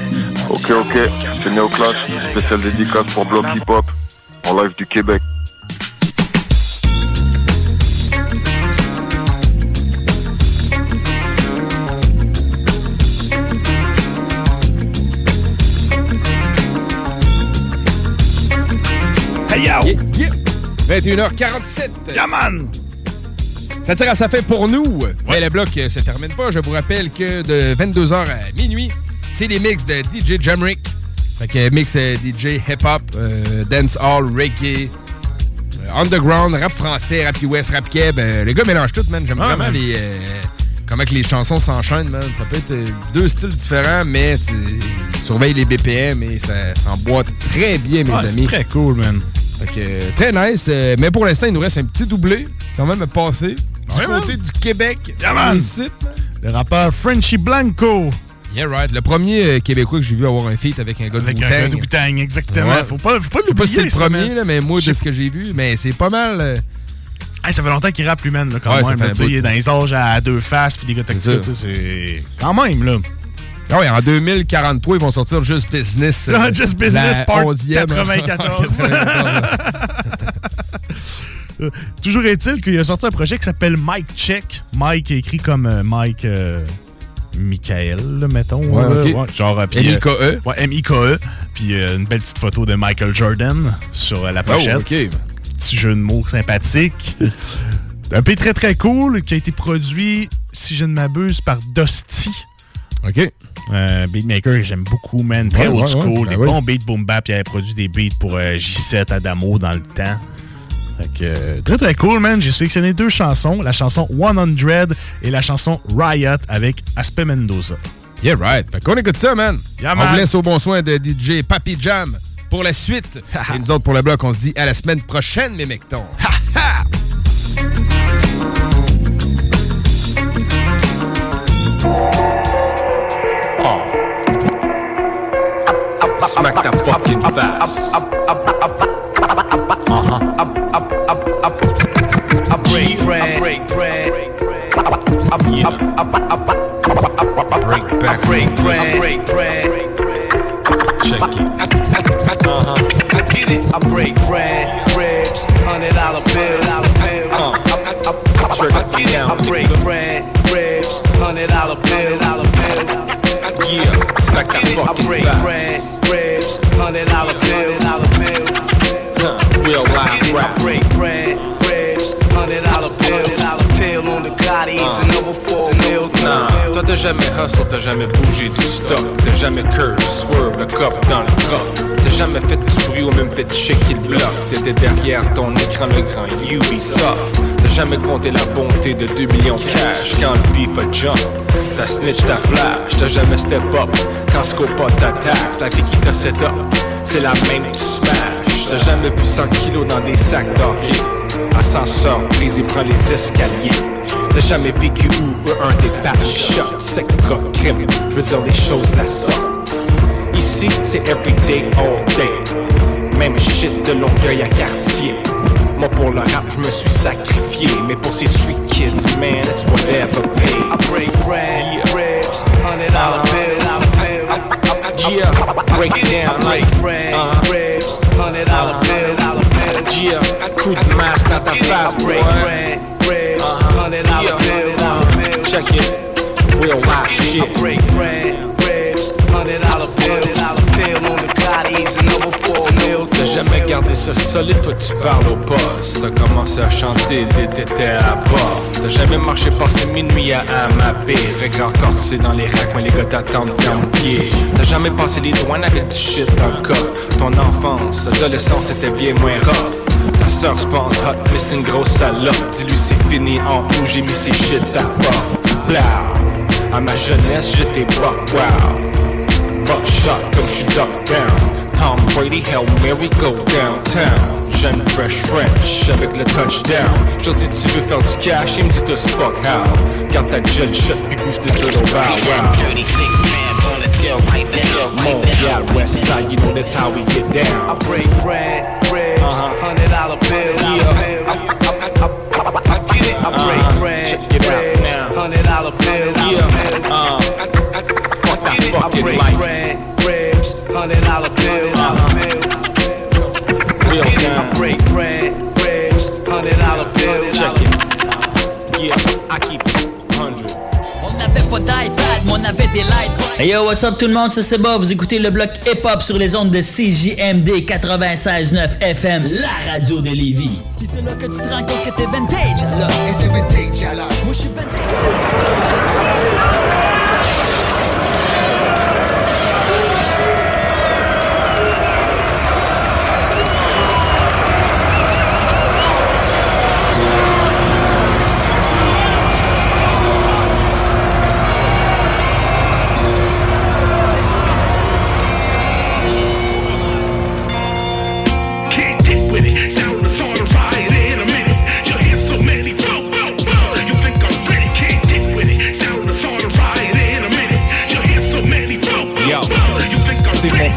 Ok, ok, c'est Néoclash, spécial dédicace pour Block Hip Hop, en live du Québec. Hey yo! 21h47. Yaman! Ça tire à sa fin pour nous. Mais le bloc euh, se termine pas. Je vous rappelle que de 22h à minuit, c'est les mix de DJ Jamrick. Fait que mix euh, DJ hip-hop, euh, dancehall, reggae, euh, underground, rap français, rap US, rap keb. Euh, le gars mélange tout, man. J'aime Ah, vraiment man. les... euh, comment que les chansons s'enchaînent, man. Ça peut être deux styles différents, mais c'est- surveille les BPM et ça s'emboîte très bien, mes Ah, c'est amis. très cool, man. Fait que, très nice. euh, mais pour l'instant, il nous reste un petit doublé, quand même, à passer. Du Ouais, côté man. du Québec. Yeah, ici. Le rappeur Frenchy Blanco. Yeah, right. Le premier euh, Québécois que j'ai vu avoir un feat avec un gars de Avec un gars de exactement. Ouais. Faut pas, faut pas Je sais pas si c'est le premier, là, mais moi, de ce que j'ai vu, mais c'est pas mal. euh, Hey, ça fait longtemps qu'il rappe lui-même, quand Ouais, même. là, il est dans les âges à deux faces, puis des gars tactiques, c'est... Quand même, là. Ah ouais, en 2043, ils vont sortir Just Business. euh, Just Business la Part 11e. 94. Euh, Toujours est-il qu'il a sorti un projet qui s'appelle Mike Check. Mike est écrit comme euh, Mike euh, Michael, mettons. Ouais, là. ok. genre, M.I.K.E.. Ouais, M.I.K.E. Puis euh, une belle petite photo de Michael Jordan sur euh, la pochette. Oh, ok. Petit jeu de mots sympathique. un pays très très cool qui a été produit, si je ne m'abuse, par Dusty. OK. Euh, beatmaker que j'aime beaucoup, man. Très Ouais, old school. ouais, des ben oui. bons beats boom bap. Il avait produit des beats pour euh, J7 Adamo dans le temps. Fait que, euh, très très cool, man. J'ai sélectionné deux chansons. La chanson 100 et la chanson Riot avec Aspe Mendoza. Yeah, right. Fait qu'on écoute ça, man. Yeah, on vous laisse au bon soin de DJ Papi Jam pour la suite. Et nous autres, pour le bloc, on se dit à la semaine prochaine, mes mectons. Smack that fucking fast. Uh huh. I break bread. I break bread. Yeah. Break back. I break bread. I break bread. Check it. Uh-huh. I get it. I break bread, ribs, hundred dollar bill. Uh, I get it. I break bread, ribs, hundred dollar bill. Yeah. Smack that I fucking break fast. bread, t'as jamais hustle, t'as jamais bougé du stock. T'as jamais curve, swerve, le cop dans le drop T'as jamais fait du bruit ou même fait checker le bloc T'étais derrière ton écran, le grand Ubisoft. T'as jamais compté la bonté de 2 millions cash quand le beef a jump. T'as snitch, t'as flash, t'as jamais step up. Quand scope pas ta taxe, la vie qui t'a set up. C'est la même tu smash. T'as jamais vu 100 kilos dans des sacs d'hockey. Ascenseur, prise et prend les escaliers T'as jamais vécu où un des shots, sexe, drogue, crime Je veux dire les choses la sortent Ici c'est everyday all day. Même shit de Longueuil à quartier Moi pour le rap je me suis sacrifié. Mais pour ces street kids man it's whatever pay I break bread, ribs, hundred dollar bill. Yeah, break it. down like bread, ribs, hundred dollar bill. Yeah, coup de masse dans ta face I break boy. bread, ribs, hundred dollar bill. Check it, real life shit I break bread, ribs, hundred dollar bill. Pill on the Gottis and over four mil. bill. T'as jamais gardé ça solide, toi tu parles au poste. T'as commencé à chanter dès t'étais à bord. T'as jamais marché passer minuit à Amapé. Regard corsé dans les racks, mais les gars t'attendent ferme pied. T'as jamais passé les douanes avec du shit dans le coffre. Ton enfance, adolescence était bien moins rough. Ta sœur se pense hot, mais c'est une grosse salope. Dis-lui c'est fini en où j'ai mis ces shit, ça part. Blah. À ma jeunesse, j'étais pas wow. Buckshot comme je Duck Down. Tom Brady, Hail Mary, go downtown. Jeune fresh French avec le touchdown. Je dis tu veux faire du cash, il me dit us fuck how. Garde ta gel shot puis bouge tes little bow wow. West Side, you know that's how we get down. I break bread, ribs, hundred dollar bills. Yeah. I, I, I, I, get it. I break Uh-huh. bread, it ribs, now. hundred dollar bills. Yeah. Uh, I get it. I fucking break life. bread, ribs, hundred dollar bills. Real I get it. down. I break bread, ribs, hundred dollar bills. Check it. Yeah, I keep Hey yo, what's up tout le monde, c'est Seba, vous écoutez le bloc hip-hop sur les ondes de CJMD 96.9 FM, la radio de Lévis. C'est là que tu te rends compte que t'es vintage alors. Et c'est vintage alors. Moi je suis vintage.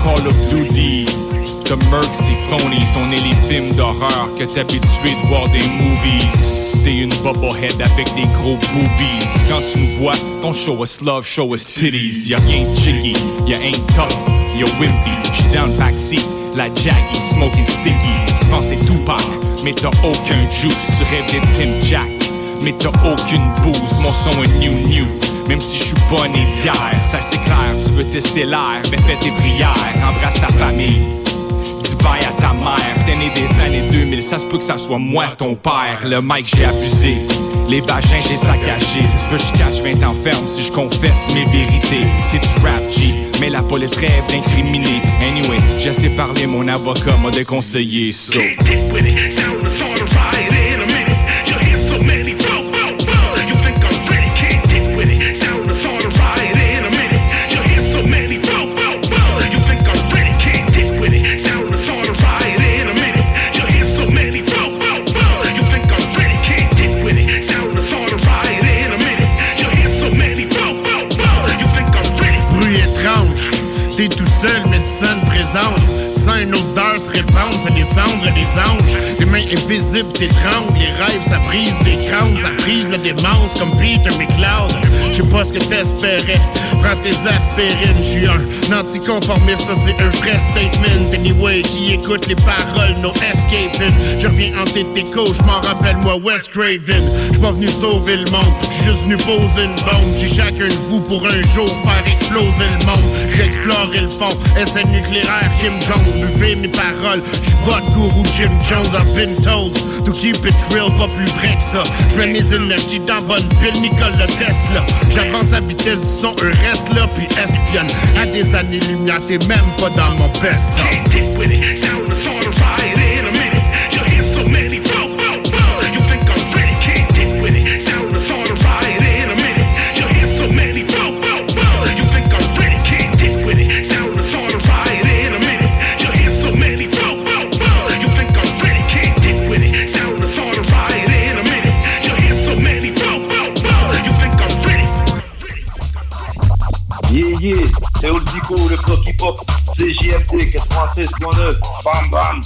Call of Duty. The Merc, c'est phony. On est les films d'horreur que t'es habitué de voir des movies. T'es une bubblehead avec des gros boobies. Quand tu nous vois, don't show us love, show us titties. Y'a rien de jiggy, y'a ain't tough, y'a wimpy. J'suis dans le backseat, la jaggy, smoking sticky. Tu penses c'est Tupac, mais t'as aucun juice. Tu rêves d'être Pimp Jack, mais t'as aucune booze. Mon son est new new. Même si je suis pas né d'hier, ça c'est clair, tu veux tester l'air, ben fais tes prières, embrasse ta famille. Dis bye à ta mère, t'es né des années 2000, ça se peut que ça soit moi ton père. Le mic j'ai abusé, les vagins j'ai saccagé. C'est ce que je cache, 20 ans si je confesse mes vérités. C'est du rap G, mais la police rêve d'incriminer. Anyway, j'ai assez parlé, mon avocat m'a déconseillé ça. Invisibles t'étranglent, les rêves, ça brise des crânes, ça frise la démence comme Peter McLeod. Je sais pas ce que t'espérais, prends tes aspirines, j'suis un anticonformiste, ça c'est un vrai statement. Anyway, qui écoute les paroles, no escaping. Je reviens hanter tes cauchemars, rappelle-moi West Craven. J'suis pas venu sauver le monde, j'suis juste venu poser une bombe. J'ai chacun de vous pour un jour faire exploser le monde. J'ai exploré le fond, essai nucléaire, Kim Jong. Buvez mes paroles, j'suis votre gourou Jim Jones. I've been told to keep it real, pas plus vrai que ça. J'mets mes énergies dans bonne pile, Nicole de Tesla. J'avance à vitesse du son, un reste là, puis espionne. À des années-lumière, t'es même pas dans mon best Dico, le bloc hip-hop, CJMD 96.9, bam bam.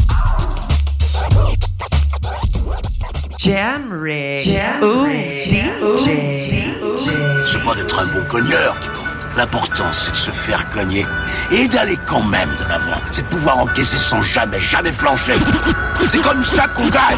Jamrick. C'est pas d'être un bon cogneur qui compte. L'important, c'est de se faire cogner et d'aller quand même de l'avant. C'est de pouvoir encaisser sans jamais, jamais flancher. C'est comme ça qu'on gagne.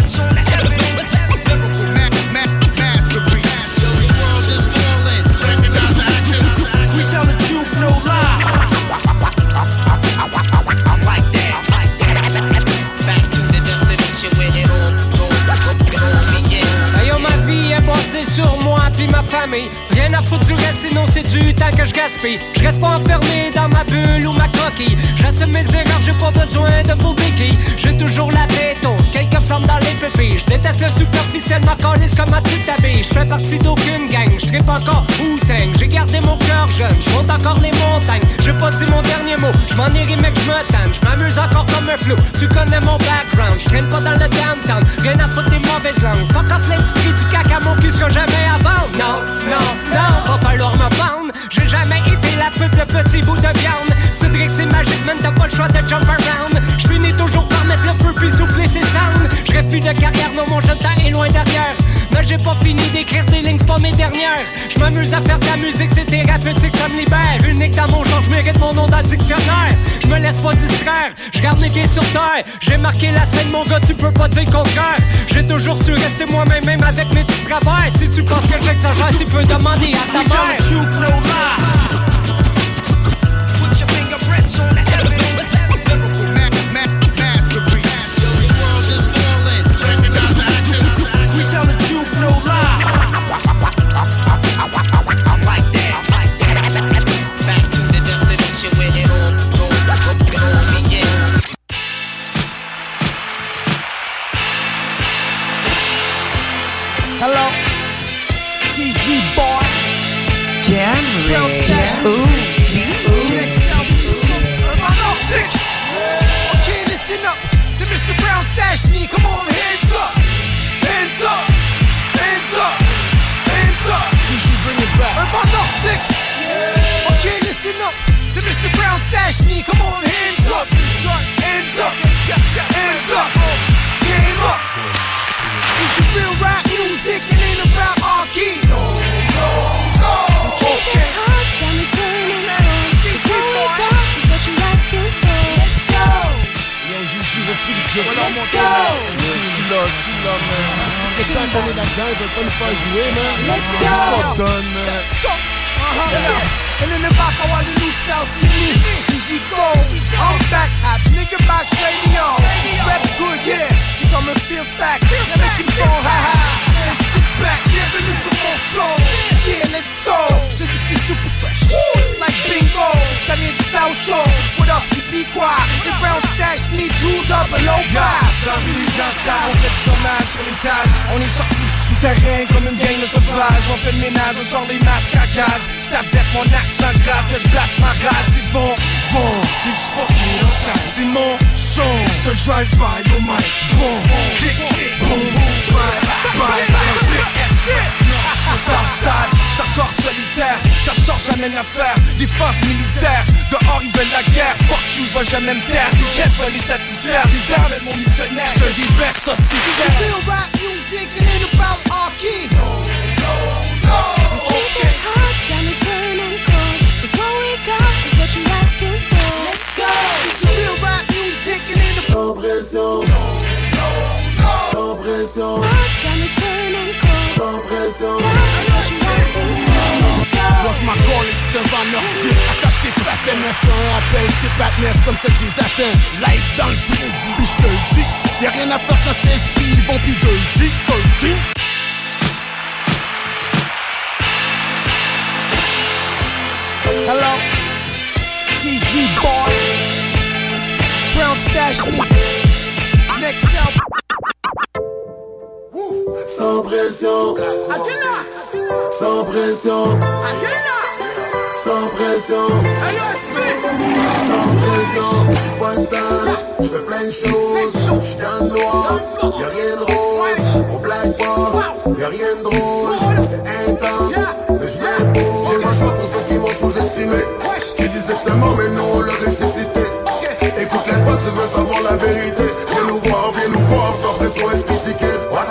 We ma famille. Rien à foutre du reste, sinon c'est du temps que je gaspille. Je reste pas enfermé dans ma bulle ou ma coquille. J'assume mes erreurs, j'ai pas besoin de vos béquilles. J'ai toujours la tête haute, quelques flammes dans les pupilles. Je déteste le superficiel, ma calisse comme à toute habille. Je fais partie d'aucune gang, je pas encore Wu-Tang. J'ai gardé mon cœur jeune, je monte encore les montagnes. J'ai pas dit mon dernier mot, je m'en irai mec, je me. Je m'amuse encore comme un flou, tu connais mon background. Je traîne pas dans le downtown, rien à foutre des mauvaises langues. Fuck off l'industrie du caca, mon cul sera jamais vendre. Non, non, non, va falloir me pendre. J'ai jamais été la pute, le petit bout de viande. Cédric, c'est magique, man, t'as pas le choix de jump around. Je finis toujours par mettre le feu puis souffler ses sounds. Je rêve plus de carrière, non, mon jeune temps est loin derrière. Mais j'ai pas fini d'écrire des lignes, c'est pas mes dernières. Je m'amuse à faire de la musique, c'est thérapeutique, ça me libère. Unique dans mon genre, je mérite mon nom dans le dictionnaire. Je me laisse pas distraire, je garde mes pieds sur terre. J'ai marqué la scène, mon gars, tu peux pas dire le contraire. J'ai toujours su rester moi-même, même avec mes petits travers. Si tu penses que j'exagère, tu peux demander à ta mère. Listen up. C'est Mr. Brown Stash me. Come on, hands up. Hands up. Hands up. Hands up. Gigi, bring it back. Urban Optic. Okay, listen up. C'est Mr. Brown Stash me. Come on, hands up. Hands up. Hands up. Hands up. This is real rap music. Gigi, restez le pied. Alors, mon gars, je suis là, je suis là, man. Quelqu'un a donné là-dedans, ils veulent pas nous faire jouer, man. Let's go. Qu'est-ce qu'on donne, man? Uh-huh. And in the back, I want the new style, see me. Gigi go. I'm back at Nigga Box Radio. Rap good, yeah. Comme un feel fact. Now make it fall, ha ha. And sit back, bienvenue sur mon show. Yeah, let's go. C'est super fresh. It's like bingo. Ça vient du South Show. What up, dis quoi? The brown stash me two double O five. Parmi les gens savent, on fait du dommage sur l'étage On est sorti du souterrain comme une gang de sauvages On fait le ménage, on sort les masques à gaz C'est avec mon accent grave que je place ma rage C'est fond, fond, c'est du fucking local C'est mon son, c'est un drive-by au mic Bon, boom, boom, bye, bye, bye Southside, encore solitaire Quand je sors j'amène l'affaire, défense militaire Dehors ils veulent la guerre, fuck you, je vais jamais me taire. Jets, je vais les satisfaire, dames, elles mon missionnaire Je dis best, ça c'est clair real rap music and ain't about R-Key No, no, no Okay Let's go. It's real rap music and ain't about Sans pression Là je un vent nordique À s'acheter tes patins un appel tes patins comme ça que j'ai atteint Live dans le crédit Puis je te le dis. Y'a rien à faire quand c'est SP Ils vont pis de J. Hello? CZ boy. Brown stash Next album sans pression. Sans pression. Sans pression. Sans pression. J'suis pas le temps. J'fais plein de choses. J'suis dans le noir. Y'a rien de rose. Au blackboard. Y'a rien de drôle. C'est intense. Mais j'm'impose. J'ai pas choix pour ceux qui m'ont sous-estimé. Qui disent que mais non, leur nécessité. Écoute les potes, tu veux ça.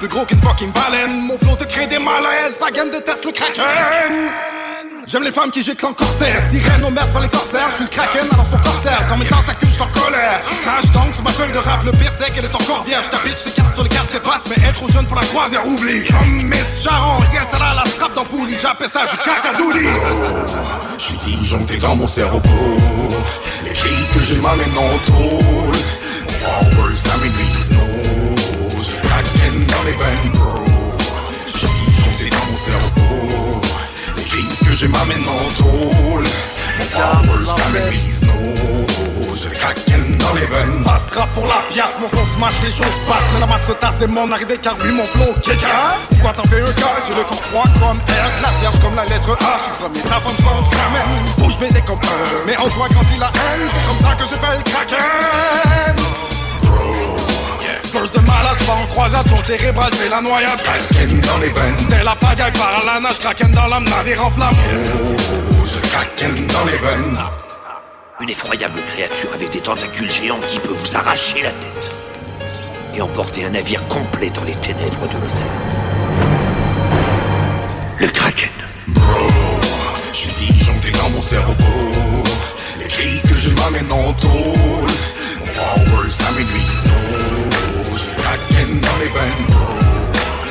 plus gros qu'une fucking baleine. Mon flow te crée des malaises, Wagen déteste le kraken. J'aime les femmes qui giclent en corsaire. Sirène aux merdes vers les corsaires. Je suis le kraken alors son corsaire. Dans mes tentacules je en colère. Crash donc sur ma feuille de rap Le pire c'est qu'elle est encore vierge. Ta bitch ses cartes sur les cartes et passe Mais être trop jeune pour la croisière Oublie. Comme Miss Sharon Yes elle a la strap dans poulie. J'appelle ça du cacadouli. Je suis disjoncté dans mon cerveau. Les crises que j'ai m'amènent en tôle power ça les veines bro Je disjoncté dans mon cerveau. Les crises que j'ai m'amènent en tôle. Mon power ça m'église non. Je kraken dans les veines. Fast rap pour la pièce Mon son smash les choses passent. La masse se tasse des mondes arrivés car lui mon flow kékasse Pourquoi t'en fais un cas? J'ai le corps froid comme air Glaciaire comme la lettre H. Je suis le premier ta femme France Bouge mes dés comme Mais en toi quand il a haine C'est comme ça que j'appelle kraken De malade, je en croisade, ton cérébral c'est la noyade Kraken dans les veines, c'est la pagaille par la nage Kraken dans l'âme, navire en flamme. Oh, je kraken dans les veines. Une effroyable créature avec des tentacules géants qui peut vous arracher la tête et emporter un navire complet dans les ténèbres de l'océan. Le Kraken. Je suis disjoncté dans mon cerveau Les crises que je m'amène en tôle. Mon power ça oh, Je kraken dans les veines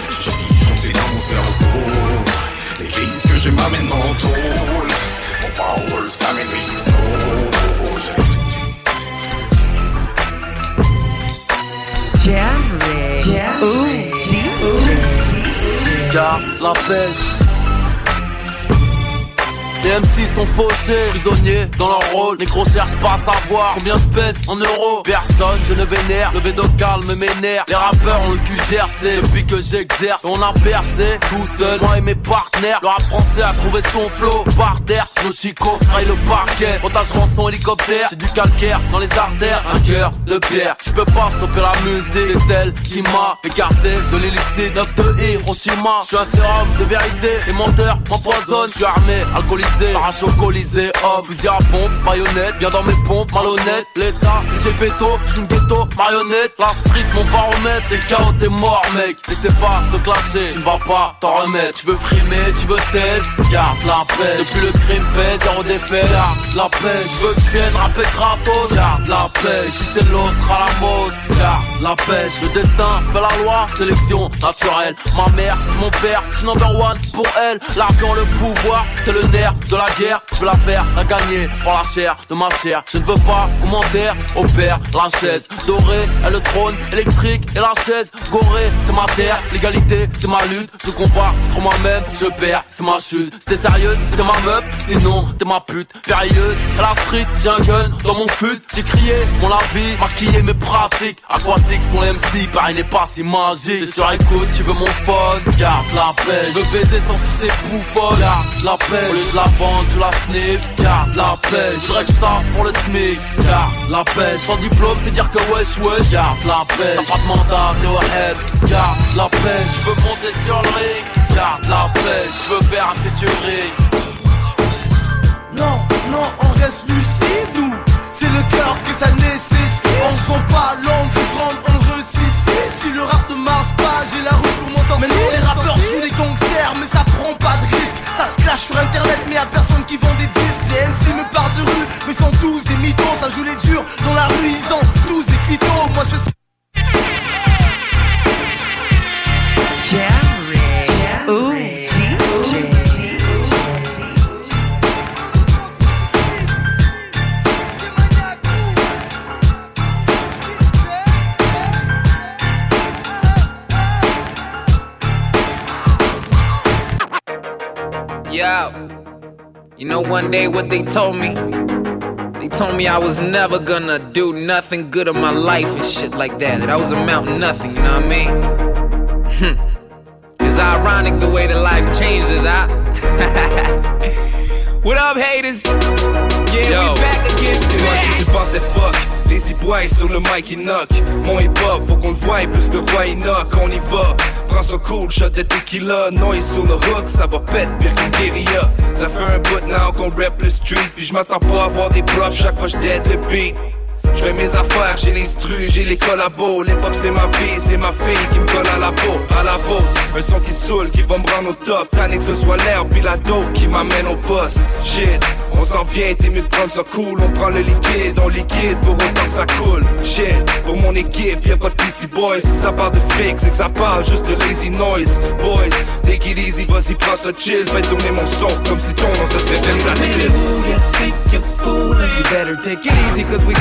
Je suis disjoncté dans mon cerveau Les crises que je m'amène en tôle Mon power ça m'église oh, je... Jamray. Jamray. Les MC sont fauchés, prisonniers dans leur rôle. Négro cherche pas à savoir combien je pèse en euros. Personne, je ne vénère, le bédo calme m'énerve. Les rappeurs ont le cul gercé depuis que j'exerce. On a percé tout seul, moi et mes partenaires. Le rap français a trouvé son flow par terre. Nos chicots trahissent le parquet. Otage rançon hélicoptère, c'est du calcaire dans les artères. Un cœur de pierre, tu peux pas stopper la musique. C'est elle qui m'a écarté de l'illicite. 9 de Hiroshima, je suis un sérum de vérité. Les menteurs m'empoisonnent, je suis armé, alcoolisé. Arrache au colisée, homme, fusil à pompe, baïonnette, bien dans mes pompes, malhonnête. L'état, c'est des pétos, je suis une ghetto, marionnette. La street, mon baromètre, les chaos, t'es mort, mec. Essaie pas de clasher, tu ne vas pas t'en remettre. Tu veux frimer, tu veux test, garde la paix. Depuis le crime pèse, zéro défait, garde la paix. Je veux que tu viennes rapper gratos, garde la paix. Ici c'est l'os, sera la mose, garde la pêche. Le destin fait la loi, sélection naturelle. Ma mère, c'est mon père, je suis number one pour elle. L'argent, le pouvoir, c'est le nerf de la guerre, je veux la faire, la gagner par la chair de ma chair. Je ne veux pas commentaire, opère la chaise dorée, et le trône électrique et la chaise gorée. C'est ma terre, l'égalité, c'est ma lutte. Je combat contre moi-même, je perds, c'est ma chute. C'était sérieuse, t'es ma meuf, sinon t'es ma pute. Périlleuse, à la street, j'ai un gun dans mon fut. J'ai crié mon avis, maquillé mes pratiques. Aquatiques sont les MC, pareil n'est pas si magique. T'es sur écoute, tu veux mon phone, garde la paix. Je veux baiser sans sucer bouffonne, garde la paix. Au lieu de la vente, tu la sniff, garde la paix. Je dirais que je pour le SMIC, garde la paix. Sans diplôme, c'est dire que wesh wesh, garde la paix. T'as pas de mandat, no heads, garde la paix. Je veux monter sur le ring, garde la paix. Je veux faire un featuring. Non, non, on reste lucide, le cœur que ça nécessite. On se vend pas l'angle de prendre, on le ressuscite Si le rap ne marche pas, j'ai la route pour m'en sortir. Mais non, les rappeurs jouent les gangsters, mais ça prend pas de risque. Ça se clash sur internet, mais y'a personne qui vend des disques. Les MC me parlent de rue, mais sont tous des mythos. Ça joue les durs, dans la rue ils ont tous des clitos Moi je sais Yo, you know one day what they told me? They told me I was never gonna do nothing good in my life and shit like that. That I was amount to nothing, you know what I mean? Hmm. It's ironic the way that life changes, huh? what up, haters? Yeah, Yo. we back again C'est moi qui today. te passe des fuck Les boys sur le mic ils knock Mon hip hop faut qu'on le voie plus que roi il knock On y va Prends ça cool shot de tequila Noise sur le hook ça va pète pire qu'une guérilla. Ça fait un bout now qu'on rap le street Puis je m'attends pas à avoir des props chaque fois je dead le beat Je fais mes affaires, j'ai l'instru, j'ai les collabos Les pop c'est ma vie, c'est ma fille qui me colle à la peau. À la peau, un son qui saoule, qui va me rendre au top. Tanné que ce soit l'air, puis la dope qui m'amène au poste. Shit, on s'en vient, t'es mieux de prendre ça cool. On prend le liquide, on liquide pour autant que ça coule. Shit, pour mon équipe, y'a pas de petit boys. Si ça parle de fric, c'est que ça parle juste de lazy noise. Boys, take it easy, vas-y prends ça chill. Fais tourner mon son comme si ton nom ce serait versatile You better take it easy cause we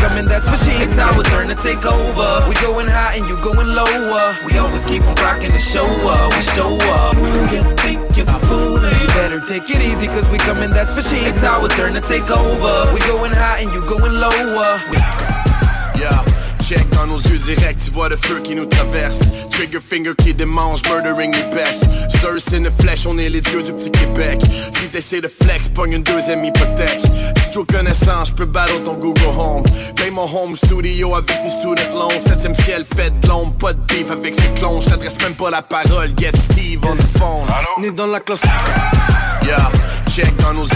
It's our turn to take over. We going high and you going lower. We always keep on rocking the show up. We show up. Who You think you're fooling? You better take it easy cause we coming, that's for sure. It's our turn to take over. We going high and you going lower. We Yeah. Check dans nos yeux directs, tu vois le feu qui nous traverse. Trigger finger qui démange, murdering les best. Surse in the flesh, on est les dieux du petit Québec. Si t'essaies de flex, pogne une deuxième hypothèque. Si tu connaissant, je peux battre ton Google Home. Paye mon home studio avec des student loans. Septième ciel, fait de l'ombre, pas de beef avec ses clones. J't'adresse même pas la parole, get Steve on the phone. Né dans la classe Yeah, check dans nos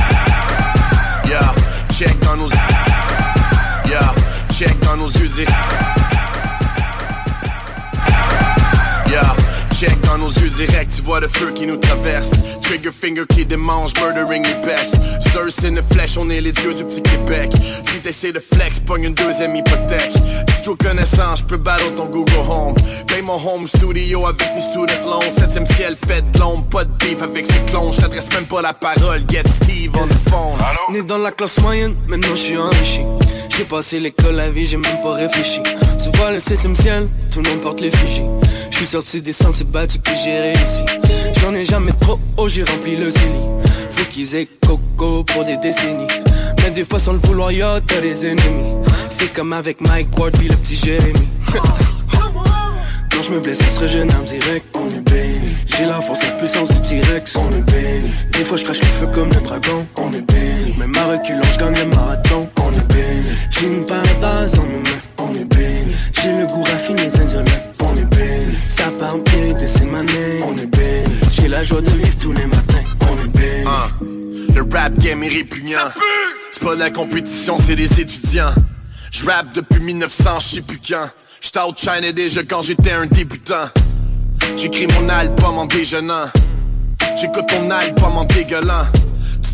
Yeah, check dans nos Yeah, check dans nos yeux directs. Yeah, check dans nos yeux directs, tu vois le feu qui nous traverse. Trigger finger qui démange, murdering les best. Surse in the flesh, on est les dieux du petit Québec. Si t'essaies de flex, pogne une deuxième hypothèque. Si tu connaissant, je peux battre ton Google Home. Paye mon home studio avec des student loans. Septième ciel, fait de l'ombre, pas de beef avec ses clones. J't'adresse même pas la parole, get Steve on the phone. Né dans la classe moyenne, maintenant je suis enrichi. J'ai passé l'école, la vie, j'ai même pas réfléchi. Tu vois le septième ciel, tout le monde porte les figis. Je suis sorti des sentiers battus, puis j'ai réussi. J'en ai jamais trop haut, j'ai rempli le zénith. Faut qu'ils aient coco pour des décennies. Mais des fois, sans le vouloir, y'a des ennemis. C'est comme avec Mike Ward, puis le petit Jérémy. Quand je me blesse, ça serait jeune arme direct, on est béni. J'ai la force, la puissance du T-Rex, on est béni. Des fois, je crache le feu comme le dragon, on est béni. Même à reculant, je gagne le marathon, on est béni. J'ai une paradise dans mes mains, on est béni. J'ai le goût raffiné, zinzolin, on est béni. Ça part bien, c'est ma on est béni. J'ai la joie de vivre tous les matins, on est béni. Hein. Le rap game est répugnant. C'est pas la compétition, c'est les étudiants. Je rappe depuis 1900, je sais plus quand. J'étais outshine déjà quand j'étais un débutant. J'écris mon album en déjeunant. J'écoute ton album en dégueulant.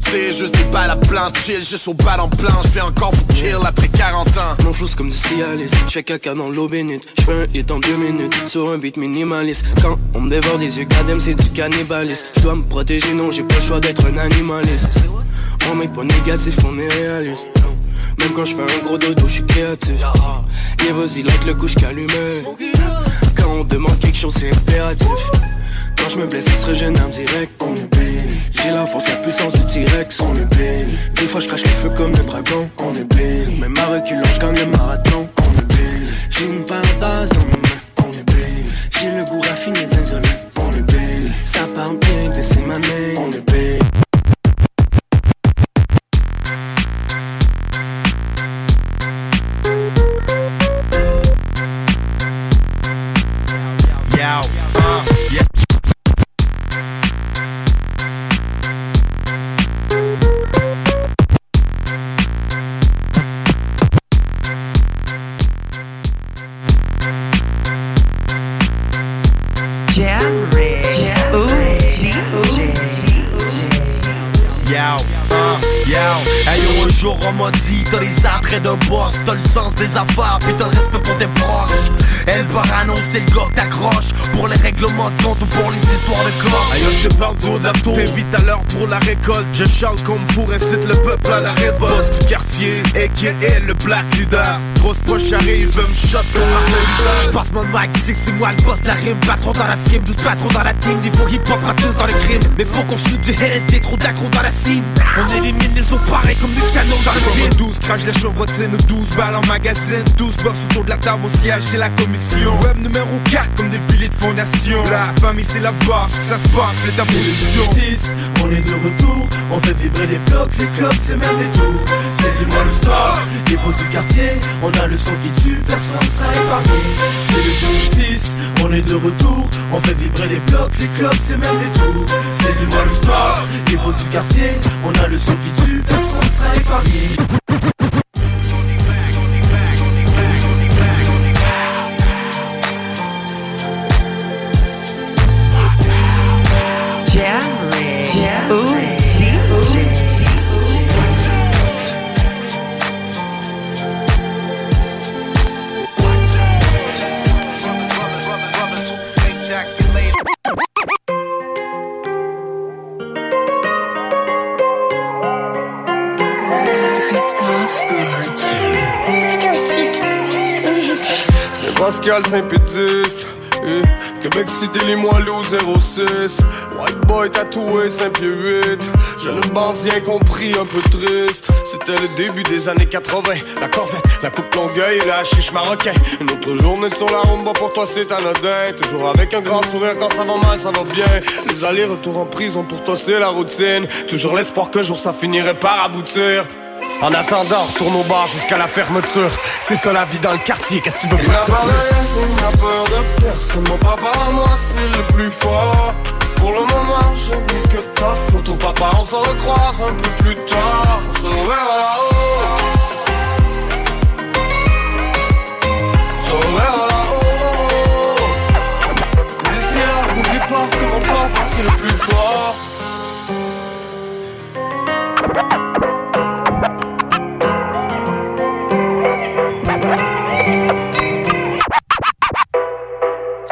Tu sais, juste des balles à plan, chill, juste au bal en plan. J'fais encore pour kill après 40 ans. Mon flow c'est comme du Cialis, j'fais caca dans l'eau bénite J'fais un hit en deux minutes, sur un beat minimaliste Quand on me dévore des yeux, cadem c'est du cannibalisme J'dois me protéger, non j'ai pas le choix d'être un animaliste On est pas négatif, on est réaliste Même quand j'fais un gros dodo, j'suis créatif Et vas-y, like le couche qu'allumé Quand on demande quelque chose, c'est impératif quand je me blesse, ça serait gênant direct, on est. J'ai la force, la puissance du T-Rex, on est béni. Des fois, je crache le feu comme le dragon, on est béni. Même à reculant, je gagne le marathon, pour la récolte. Je charle comme pour incite le peuple à la révolte. Du quartier, a.k.a. le black leader? Grosse poche arrive, me shot comme Martin Passe mon mic, c'est que c'est moi le boss, la rime. Patron dans la frime, 12 patrons dans la team. Niveau hip-hop, tous dans les crimes. Mais faut qu'on shoot du LSD, trop d'accro dans la cime On élimine les autres pareils comme des canons dans le film 12 crash les chevrotines, 12 balles en magazine. 12 boss autour de la table au siège c'est la commission. Web numéro 4 comme des piliers de fondation. La famille c'est la base, ça se passe, les 6, on est de retour, on fait vibrer les blocs, les clubs, c'est même des tours. C'est du moi le du quartier, on a le son qui tue, personne sera épargné. C'est le 6, on est de retour, on fait vibrer les blocs, les clubs, c'est même des tours. C'est du le star, les boss du quartier, on a le son qui tue, personne sera épargné Pascal Saint-Pédis. Eh, Québec City, Limoilou 06 White boy tatoué 5 pieds 8 Jeune bandit incompris, un peu triste. C'était le début des années 80 La corvette, la coupe longueuil et la chiche marocain. Une autre journée sur la rumba pour toi c'est anodin. Toujours avec un grand sourire quand ça va mal, ça va bien. Les allers-retours en prison pour toi c'est la routine. Toujours l'espoir qu'un jour ça finirait par aboutir en attendant, retourne au bar jusqu'à la fermeture. C'est ça la vie dans le quartier, qu'est-ce que tu veux faire Il n'a peur de personne, mon papa moi c'est le plus fort. Pour le moment, je n'ai que ta photo, papa. On se recroise un peu plus tard. On se reverra là-haut. On se reverra là-haut. D'ici là, n'oublie pas que mon papa c'est le plus fort.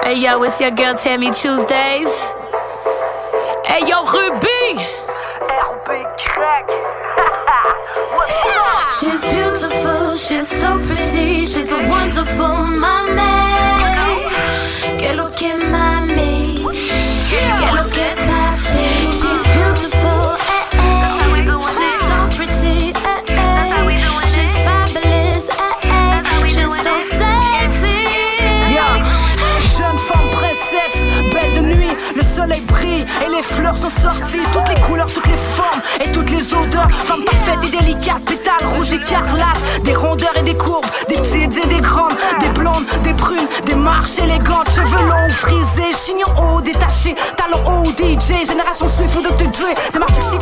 Hey yo, it's your girl Tammy Tuesdays. Hey yo, Ruby! She's beautiful, she's so pretty, she's a wonderful mommy. Que lo que mami, fleurs sont sorties. Toutes les couleurs, toutes les formes et toutes les odeurs. Femme parfaite et délicate, pétales rouges écarlates. Des rondeurs et des courbes, des petites et des grandes. Des blondes, des brunes, des marches élégantes. Cheveux longs, frisés, chignon haut, détaché. Talons hauts, DJ, génération Swift ou Dr. Dre. Des marches si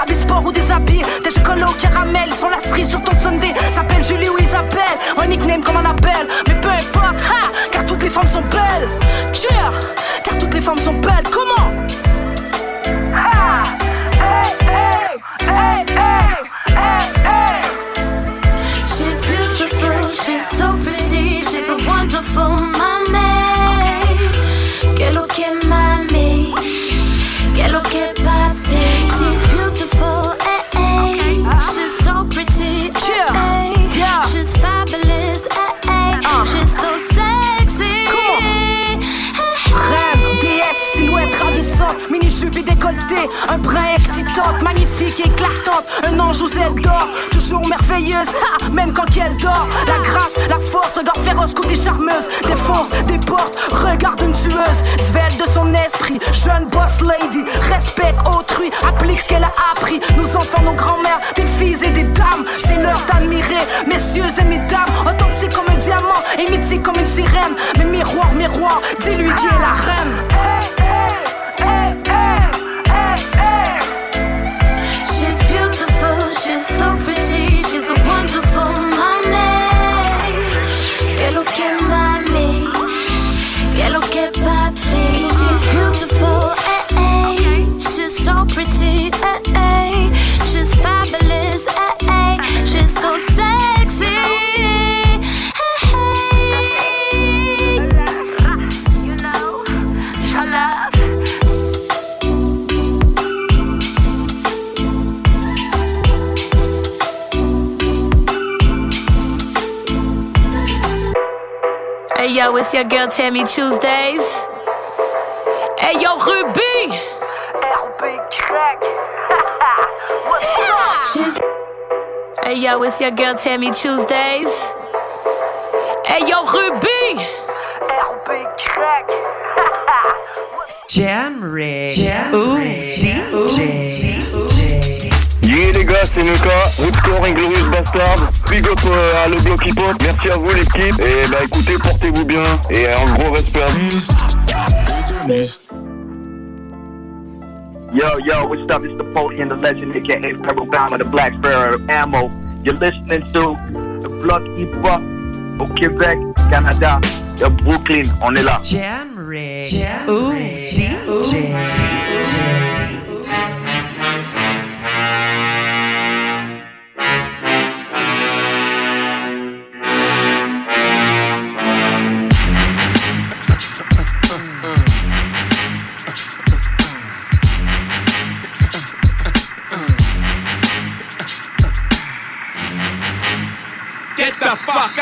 à des sports ou des habits. Des chocolats au caramel, sont la cerise sur ton Sunday. S'appelle Julie ou Isabelle, un nickname comme on appelle. Mais peu importe, ha, car toutes les femmes sont belles. Cheer, car toutes les femmes sont belles. She's beautiful, she's so pretty, she's a wonderful mommy. Que lo magnifique et éclatante, un ange aux ailes d'or, toujours merveilleuse, même quand elle dort. La grâce, la force, regard féroce, côté charmeuse, défonce des portes, regarde une tueuse, svelte de son esprit, jeune boss lady, respecte autrui, applique ce qu'elle a appris. Nos enfants, nos grands-mères, des filles et des dames, c'est l'heure d'admirer, messieurs et mesdames, authentique comme un diamant et mythique comme une sirène. Mais miroir, miroir, dis-lui qui est la reine. Yo, it's your girl Tammy Tuesdays. Hey yo, Ruby! She's Hey yo, it's your girl Tammy Tuesdays. Hey yo, Ruby! Jam Rig. Jam DJ. Yeah les gars, c'est Nuka, Ripcore Inglorious Bastard, big up euh, à le bloc hip hop, merci à vous l'équipe, et bah écoutez, portez-vous bien, et un gros respect à vous. Yo, yo, what's up? It's the Napoleon, the legend, aka Pebble Bama, the Black Sparrow Ammo. You're listening to the Block Hip Hop au Québec, Canada, de Brooklyn. On est là. Jam Rig. Ooh, DJ.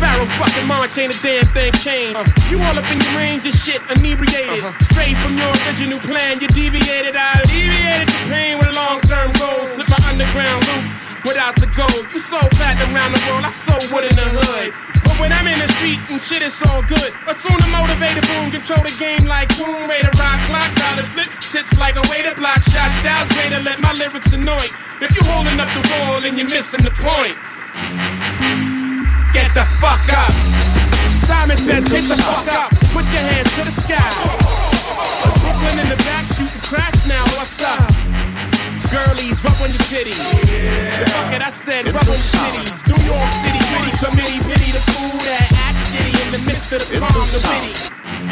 Pharaoh fucking March ain't a damn thing changed. You all up in your range of shit, inebriated. Uh-huh. Straight from your original plan, you deviated. I alleviated the pain with long term goals. Slip my underground loop without the gold. You so fat around the world, I so wood in the hood. But when I'm in the street and shit, it's all good. Assume the motivated boom, control the game like boom, way to rock, clock, dollars flip, tips like a way to block shots, styles greater, let my lyrics annoy. If you holding up the wall and you're missing the point, get the fuck up. Simon says, get the fuck up, put your hands to the sky. Brooklyn in the back, shooting cracks now, what's up? Girlies, rub on your titties. Fuck it, I said, rub on your titties. New York City, gritty committee, pity the fool that act shitty in the midst of the calm, the witty.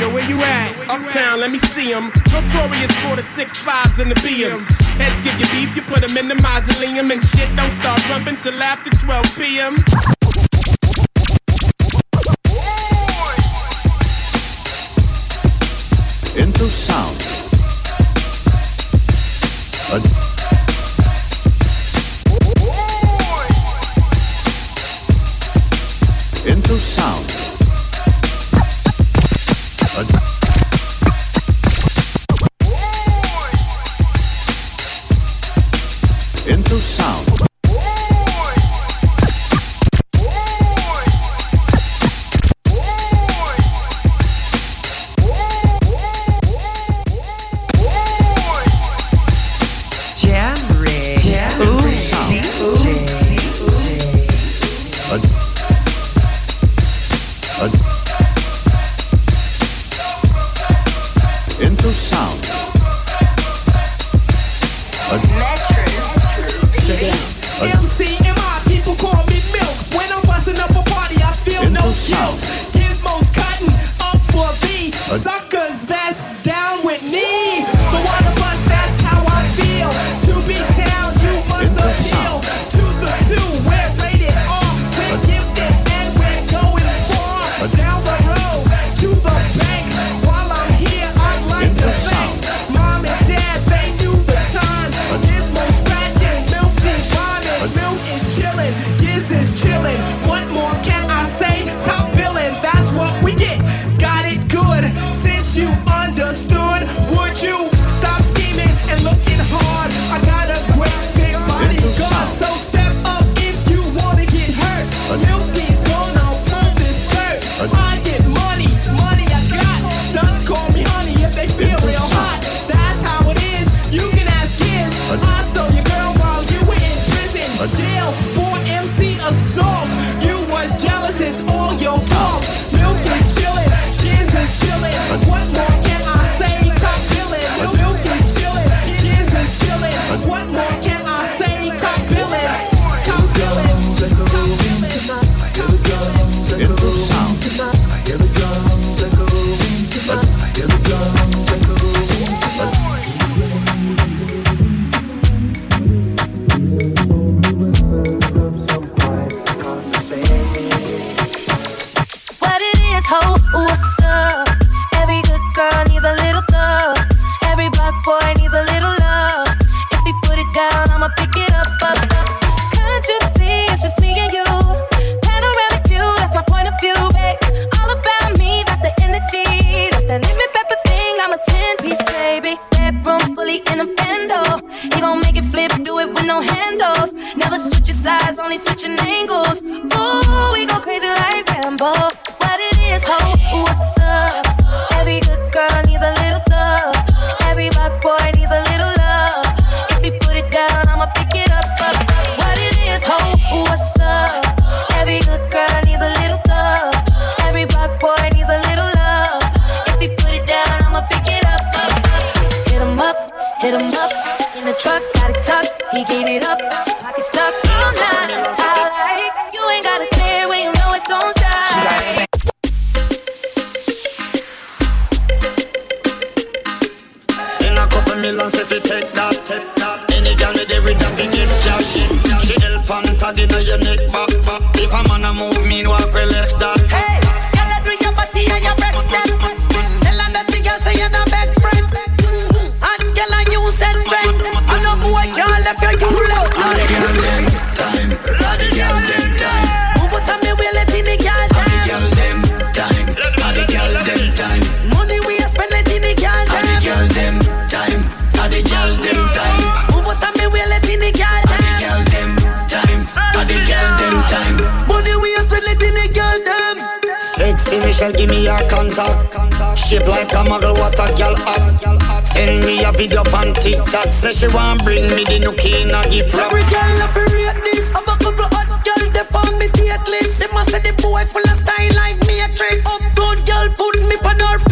Yo, where you at? Uptown, let me see 'em. Notorious for the six fives and the BMs. Heads give you beef, you put 'em in the mausoleum. And shit don't start bumping till after 12 p.m. sound. A- back, back, back. If a man a move, mean walk we left that. Michelle, give me a contact. Shape like a model, what a girl hot. Send me a video on TikTok. Say she want bring me the new key, not give flop. Every girl love to rate this. Have a couple hot girl, they pon me take list. They must say the boy full of style like me a trick. Uptown girl, put me on her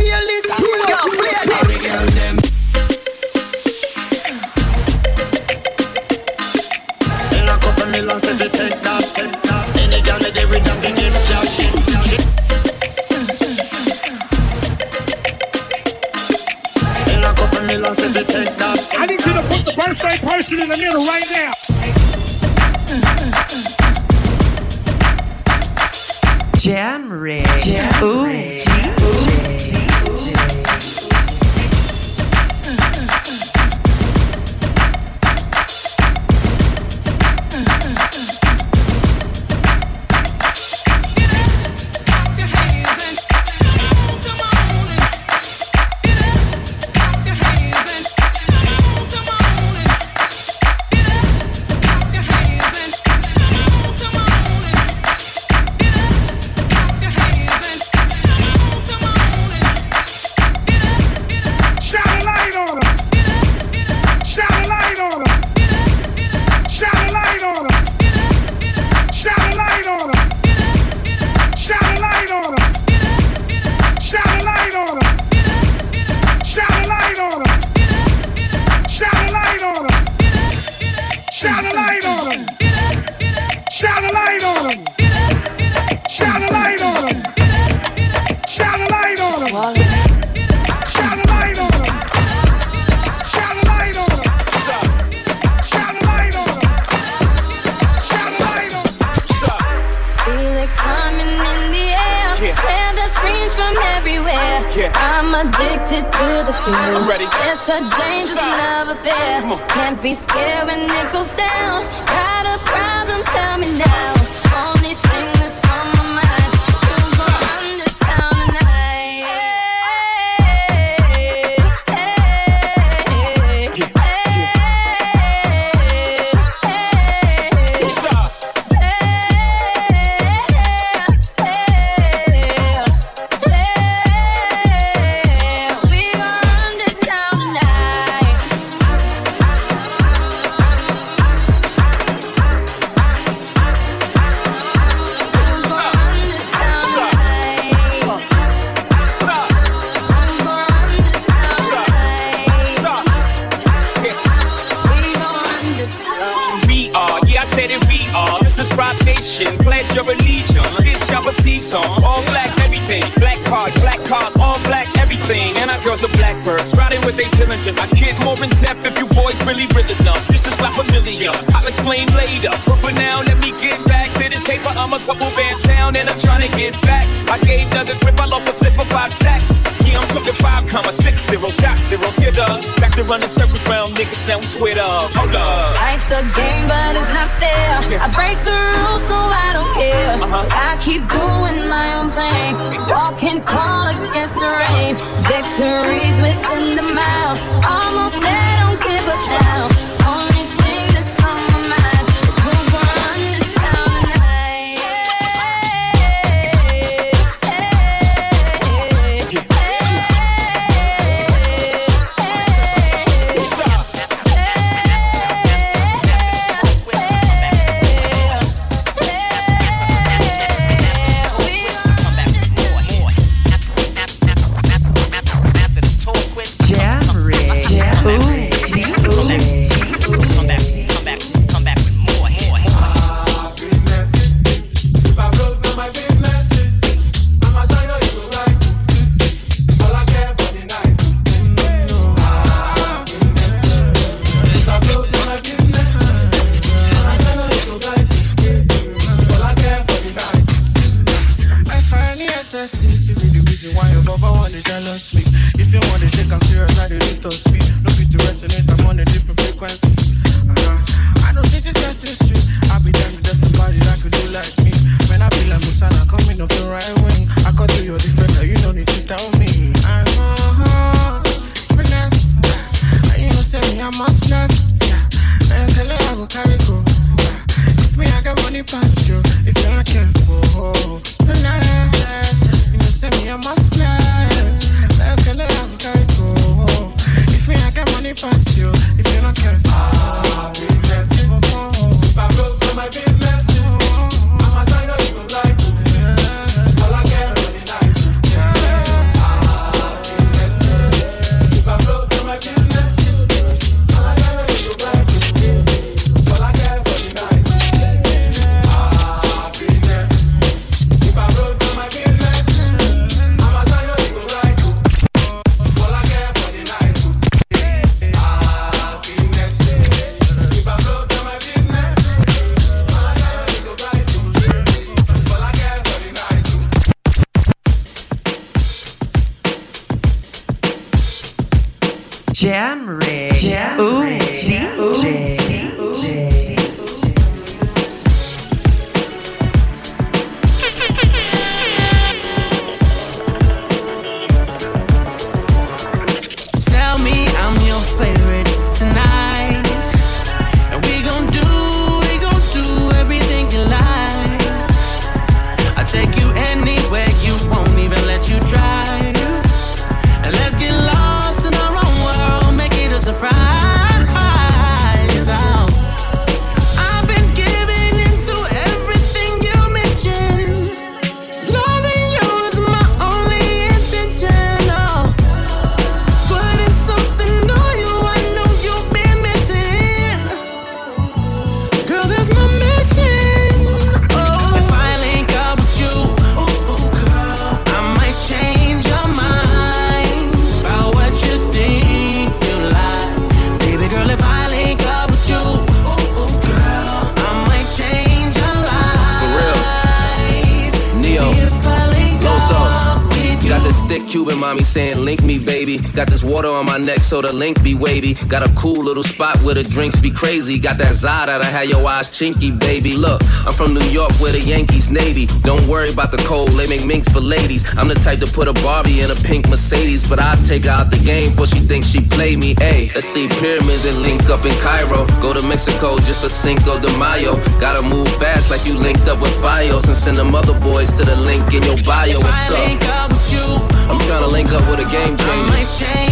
water on my neck so the link be wavy. Got a cool little spot where the drinks be crazy. Got that Zada that had your eyes chinky, baby. Look, I'm from New York where the Yankees Navy. Don't worry about the cold, they make minks for ladies. I'm the type to put a Barbie in a pink Mercedes, but I take her out the game before she thinks she play me. Ayy, let's see pyramids and link up in Cairo. Go to Mexico just for Cinco de Mayo. Gotta move fast like you linked up with Fios and send them other boys to the link in your bio. What's up? up with you. I'm trying to link up with a game changer.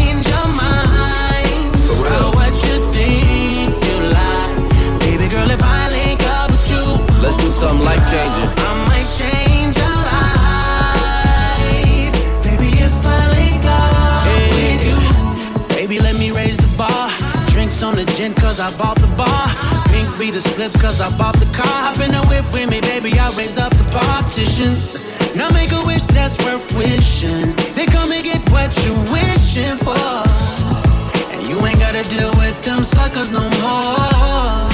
Real. what you think you like. Baby girl, if I link up with you, Let's do something life changing. I might change your life. Baby, if I link up with you, baby, let me raise the bar. Drinks on the gin, cause I bought the bar. Pink be the slips, cause I bought the car. Hop in the whip with me, baby, I raise up the partition. Now make a wish that's worth wishing. They come and get what you're wishing for. Gotta deal with them suckers no more.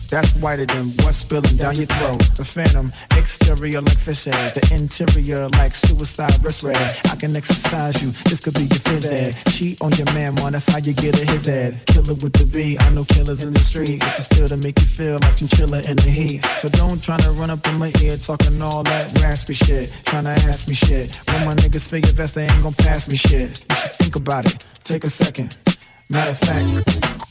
That's whiter than what's spilling down your throat. The phantom, exterior like fish eggs, the interior like suicide wrist red. I can exercise you, this could be your phys ed. Cheat on your man, man, that's how you get a his ed. Killer with the B, I know killers in the street. The still to make you feel like chinchilla in the heat. So don't try to run up in my ear talking all that raspy shit. Trying to ask me shit. When my niggas figure vest, they ain't gonna pass me shit. You should think about it. Take a second. Matter of fact,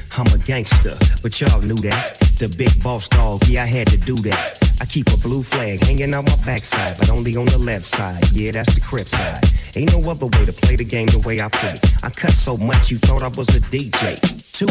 I'm a gangster, but y'all knew that. The big boss dog, yeah, I had to do that. I keep a blue flag hanging on my backside, but only on the left side. Yeah, that's the crib side. Ain't no other way to play the game the way I play. I cut so much you thought I was a DJ. Two,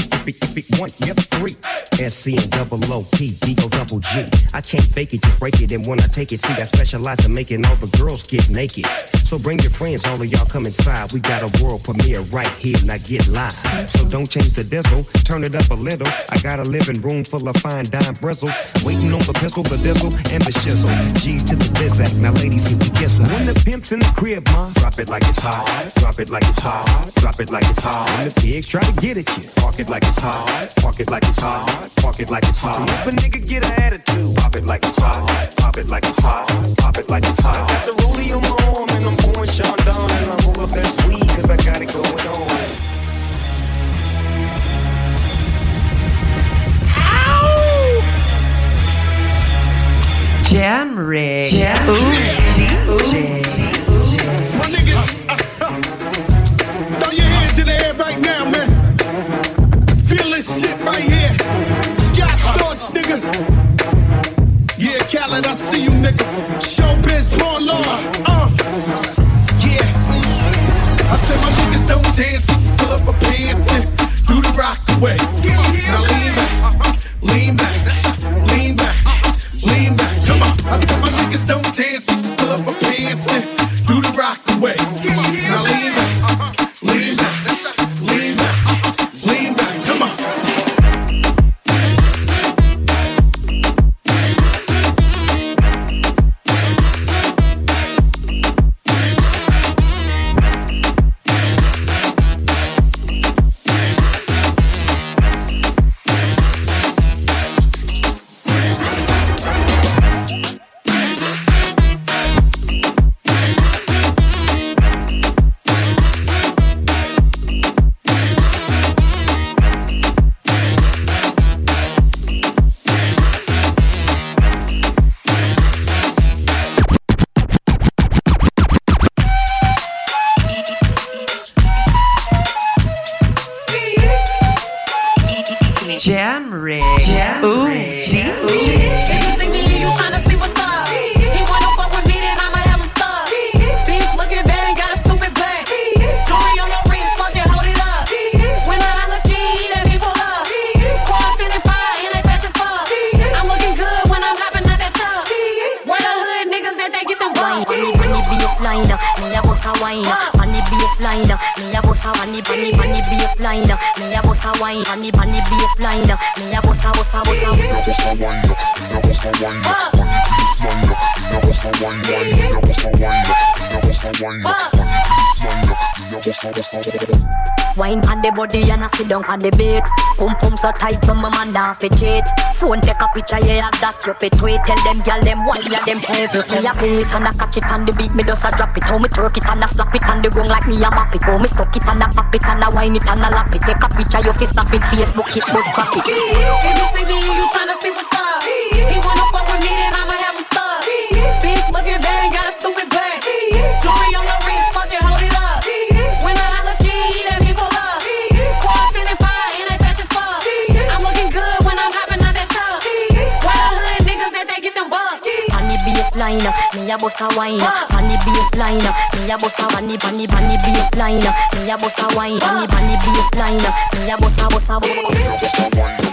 one, yep, three. SC and double O P, D O double G. I can't fake it, just break it. And when I take it, see, I specialize in making all the girls get naked. So bring your friends, all of y'all come inside. We got a world premiere right here, now get live. So don't change the diesel, turn it up a little. I got a living room full of fine dime bristles. Waiting on the pistol, the diesel, and the shizzle. G's to the bizac, now ladies, if we kiss her. When the pimp's in the crib, ma, drop it like it's hot. Drop it like it's hot. Drop it like it's hot. When the pigs try to get at you, park it like it's hot. Park it like it's hot. Park it like it's hot. If a nigga get an attitude, pop it like it's hot. Pop it like it's hot. Pop it like it's hot. I got the rollie on my arm and I'm pouring Sean down and I'm over best weed cause I got it going Jam rig. Jam Ooh, DJ. My niggas, throw your hands in the air right now, man. Feel this shit right here. Scott Storch, nigga. Yeah, Khaled, I see you, nigga. Showbiz, born law. Uh, yeah. I said my niggas don't dance, pull up a pants and do the rock away. Body and I sit down on the beat. Pum pum so tight, my man down fi cheat. Phone take a picture, yeah that you fit tweet. Tell them gyal them wine, yeah them heavy. Me a beat and I catch it on the beat, me just a drop it. How me twerk it and I slap it on the ground like me a map it. How me stuck it and I pop it and I wine it and I lap it. Take a picture, you fi snap it, Facebook it, but crap it. If you see me, baseline, me a boss a wine. Funny baseline, me a boss a funny, funny, funny baseline. Me a boss a wine. Funny, funny baseline, me a boss a boss a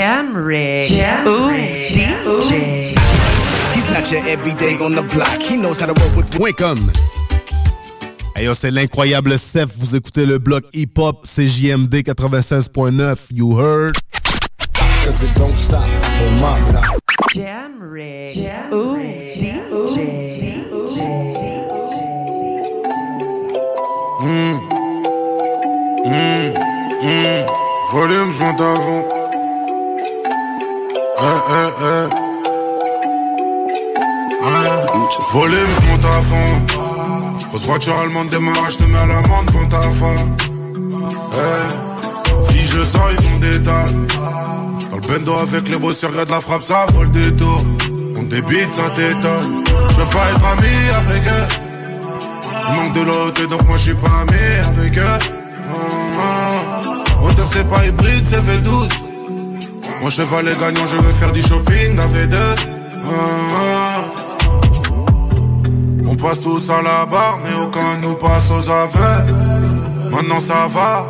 Jam Rig. Jam Ooh, DJ. He's not your everyday on the block. He knows how to roll with Wacom. Hey yo, c'est l'incroyable Seth. Vous écoutez le bloc hip-hop CJMD 96.9. You heard? Cause it don't stop on my block. Jam Rig. Jam Ooh, DJ. Mmh. Mmh. Mmh. Volume, monte avant. Volume, je monte à fond. Grosse voiture allemande démarrage, te mets à l'amende devant ta femme. Eh. Si je le sens, ils font des tas. Dans le bendo avec les beaux sur de la frappe, ça vole des tours. On débite, ça t'étonne. Je veux pas être ami avec eux. Il manque de l'autre, donc moi je suis pas ami avec eux. Ah, ah. Auteur, c'est pas hybride, c'est V12. Mon cheval est gagnant, je veux faire du shopping à V2. Ah, ah. On passe tous à la barre, mais aucun nous passe aux aveux. Maintenant ça va,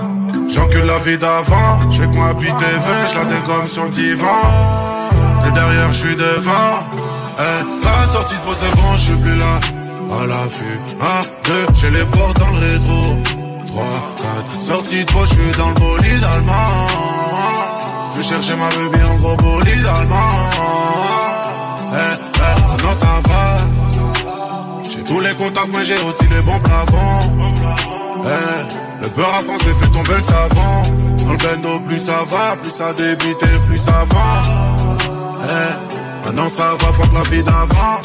j'encule la vie d'avant. J'ai que pis TV, je la dégomme sur le divan. Et derrière, je suis devant. Eh, la sortie de c'est bon, je suis plus là. À l'affût, 1, 2, j'ai les portes dans le rétro. 3, 4, sortie de je suis dans le bolide allemand. Vais chercher ma baby en gros bolide allemand. Eh, eh, maintenant ça va. J'ai tous les contacts, mais j'ai aussi les bons plafonds. Eh, le beurre à France fait tomber le savon. Dans le bendo, plus ça va, plus ça débite et plus ça va. Maintenant ça va, fuck la vie d'avant.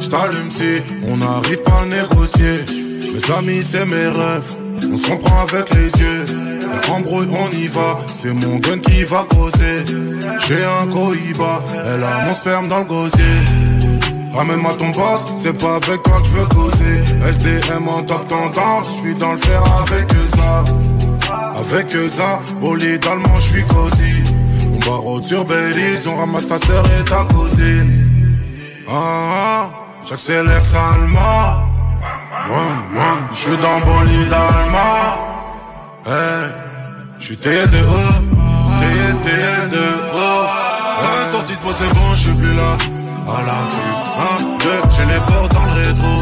J't'allume si on n'arrive pas à négocier. Mes amis, c'est mes rêves. On se comprend avec les yeux. Embrouille, on y va. C'est mon gun qui va causer. J'ai un cohiba. Elle a mon sperme dans le gosier. Ramène-moi ton boss, c'est pas avec toi que je veux causer. SDM en top tendance, je suis dans le fer avec ça. Avec ça, bolide allemand, je suis cosy. On barre sur Belize, on ramasse ta sœur et ta cousine. Ah, ah, j'accélère salement. Je suis dans bolide allemand. Hey, je suis taillé de ouf, taillé, taillé de. Hey, sortie de moi c'est bon, je suis plus là. À la vue, 1, 2, j'ai les portes dans le rétro.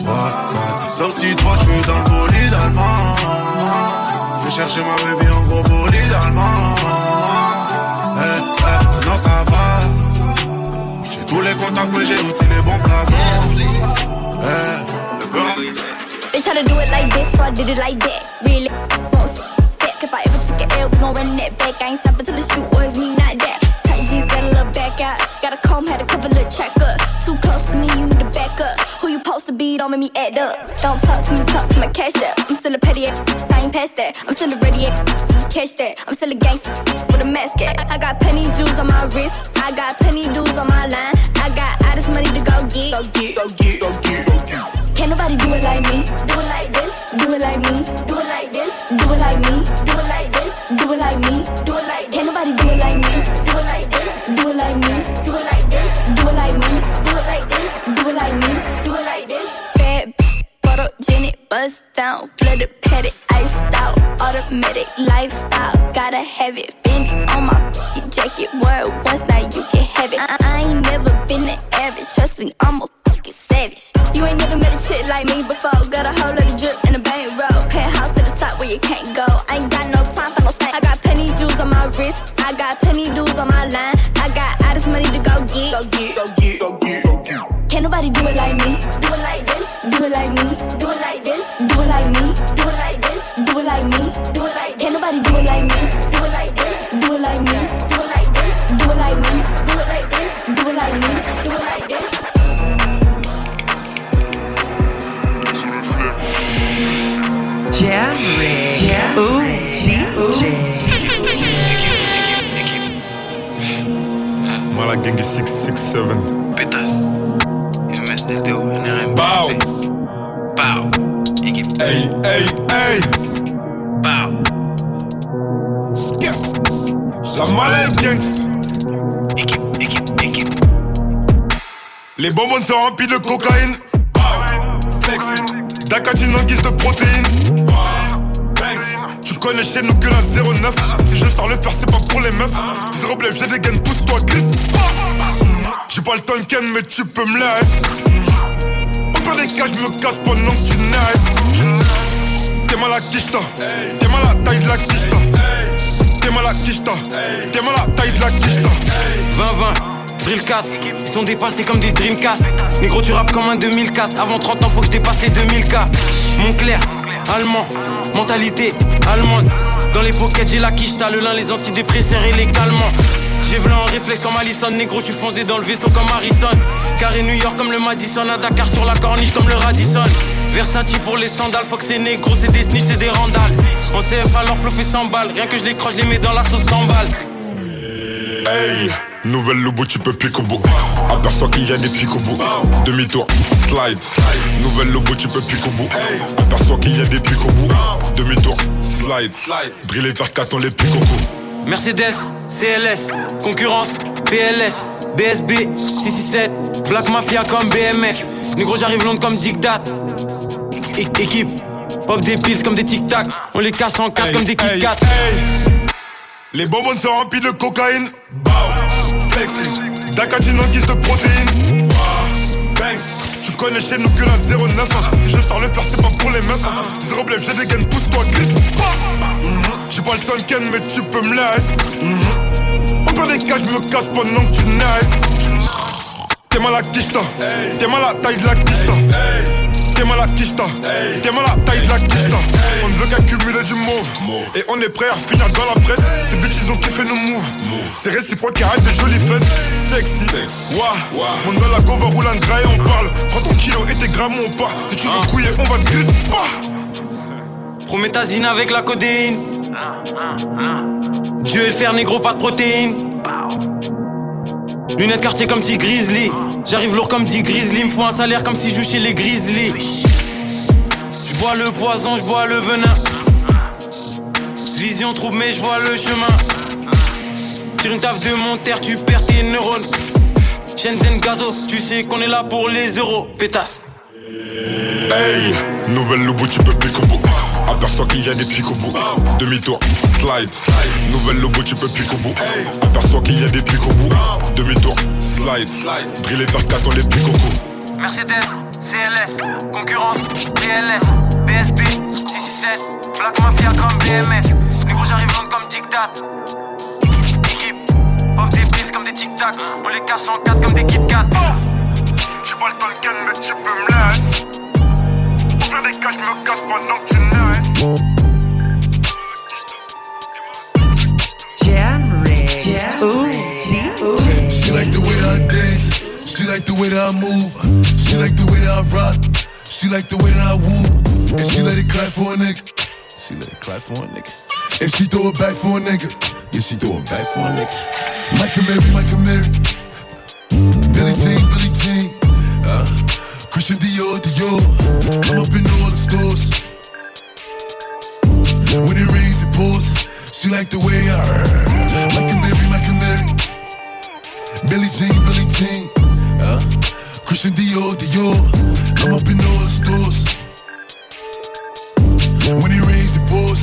3, 4, sortie de moi, je suis dans le bolide allemand. Je vais chercher ma baby en gros bolide allemand. Eh, eh, non ça va. J'ai tous les contacts, mais j'ai aussi les bons plafonds. Eh, le peur They try to do it like this, so I did it like that. Really, won't sit back. If I ever took an L, we gon' run that back. I ain't stopping till the shoot was me, not that. Tight jeans, got a little back out. Got a comb, had a couple little check up. Too close to me, you need to back up. Who you supposed to be, don't make me act up. Don't talk to me, talk to my cash up. I'm still a petty ass, I ain't past that. I'm still a ready ass, catch that. I'm still a gangster with a mask at. I got plenty jewels on my wrist. I got plenty dudes on my line. I got all this money to go get. Go get, go get, go get, go get. Can't nobody do it like me. Do it like this. Do it like me. Do it like this. Do it like me. Do it like this. Do it like me. Do it like Can't nobody do it like me. Do it like this. Do it like me. Do it like this. Do it like me. Do it like this. Do it like me. Do it like this. Bad photogenic, bust down, blooded, petted, iced out, automatic lifestyle. Gotta have it, bend on my jacket. Word once, now you can have it. I, I ain't never been the average. Trust me, I'm a savage. You ain't never met a chick like me before. Got a whole lot of drip in the bank roll. Penthouse to the top where you can't go. I ain't got no time for no snake. I got plenty jewels on my wrist. I got plenty dudes on my line. I got all this money to go get. Go get, go get, go get, go get. Can't nobody do it like me. Do it like this. Do it like me. Do it like this. Do it like me. Do it like this. Do it like me. Do it like. Can't nobody do it like me. Do it like this. Do it like me. Do it like this. Do it like me. Do it like this. Do it like me. Do it like this. La gang est 667 Pétasse. MSTO, NRM. Bow. Pow. Hey hey hey. Pow. La malade gangsta Les bonbons sont remplis de cocaïne. Flex D'acatine en guise de protéines. Tu connais chez nous que la 09 Si je sors le faire c'est pas pour les meufs. Zéro blef j'ai des gaines pousse-toi glisse. J'ai pas le Tonken mais tu peux me laisser. Au pire des cas je me casse pendant que tu naisses. T'es mal à T'es mal à taille de la quicheta T'es mal à T'es mal à taille de la quicheta 20-20, Drill 4, ils sont dépassés comme des Dreamcast. Négro, tu rappes comme un 2004. Avant 30 ans, faut que je dépasse les 2000K. Montclair, allemand, mentalité allemande. Dans les pockets, j'ai la quiche, t'as le lin, les antidépresseurs et les calmants. J'ai v'là en réflexe comme Allison, négro, je suis foncé dans le vaisseau comme Harrison. Carré New York comme le Madison, à Dakar sur la corniche comme le Radisson. Versati pour les sandales, faut que c'est négro, c'est des snitch, c'est des randales. En CF alors flow fait 100 balles, rien que je les croche, je les mets dans la sauce 100 balles. Hey Nouvelle lobo, tu peux pique au bout. Aperçois qu'il y a des pics au bout. Demi-tour, slide. Nouvelle lobo, tu peux pique au bout. Aperçois qu'il y a des pics au bout. Demi-tour, slide. Briller vers 4 on les pique au cou. Mercedes, CLS, concurrence, PLS, BSB, 667, Black Mafia comme BMF. Négro, j'arrive Londres comme Dictat. Équipe, pop des pills comme des tic-tac. On les casse en quatre comme des Kit Kat. Les bonbons sont remplis de cocaïne Bow, flexing D'acatine en guise de protéines. Banks Tu connais chez nous que la 09 Si je sors le faire c'est pas pour les meufs. Zéro blef j'ai des gaines pousse-toi glisse. J'ai pas le Tonken mais tu peux me laisser. Au pire des cas je me casse pendant que tu naisses. T'es mal à quicheta T'es mal à taille de la quicheta T'es mal à Kishta, t'es mal à taille de la Kishta. On ne veut qu'accumuler du mauve. Et on est prêt à finir dans la presse. Ces bitches ils ont kiffé nos moves. C'est réciproque qui arrête des jolies fesses. Sexy, Wouah. On dans la go, va rouler un gras et on parle. Prends ton kilo et tes grammes, on part. Si tu veux couiller, on va te cuire. Prométhazine avec la codéine. Dieu est le fer, négro, pas de protéines. Lunettes quartier comme dit Grizzly. J'arrive lourd comme dit Grizzly. Me un salaire comme si je chez les Grizzly. Je bois le poison, je bois le venin. Vision trouble, mais je vois le chemin. Tire une taf de mon terre, tu perds tes neurones. Shenzhen Gazo, tu sais qu'on est là pour les euros. Pétasse. Hey, nouvelle. Aperçois qu'il y a des pics au bout. Demi-tour, slide. Nouvelle lobo, tu peux piquer au bout. Aperçois qu'il y a des pics au bout. Demi-tour, slide. Driller vers 4 on les pique au cou. Mercedes, CLS, concurrence, BLS, BSB, 667, Black Mafia comme BMF. Négro, j'arrive long comme Tic Tac. Équipe, pop des prises comme des Tic Tac. On les casse en 4 comme des Kit Kat. J'ai pas le temps de ken, mais tu peux me laisser. Pour faire des cas, je me casse pendant que tu naisses. She like the way that I dance. She like the way that I move. She like the way that I rock. She like the way that I woo. And she let it clap for a nigga. She let it clap for a nigga. And she throw it back for a nigga. Yeah, she throw it back for a nigga. Michael Mary, Michael Mary. Billy Jean, Billy Jean. Uh, Christian Dior, Dior. I'm up in all the stores. When it rains, it pours. She like the way I heard. Michael Mary, Michael Mary. Billy Jean, Billy Jean. Uh, Christian Dior, Dior. I'm up in all the stores. When it rains, it pours.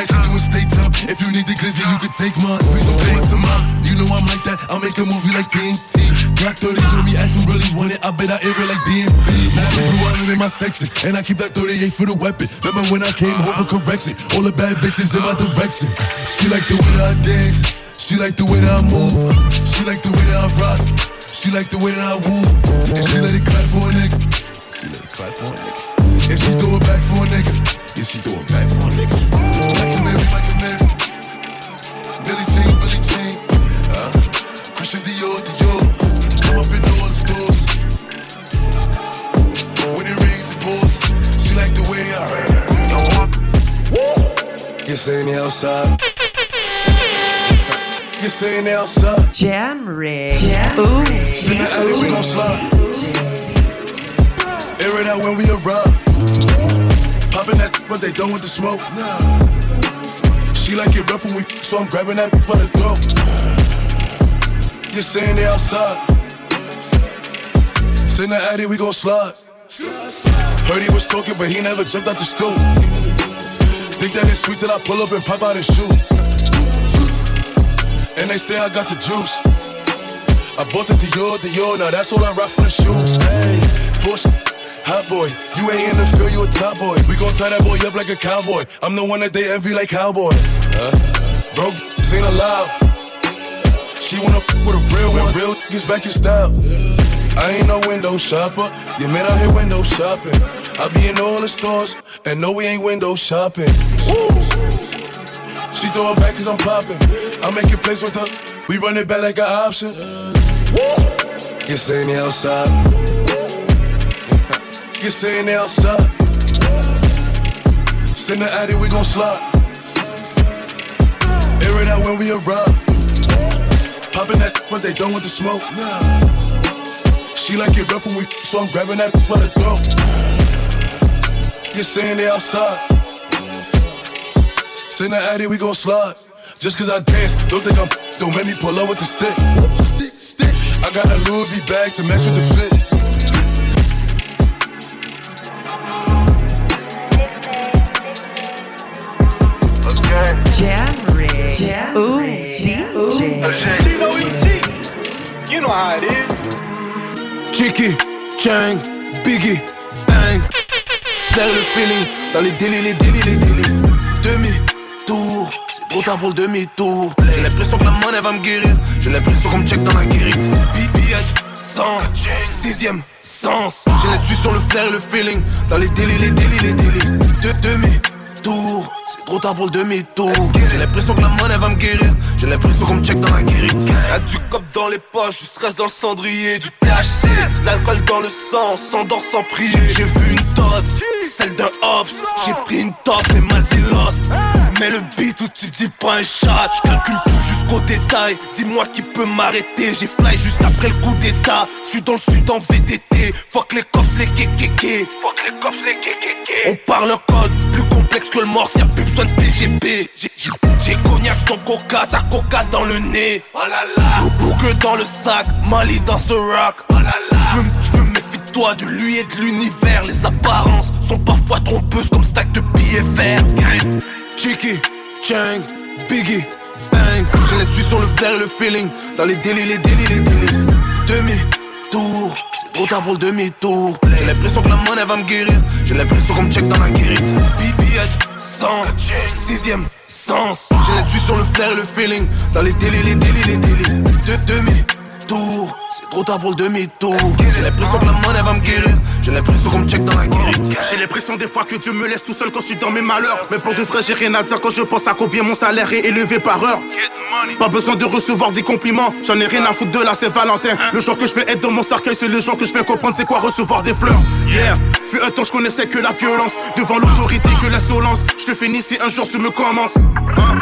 50 nights, we doing state time. If you need the glizzy, you can take mine. Please don't play much to mine. You know I'm like that, I'll make a movie like TNT. Black 30 on me, ask who really want it. I bet I air it like DMB. Now I blue island in my section, and I keep that 38 for the weapon. Remember when I came home for correction? All the bad bitches in my direction. She like the way that I dance. She like the way that I move. She like the way that I rock. She like the way that I woo. And she let it clap for a nigga. She let it clap for a nigga. And she throw it back for a nigga. Yeah, she throw it back for a nigga. Billy Jean, Billy Jean. Uh, Christian Dior, Dior. Come up in all the stores. When it rains, it pours. She like the way I heard. You see me outside. You saying they outside? Jam rig. Ooh, in the alley, we gon' slide. Air it out when we arrive. Popping that, but they done with the smoke. She like it rough when we, so I'm grabbing that for the throat. You're saying they outside? Send the alley, we gon' slide. Heard he was talking, but he never jumped out the stool. Think that it's sweet till I pull up and pop out and shoe. And they say I got the juice. I bought the Dior, Dior, now that's all I rock for the shoes. Hey, push, hot boy, you ain't in the field, you a top boy. We gon' tie that boy up like a cowboy. I'm the one that they envy like cowboy. Uh, bro, ain't allowed. She wanna f with a real one, real niggas back in style. I ain't no window shopper, yeah man out here window shopping. I be in all the stores, and no we ain't window shopping. Woo. She throw it back cause I'm popping. I'm making plays with her. We run it back like an option. You saying they outside. You saying they outside. Send the addy, we gon' slide. Air it out when we arrive. Popping that, but they done with the smoke. She like it rough when we, so I'm grabbing that for the throat. You saying they outside. Send the addy, we gon' slide. Just cause I dance, don't think I'm, don't make me pull up with the stick. Stick, stick. I got a Louis V bag to match with the fit. Is G. You know how it is. Chicky, Chang, Biggie, Bang. Flair le feeling, dans les délits, les délits, les délits. Demi-tour, c'est trop tard pour le demi-tour. J'ai l'impression que la monnaie va me guérir. J'ai l'impression qu'on me check dans la guérite. BB 100, sixième sens. J'ai l'intuition, le flair et le feeling. Dans les délits, les délits, les délits. C'est trop tard pour le demi-tour. J'ai l'impression que la monnaie va me guérir. J'ai l'impression qu'on me check dans la guérite. Y'a du cop dans les poches, du stress dans le cendrier, du THC, de l'alcool dans le sang, s'endort sans prier. J'ai vu une tots, celle d'un Hobbs. J'ai pris une top et m'a Mais le beat où tu dis pas un chat, je calcule tout jusqu'au détail. Dis-moi qui peut m'arrêter, j'ai fly juste après le coup d'état. Je suis dans le sud en VTT, fuck les cops, les kékéké. Fuck les cops, les kékéké. On parle un code plus complexe que le morse, y'a plus besoin de PGP. J'ai- cognac ton coca, ta coca dans le nez. Oh là là. Boucle dans le sac, Mali dans ce rock. Oh là là. Je me- je me méfie de toi, de lui et de l'univers. Les apparences sont parfois trompeuses comme stack de billets verts. Chicky, Chang, Biggie, Bang. J'ai l'intuition, le flair et le feeling. Dans les délits, les délits, les délits. Demi-tour, c'est trop tard pour le demi-tour. J'ai l'impression que la monnaie va me guérir. J'ai l'impression qu'on me check dans la guérite. BB 100, sixième sens. J'ai l'intuition, le flair et le feeling. Dans les délits, les délits, les délits. De demi-tour, c'est trop tard pour le demi-tour. J'ai l'impression que la monnaie va me guérir. J'ai l'impression qu'on me check dans la guérite. J'ai l'impression des fois que Dieu me laisse tout seul quand je suis dans mes malheurs. Mais pour de vrai, j'ai rien à dire quand je pense à combien mon salaire est élevé par heure. Pas besoin de recevoir des compliments, j'en ai rien à foutre de la Saint-Valentin. Le jour que je vais être dans mon cercueil, c'est le jour que je vais comprendre c'est quoi recevoir des fleurs. Yeah, fut un temps, je connaissais que la violence. Devant l'autorité, que l'insolence. Je te finis si un jour tu me commences. Hein?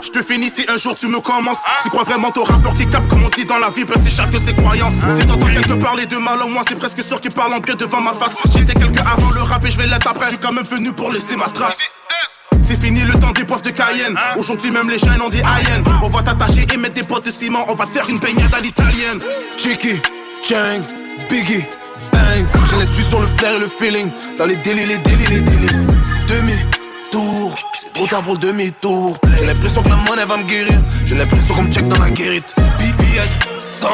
Je te, finis si un jour tu me commences. Tu crois vraiment ton rappeur qui capte comme on dit dans la vie, c'est chacun ses croyances. Si t'entends quelqu'un parler de mal en moi, c'est presque sûr qu'il parle en bien devant ma face. J'étais quelqu'un avant le rap et je vais l'être après. Je suis quand même venu pour laisser ma trace. C'est fini le temps des poivres de Cayenne. Aujourd'hui, même les jeunes ont des hyènes. On va t'attacher et mettre des potes de ciment. On va te faire une baignade à l'italienne. Chicky, Chang, Biggie, Bang. J'ai l'intuition, le flair et le feeling. Dans les délits, les délits, les délits. Demi-tour, c'est trop tard pour le demi-tour. J'ai l'impression que la monnaie va me guérir. J'ai l'impression qu'on me check dans la guérite. BB 100,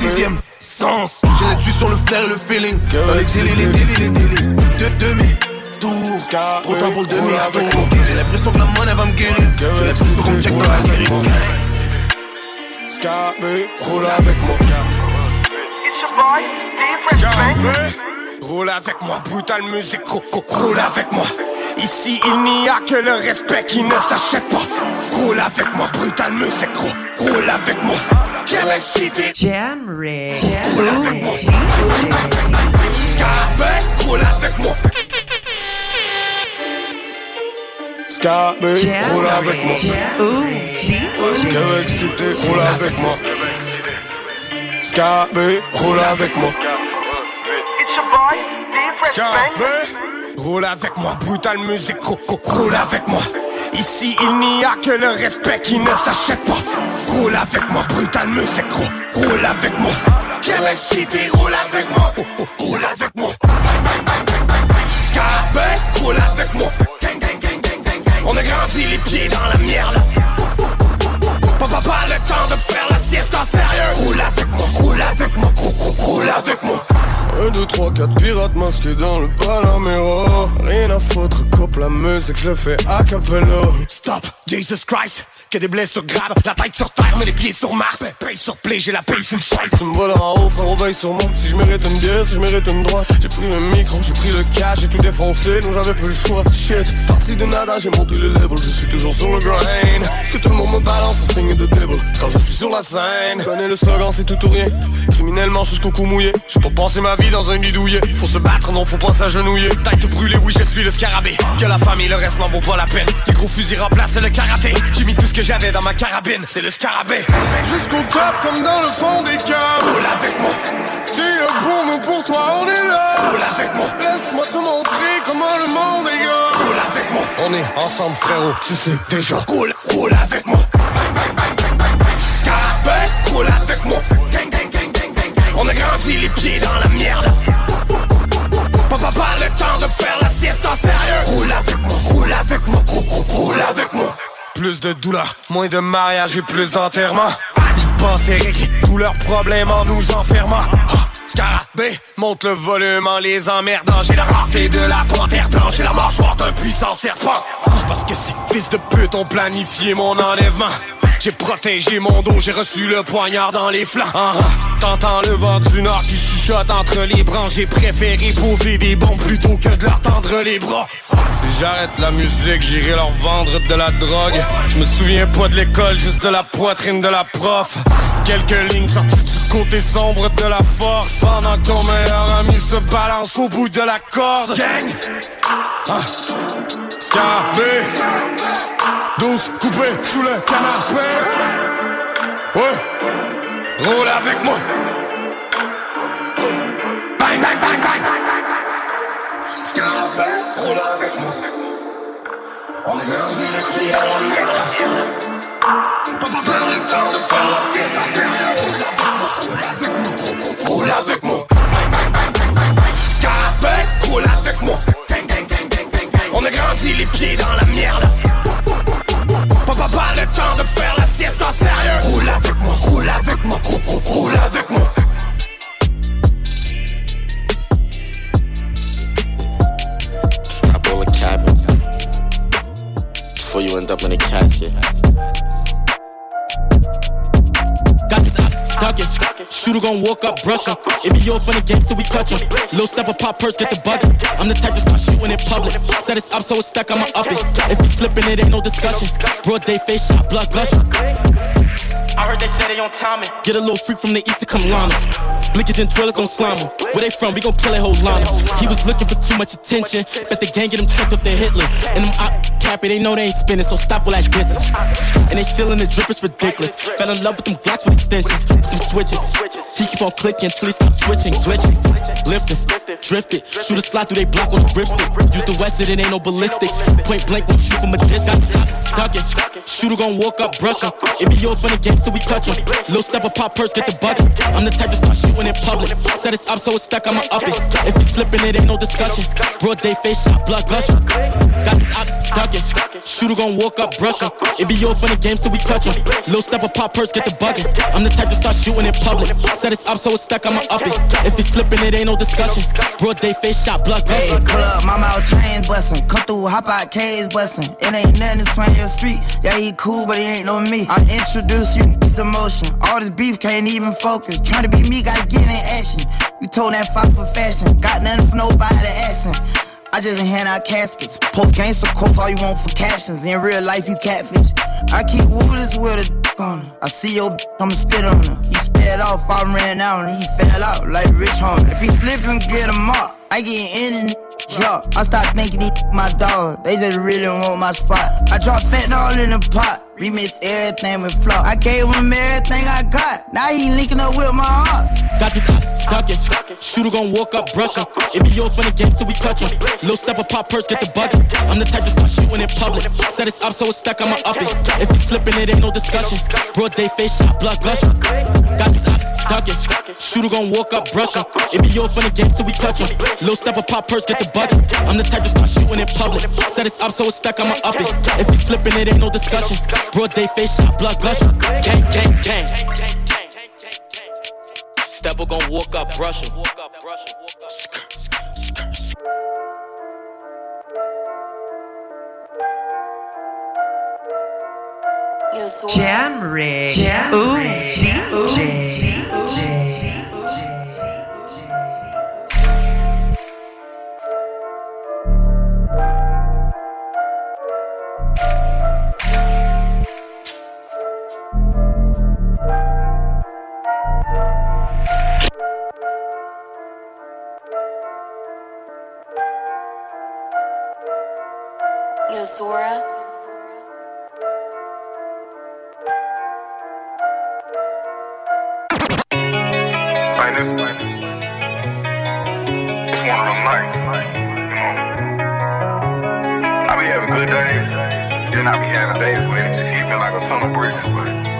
sixième sens. J'ai l'intuition, le flair et le feeling. Dans les délits, les délits, les délits. De demi-tour, c'est trop tard pour le demi-tour. J'ai l'impression que la monnaie va me guérir. J'ai l'impression qu'on me check dans la guérite. Scarpe, roule avec moi. Scarpe, roule avec moi. Brutal musique, ro- ro- roule avec moi. Ici, il n'y a que le respect qui ne s'achète pas. Roule avec moi, brutal musique, ro- roule avec moi. Quelle cité. Jam Rig. Roule avec moi. Scarpe, roule avec moi. Scarpe, roule avec moi. Québec Cité, roule avec moi. Scarpe, roule avec moi. Scarpe, roule avec moi. Brutal musique, ro- ro- roule avec moi. Ici, il n'y a que le respect qui ne s'achète pas. Roule avec moi, brutal musique, ro- roule avec moi. Québec Cité, roule avec moi. Oh, oh, Roule avec moi. Scarpe, roule avec moi. On a grandi les pieds dans la merde. Papa, pas le temps de faire la sieste en sérieux. Roule avec moi, roule avec moi, roule avec moi. 1, 2, 3, 4 pirates masqués dans le Panamera Rien à foutre, coupe la musique, je le fais a cappella. Stop, Jesus Christ, que des blessures graves La tête sur terre, mais les pieds sur Mars. Paye sur play, j'ai la paye sur le chaise Tu me vois là en haut, frérot, veille sur moi Si je mérite une bière, si je mérite une droite. J'ai pris un micro, j'ai pris le cash, j'ai tout défoncé Donc j'avais plus le choix, shit Parti de nada, j'ai monté le level Je suis toujours sur le grind. Que tout le monde me balance signe de devil. Quand je suis sur la scène Connais le slogan, c'est tout ou rien. Criminellement jusqu'au cou mouillé. J'ai pas passé ma vie dans un bidouillet Faut se battre, non faut pas s'agenouiller. Tête brûlée, oui je suis le scarabée. Que la famille, le reste n'en vaut pas la peine. Les gros fusils remplacent le karaté. J'ai tout ce que j'avais dans ma carabine C'est le scarabée. Jusqu'au top comme dans le fond des caves Roule avec moi. T'es un pour nous, pour toi on est là. Roule avec moi. Laisse-moi te montrer comment le monde est gars Roule avec moi. On est ensemble frérot, tu sais déjà. Roule, roule avec moi. Scarabée, roule avec moi. Gang, gang, gang, gang, gang, gang. On a grandi les pieds dans la merde. Papa, pas le temps de faire la sieste en sérieux. Roule avec moi, roule avec moi, roule, roule avec moi Plus de douleur, moins de mariage et plus d'enterrement. Ils pensaient régler tous leurs problèmes en nous enfermant. Ah, Scarabée, monte le volume en les emmerdant. J'ai la rareté de la panthère blanche, j'ai la mâchoire d'un puissant serpent. Ah, Parce que ces fils de pute ont planifié mon enlèvement. J'ai protégé mon dos, j'ai reçu le poignard dans les flancs. Ah, ah, T'entends le vent du nord qui chuchote entre les branches. J'ai préféré poser des bombes plutôt que de leur tendre les bras. Si j'arrête la musique, j'irai leur vendre de la drogue. Je me souviens pas de l'école, juste de la poitrine de la prof. Quelques lignes sorties du côté sombre de la force. Pendant que ton meilleur ami se balance au bout de la corde. Gang! Ah. 12 coupés sous le canapé. Ouais. Roule avec moi. Bang bang bang bang. Scarabée Roule avec moi. On est grandi le pied à la merde le temps de faire la Roule avec moi. Bang bang bang bang bang bang. Roule avec moi Gang gang gang gang gang gang On a grandi les pieds dans la merde le temps de faire la siesta sérieux Roule avec moi, roule avec moi, roule, roule, roule avec moi Stop all the capping before you end up in a casket. Got this up, ducking. Shooter gon' walk up, brush him. It be your funny game till we touch him. Little step of pop purse, get the bucket. I'm the type to start shooting in public. Set us up so it's stuck, I'ma up it. If he slipping, it ain't no discussion. Broad day face shot, blood gushing. I heard they say they on timing. Get a little freak from the east to come llama. Blickers and twirlers gon' slime him. Where they from? We gon' kill a whole line. He was looking for too much attention. Bet the gang get him checked off their hit list. And them op cappy, they know they ain't spinning, so stop all that distance. And they still in the drip, it's ridiculous. Fell in love with them glocks with extensions, with them switches. He keep on clicking till he stop twitching, glitching. Lifting, drifted, shoot a slide through they block on the ripstick. Use the west, it ain't no ballistics. Point blank, won't shoot from a distance. Ducking, shooter gon' walk up, brush him. It be your funny game till we touch him. Little step of pop purse, get the bucket. I'm the type to start shooting in public. Set us up so it's stuck, I'ma up it. If he slipping, it ain't no discussion. Broad day face shot, blood gushing. Got this up, ducking. Shooter gon' walk up, brush him. It be your funny games till we touch him. Little step of pop purse, get the bucket. I'm the type to start shooting in public. Set us up so it's stuck, I'ma up it. If he slipping, it ain't no discussion. Broad day face shot, blood Hey, gushing. pull up, my mouth chains bustin'. Come through, hop out, caves bustin'. It ain't nothing to swing your street. Yeah, he cool, but he ain't no me. I introduce you to motion. All this beef can't even focus. Trying to be me, gotta get in action. You told that fight for fashion. Got nothing for nobody asking. I just hand out caskets. Post gangster quotes, all you want for captions. In real life, you catfish. I keep woodless with a on her. I see your b- I'ma spit on her. He sped off, I ran out, and he fell out like Rich Homie. If he slip and get him up, I get in and drop. I start thinking he my dog. They just really want my spot. I drop fentanyl in the pot. Remix everything with flow. I gave him everything I got. Now he linking up with my heart. Got this up, ducking. Shooter gon' walk up, brush him. It be your funny game till we touch him. Little step of pop purse, get the bucket. I'm the type to start shooting in public. Set us up so it's stuck, I'ma up it. If he slipping, it ain't no discussion. Broad day face shot, blood gushing. Got this up, ducking. Shooter gon' walk up, brush him. It be your funny game till we touch him. Little step of pop purse, get the bucket. I'm the type to start shooting in public. Set us up so it's stuck, I'ma up it. If he slipping, it ain't no discussion. Broad day face shot, blood gushing. Gang, gang, gang. Stepper gon' walk up, brush him. Jam Rig. Ooh, DJ. Yo, Zora. Like this, it's one of them nights, you know. I be having good days, then I be having days where it just hit me like a ton of bricks, but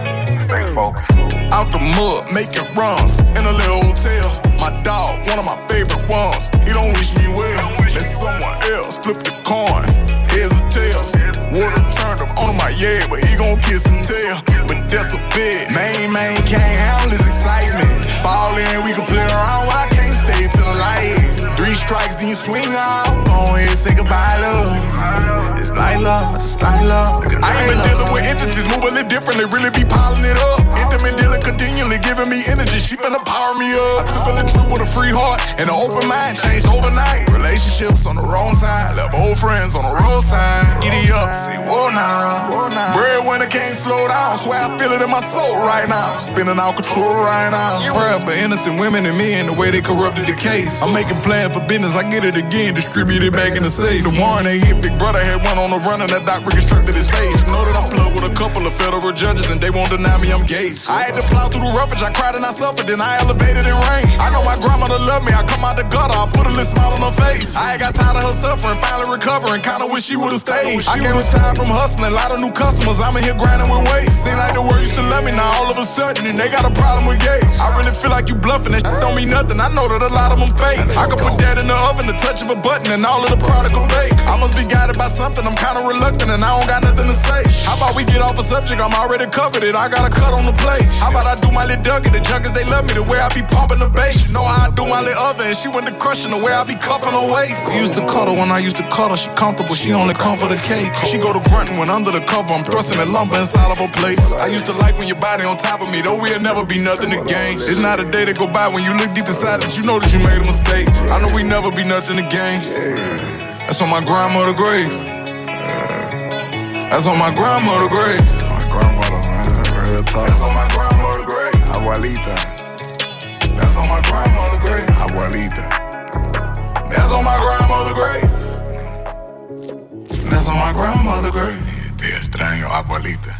stay focused. Out the mud, making runs in a little hotel. My dog, one of my favorite ones. He don't wish me well. Let someone else flip the coin. Heads or tails. Water turned him on my yet, but he gon' kiss and tell. But that's a bit. Main man can't handle his excitement. Fall in, we can play around. I can't stay till the light? Three strikes, then you swing out. Go ahead, say goodbye, love. Like love, it's like love. I ain't been dealing with entities, moving a little differently, really be piling it up. Intimate dealing continually giving me energy, she finna power me up. I took a little trip with a free heart and an open mind, changed overnight. Relationships on the wrong side, left old friends on the road side. Giddy up, say whoa now. Breadwinner can't slow down, swear I feel it in my soul right now. Spinning out control right now. Prayers for innocent women and men, the way they corrupted the case. I'm making plans for business, I get it again, distribute it back in the safe. The warrant they hit, big brother had one on the run and that doc reconstructed his face. Know that I'm plugged with a couple of federal judges and they won't deny me I'm Gates. I had to plow through the roughage, I cried and I suffered, then I elevated in rain. I know my grandmother loved me, I come out the gutter, I put a little smile on her face. I ain't got tired of her suffering, finally recovering, kinda wish she would've stayed. I can't retire from hustling, a lot of new customers, I'm in here grinding with weight. Seem like the world used to love me, now all of a sudden, and they got a problem with gates. I really feel like you bluffing, that shit don't mean nothing, I know that a lot of them fake. I could put that in the oven, the touch of a button, and all of the product will bake. I must be guided by something, I'm kinda reluctant, and I don't got nothing to say. How about we get off a subject, I'm already covered it, I got a cut on the plate. How about I do my little Dougie, the junkies, they love me, the way I be pumping the bass. You know how I do my little other, and she went to crushing the way I be cuffing her waist. Used to cuddle when I used to cuddle, she comfortable, she only come for the cake. She go to grunting when under the cover, I'm thrusting that lumber inside of her place. I used to like when your body on top of me, though we'll never be nothing again. It's not a day that go by when you look deep inside that you know that you made a mistake. I know we never be nothing again. That's on my grandmother grave. That's on my grandmother grave. My grandmother, man, real talk. That's on my grandmother grave. Abuelita. That's on my grandmother grave. Abuelita. That's on my grandmother grave. That's on my grandmother grave. Te extraño, abuelita.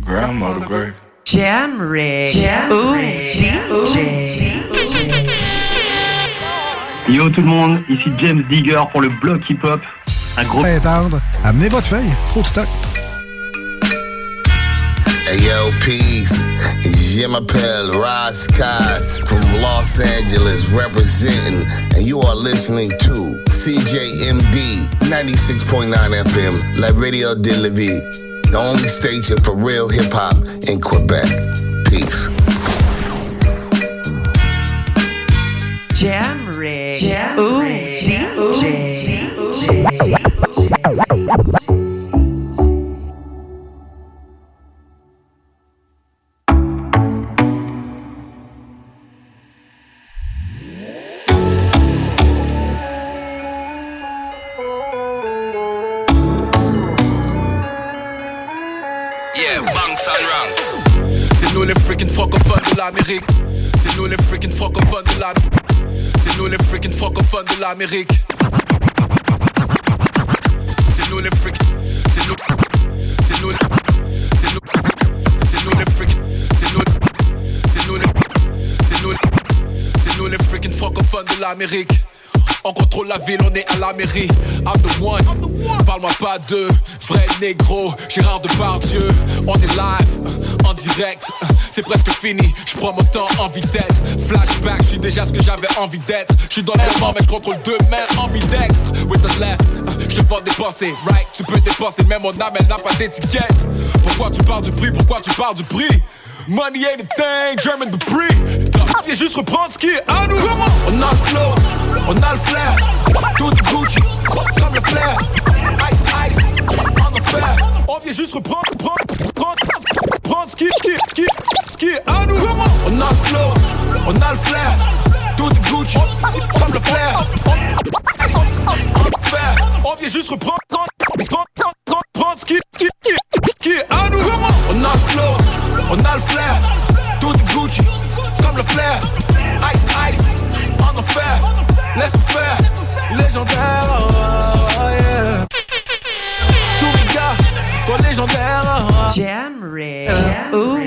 Grandmother grave. Jam Rig. Jam. Yo tout le monde, ici James Digger pour le bloc hip-hop. Un gros... Attendre. Amenez votre feuille. Trop de stock. Hey yo, peace. Je m'appelle Ross Cox from Los Angeles representing, and you are listening to CJMD 96.9 FM, La Radio de la Vie, the only station for real hip hop in Quebec. Peace. Jam C'est nous les freaking francophones de l'Amérique. C'est nous les freaking francophones de la. C'est nous les freaking francophones de l'Amérique. C'est nous les freaking. C'est nous. C'est nous. C'est nous. C'est nous les freaking. C'est nous. C'est nous les. C'est nous. C'est nous les freaking francophones de l'Amérique. On contrôle la ville, on est à la mairie. I'm the one. Parle-moi pas de vrai négro. Gérard Depardieu. On est live, en direct. C'est presque fini. Je prends mon temps en vitesse. Flashback, je suis déjà ce que j'avais envie d'être. Je suis dans l'air, mais je contrôle deux mains ambidextres. With the left, euh, je vois des pensées. Right, tu peux dépenser, même mon âme, elle n'a pas d'étiquette. Pourquoi tu parles du prix? Pourquoi tu parles du prix? Money ain't a thing, German Debris. Viens juste reprendre ce qui est à nous. On a le flow, on a le flair. Tout Gucci, comme le flair. Ice, ice, on the fair. On vient juste reprendre, prendre, prendre, ce qui, ce qui, ce qui, est à nous. On a le flow, on a le flair. Tout est Gucci, comme le flair. On. On vient juste reprendre, prendre, ce qui, qui, qui, qui est à nous. On a le flow, on a le flair. Tout est Gucci, comme le flair. Ice, ice, on the fair. Laisse le faire, légendaire. Soient légendaires. oh. Jam Rig. Ooh.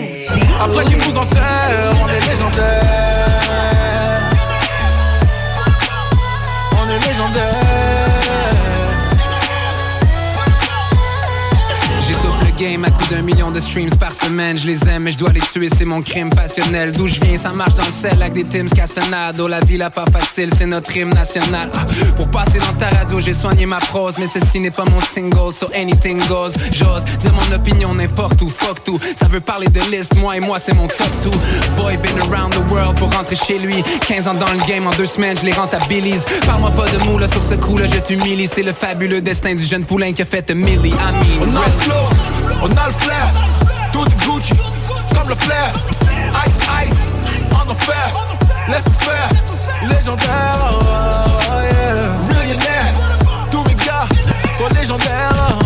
Après qu'ils nous enterrent, on est légendaire. On est légendaire. À coup d'un million de streams par semaine. Je les aime, mais je dois les tuer, c'est mon crime passionnel. D'où je viens, ça marche dans le sel avec des Tims Cassonado. La vie, la pas facile, c'est notre hymne national. Ah, Pour passer dans ta radio, j'ai soigné ma prose, mais ceci n'est pas mon single, so anything goes. J'ose dire mon opinion n'importe où, fuck tout. Ça veut parler de liste, moi et moi, c'est mon top two. Boy, been around the world pour rentrer chez lui. 15 ans dans le game, en deux semaines, je les rentabilise. Parle-moi pas de moule sur ce coup-là, je t'humilie. C'est le fabuleux destin du jeune poulain qui a fait Millie. I mean, On a le flair, tout est Gucci, comme le flair. Ice, ice, en enfer, laisse nous faire, légendaire, oh. Millionnaire, tous mes gars sont légendaires,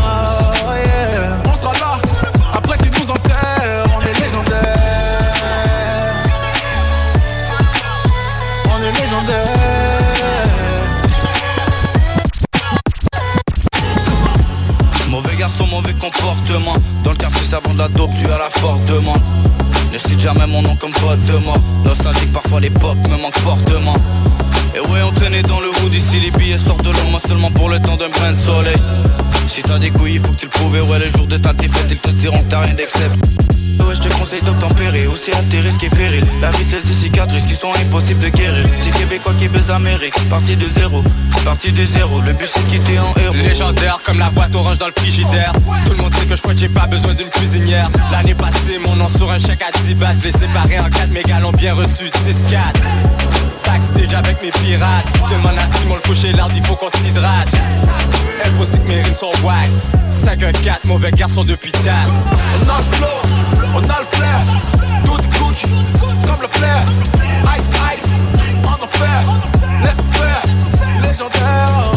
Dans le quartier, ça vend de la dope, tu as la forte demande. Ne cite jamais mon nom comme faute de mort. Nostalgique, parfois l'époque me manque fortement. Et ouais, entraîné dans le hood, ici les billets sortent de moi seulement pour le temps d'un brin de soleil. Si t'as des couilles, il faut que tu le prouves. Ouais, les jours de ta défaite, ils te diront que t'as rien d'excepte. Ouais, je te conseille d'obtempérer, aussi à tes risques et périls. La vie te laisse des cicatrices qui sont impossibles de guérir. Petit Québécois qui baise l'Amérique, parti de zéro, parti de zéro. Le but c'est de quitter en héros. Légendaire comme la boîte orange dans le frigidaire Tout le monde sait que je j'ai pas besoin d'une cuisinière L'année passée mon nom sur un chèque à 10 bahts Les séparés en 4 mégas l'ont bien reçu 10-4 Backstage avec mes pirates. Demande à Simon le coucher l'art il faut qu'on s'hydrate. Impossible que mes rimes sont wack. 5-1-4 mauvais garçon depuis tard On a le flow, on a le flair, tout Gucci, comme le flair. Ice, ice, en enfer, laisse faire, légendaire,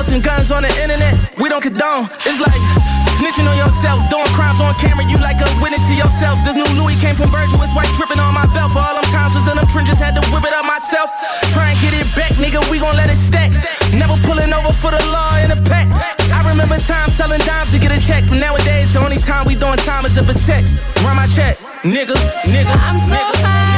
posting guns on the internet, we don't condone. It's like snitching on yourself, doing crimes on camera. You like a witness to yourself. This new Louis came from Virgil, it's white dripping on my belt. For all them times was in them trenches, had to whip it up myself. Try and get it back, nigga, we gon' let it stack. Never pulling over for the law in a pack. I remember times selling dimes to get a check. But nowadays, the only time we doing time is to protect. Run my check, nigga, nigga. I'm so high,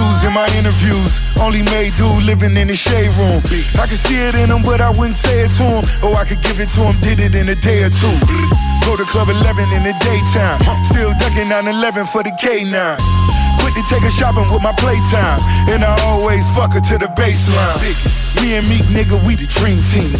Jews in my interviews. Only made dude living in the shade room. I could see it in him, but I wouldn't say it to him. Or I could give it to him, did it in a day or two. Go to Club 11 in the daytime. Still ducking 911 for the K9. Quick to take her shopping with my playtime. And I always fuck her to the baseline. Me and Meek nigga, we the dream team.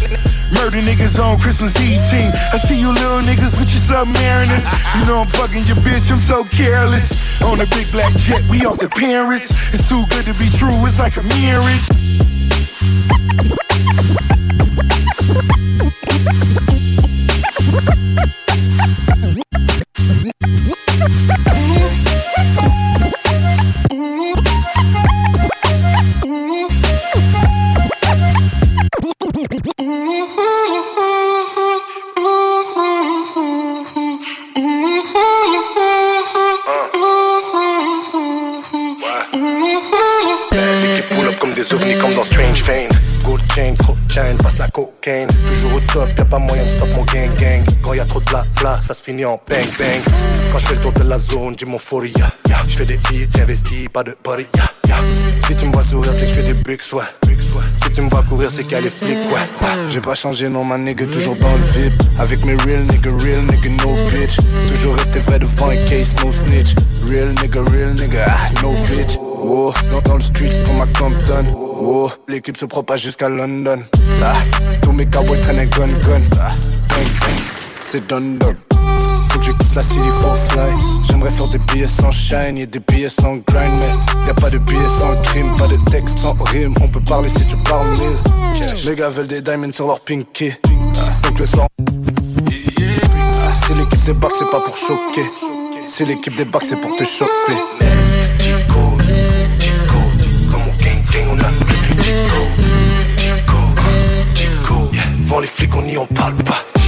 Murder niggas on Christmas Eve team. I see you little niggas with your submariners. You know I'm fucking your bitch, I'm so careless. On a big black jet, we off the Paris. It's too good to be true, it's like a marriage. Finit en bang bang. Quand je fais le tour de la zone, dis mon folie yeah. Je fais des hits, j'investis, pas de yeah. Si tu me vois sourire, c'est que je fais des bricks, ouais. Si tu me vois courir, c'est qu'il y a les flics, ouais. J'ai pas changé, non, ma nigga, toujours dans le VIP. Avec mes real nigga, real nigga, no bitch. Toujours resté vrai devant un case, no snitch. Real nigga, real nigga, ah, no bitch. Oh, dans, dans le street comme à Compton. Oh, l'équipe se propage jusqu'à London. Ah, Tous mes cowboys traînent un gun gun. Bang bang, c'est done done la city for fly J'aimerais faire des billets sans shine et des billets sans grind Mais y'a pas de billets sans crime Pas de texte sans rime. On peut parler si tu parles mille Les gars veulent des diamonds sur leur pinky. Donc sors Ah, C'est l'équipe des bacs, c'est pas pour choquer. C'est l'équipe des bacs, c'est pour te Devant les flics, on n'y en parle pas.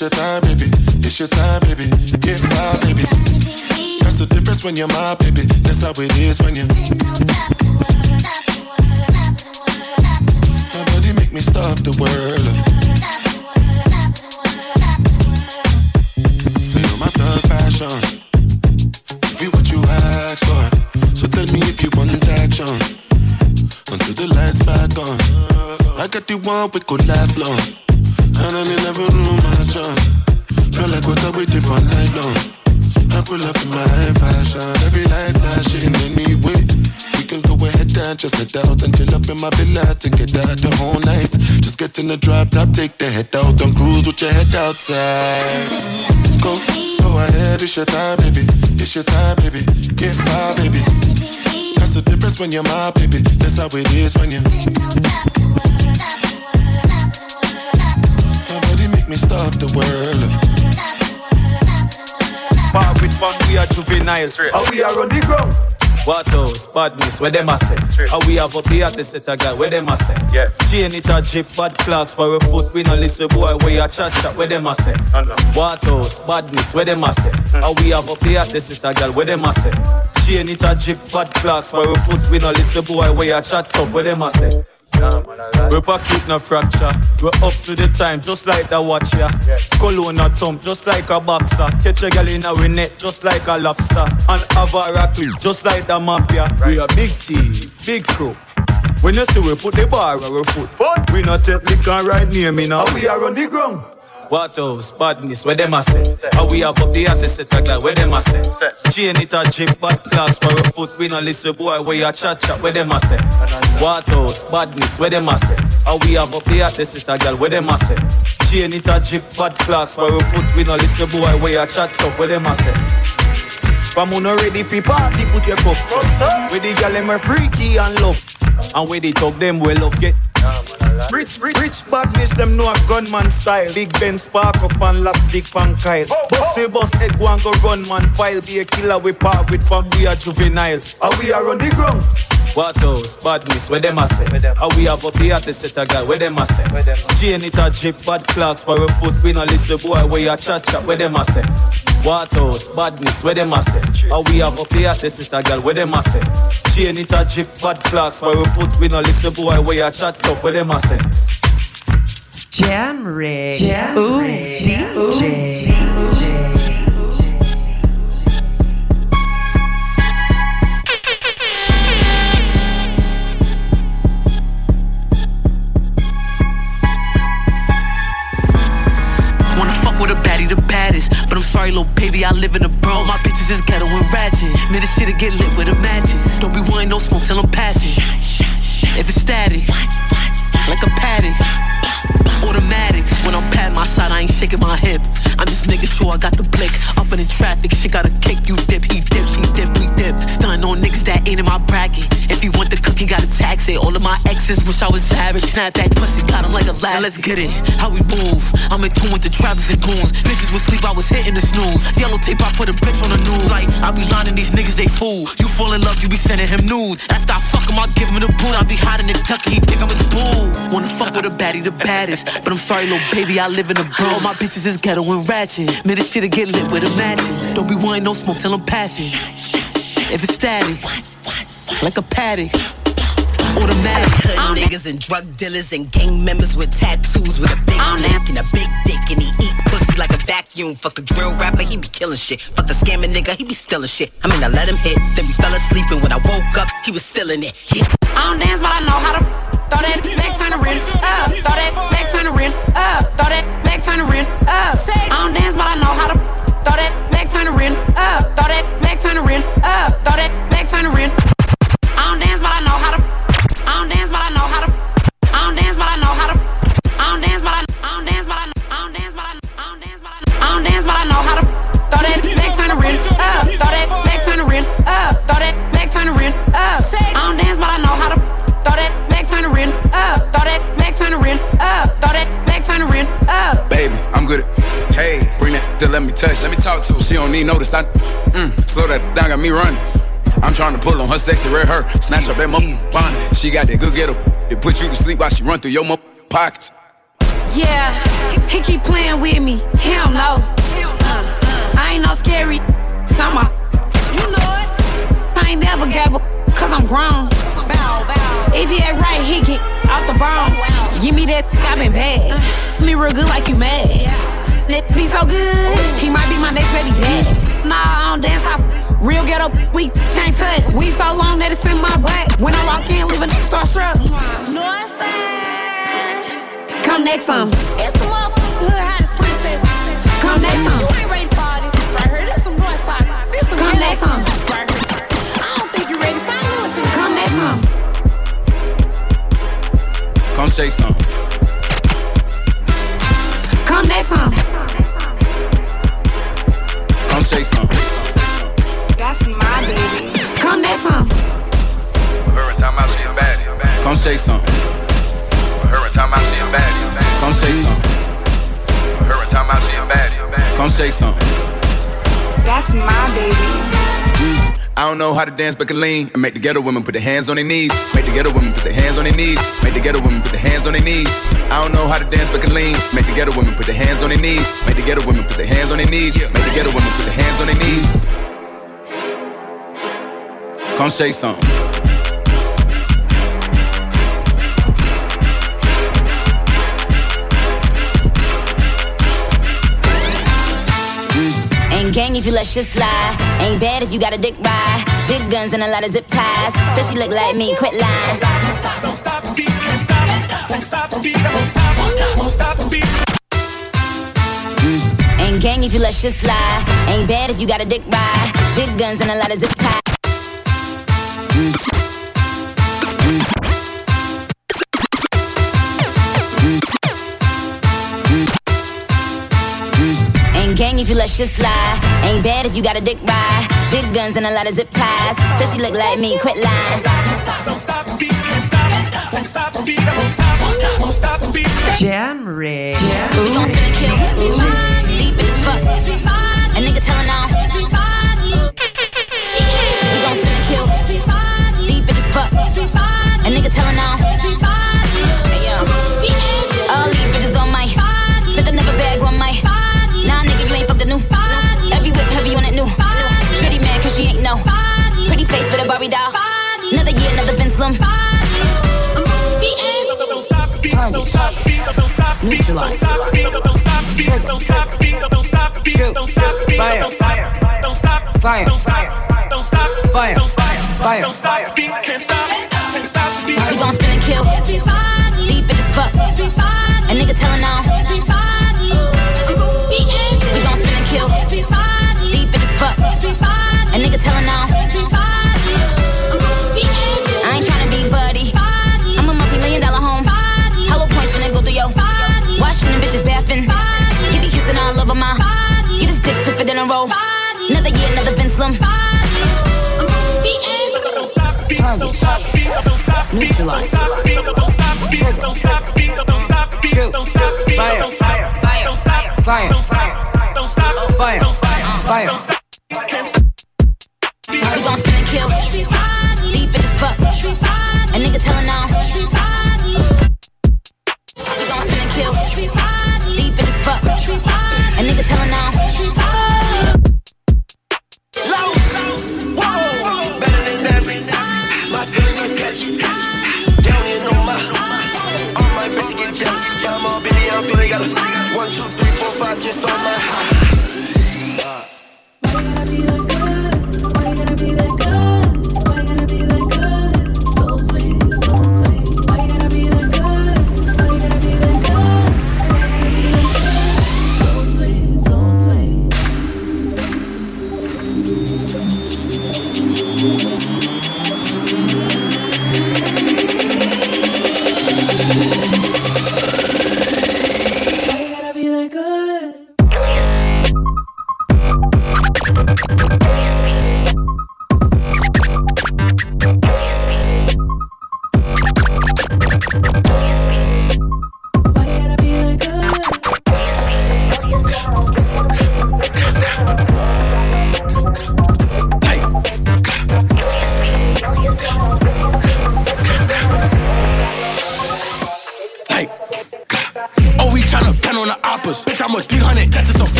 It's your time, baby. It's your time, baby. Get my baby. That's the difference when you're my baby. That's how it is when you. Nobody make me stop the world. Feel my thug passion. Be what you ask for. So tell me if you want action. Until the lights back on. I got the one we could last long. And I never knew my chance. Feel like what I waited for night long. I pull up in my fashion. Every light flashing anyway. We can go ahead and just head out and chill up in my villa to get out the whole night. Just get in the drop top, take the head out and cruise with your head outside. Go, go ahead, it's your time, baby. It's your time, baby. Get my baby. That's the difference when you're my baby. That's how it is when you. Make me stop the world. Park with fun, we are juvenile. How we are on the ground. What else? Badness, where them a say? How we have up here to set a guy, where them a say? Yeah. Chain it a jeep, bad clocks, for a foot, we no listen boy, where you chat chat, where them a say? What else? Badness, where them a say? Hmm. How we have up here to set a guy, where them a say? Chain it a jeep, bad clocks, for a foot, we no listen boy, where you chat up, where them a say? We pocket no fracture. We're up to the time, just like the watch ya. Cologne a thump, just like a boxer. Catch a gal in a net, just like a lobster. And have a just like the mafia. We a big thief, big crook. When you see we put the bar on our foot, we not take liquor right near me now. We are on the ground. What else? Badness, where them a say? How we have up the artist set a guy, where them a say? Chain it a jeep, bad class for a foot, we no listen boy, where you chat chat, where them a say? What else? Badness, where them a say? How we have up the artist set a guy, where them a say? Chain it a jeep, bad class for a foot, we no listen boy, where you chat up, where them a say? From who no ready fi party, put your cups up. With the gal them a freaky and love, and with the talk them well up get. Rich, rich, rich badness, them know a gunman style. Big Ben spark up and last dick pan Kyle. Boss we boss head one go run man file. Be a killer we part with from we are juvenile. And we are on the ground. What else? Badness, where them a say? How we have up here to set a guy, where them a say? Chain it a jeep, bad clocks for a foot, we no listen boy, where you chat chat, where them a say? What else? Badness, where them a say? How we have up here to set a girl, where them a say? Chain it a jeep, bad class for a foot, we no listen boy, where you chat up, where them a say? Jam Rig. Jam Ooh, Rig. DJ. Wanna fuck with a baddie, the baddest. But I'm sorry, little baby, I live in a bro. My bitches bitches is ghetto and ratchet. Man, this shit'll get lit with the matches. Don't be wanting no smoke till I'm passing. If it's static, like a paddock. Automatics, when I'm pat my side, I ain't shaking my hip. I'm just making sure I got the blick. Up in the traffic, she got a kick. You dip, he dip, she dip, we dip. Stun on niggas that ain't in my bracket. If he want the cookie, gotta tax it. All of my exes wish I was average. Snap that pussy, got him like a lad. Let's get it. How we move? I'm in tune with the trappers and goons. Bitches would sleep, I was hitting the snooze. Yellow tape, I put a bitch on the news. Like, I be lining these niggas, they fool. You fall in love, you be sending him nudes. After I fuck him, I give him the boot. I be hiding the tucky, he think I'm his boo. Wanna fuck with a baddie, the baddest. But I'm sorry, little baby, I live in a bro. All my bitches is ghetto and ratchet. Man, this shit'll get lit with the matches. Don't be wanting no smoke till I'm passing. If it's static, like a paddock. Automatic. Hood niggas and drug dealers and gang members with tattoos with a big neck and a big dick and he eat pussy like a vacuum. Fuck the drill rapper, he be killing shit. Fuck the scamming nigga, he be stealing shit. I mean, I let him hit, then we fell asleep and when I woke up, he was still in it. Yeah. I don't dance, but I know how to throw that back, turn around, up, throw that back, turn around, up, throw that back, turn around, up. I don't dance, but I know how to throw that back, turn around, up, throw that back, turn around, up, throw that back, turn around. I don't dance, but I know how to. I don't dance, but I know how to. I don't dance, but I know how to. I don't dance, but I. Don't dance, but I. Don't dance, but I. Don't dance, but I. Don't dance, but I know how to. Throw that back, turn around, up, throw that back, turn around, up, throw that back, turn around, up. I don't dance, but I know how to. Throw that back, turn around, up. Baby, I'm good at. Hey, bring that to let me touch. Let me talk to her. She don't need notice. I mm, slow that down, got me running. I'm trying to pull on her sexy red hair, snatch up that mo bonnet. She got that good ghetto. It put you to sleep while she run through your mo pockets. Yeah, he keep playing with me. Hell no. Uh, I ain't no scary. I'm a, you know it. I ain't never gave a, cause I'm grown. If he ain't right, he get off the bone. Give me that, I been bad. Me real good like you mad. That be so good, he might be my next baby dad. Nah, I don't dance, I real ghetto, we can't touch. We so long that it's in my butt. When I walk in, leave a starstruck. North side. Come next time. It's the motherfucking hood hottest princess. Come next time. You ain't ready for all this right here. This some north side. This some Come next time. Right Come shake some. Come next some. Come shake some. That's my baby. Come next some. Her and time out, she a baddie. Come shake some. Her and time out, she a baddie. Come shake some. Her and time out, she a baddie. Come shake some. That's my baby. I don't know how to dance but can lean and make the ghetto women put their hands on their knees. Make the ghetto women put their hands on their knees. Make the ghetto women put their hands on their knees. I don't know how to dance but can lean. Make the ghetto women put their hands on their knees. Make the ghetto women put their hands on their knees. Make the ghetto women put their hands on their knees. Come shake some. Ain't gang if you let shit slide. Ain't bad if you got a dick ride. Big guns and a lot of zip ties. Said she look like me, quit lying. Ain't gang if you let shit slide. Ain't bad if you got a dick ride. Big guns and a lot of zip ties. If you let shit slide. Ain't bad if you got a dick ride. Big guns and a lot of zip ties. Said she look like me, quit lying. Jam Rig. We gon' spin and kill. Deep in. A nigga telling on. We gon' spin and kill. Deep in. A nigga telling on. She ain't know. Pretty face with a Barbie doll. Another year, another Vince Lum. Neutralize. Trigger. Shoot. Fire. Fire. Fire. Fire. We gon' spin and kill. Deep in the spot. A nigga telling on. Washing and bitches bathing. Body. Be kissing all over my body. Get in a. Body. Another year, another Vince Neutralize. Trigger. Shoot. Fire. Fire. Fire. Fire. Fire. Fire. Fire. We gon' spin and kill. Deep in this fuck. A nigga telling on. A nigga tellin' now. Better than every. My feeling is catchy. Down here, no my. All my bitches get jealous. Yeah, I'm all Billy, I'm feeling got a one, two, three, four, five, just on my high. Hey,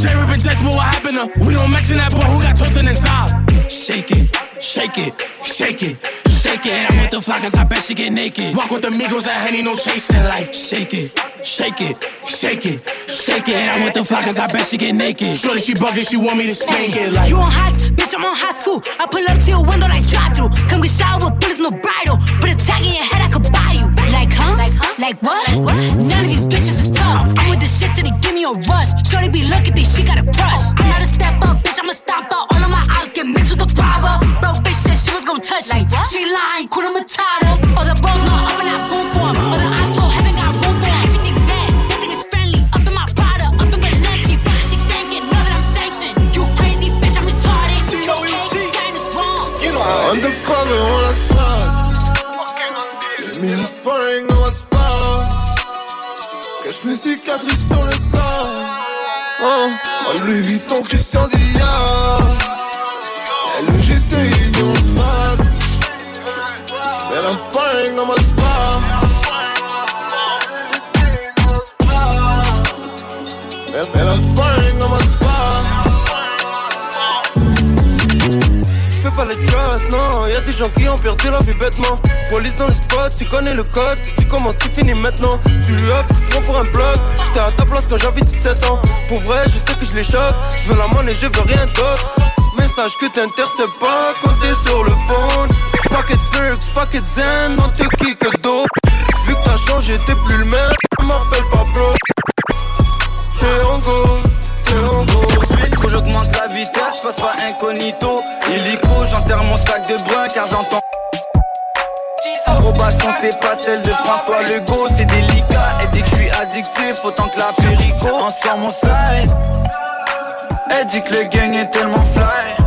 J Rip and Dex, what happened to? We don't mention that boy who got tortured inside. Shake it, shake it, shake it, shake it. I'm with the flockers, I bet she get naked. Walk with the Migos I Henny, no chasing. Like, Shake it, shake it, shake it, shake it. I'm with the flockers, I bet she get naked. Shorty, she bugging, she want me to spank it. Like, You on hot, bitch, I'm on hot too. I pull up to your window like drive through. Come get showered with bullets, no bridle. Put a tag in your head, I could. Like, huh? Like, huh? Like what? what? None of these bitches is tough. I'm with the shit till they give me a rush. Shorty be looking, think she got a crush. I'm not a step up, bitch, I'ma stomp out. All of my eyes get mixed with the robber. Bro, bitch said she was gonna touch like She lying. All the mes cicatrices sur le corps. Hein, en Louis Vuitton, Christian Dior. Des gens qui ont perdu leur vie bêtement. Police dans le spot, tu connais le code. Tu commences, tu finis maintenant. Tu up, tu te prends pour un bloc. J'étais à ta place quand j'avais 17 ans. Pour vrai, je sais que je les choque. Je veux la monnaie, je veux rien d'autre. Message que t'interceptes pas quand t'es sur le phone. Paquet perks, paquet zen, non qui que d'autre. Vu que t'as changé, t'es plus le même. M'appelle pas bro. T'es en go, t'es en go. Quand j'augmente la vitesse, passe pas incognito. J'enterre mon sac de brun car j'entends. Approbation, c'est pas celle de François Legault, c'est délicat. Elle dit que je suis addictif, autant que la périco. On sort mon slide. Elle dit que le gang est tellement fly.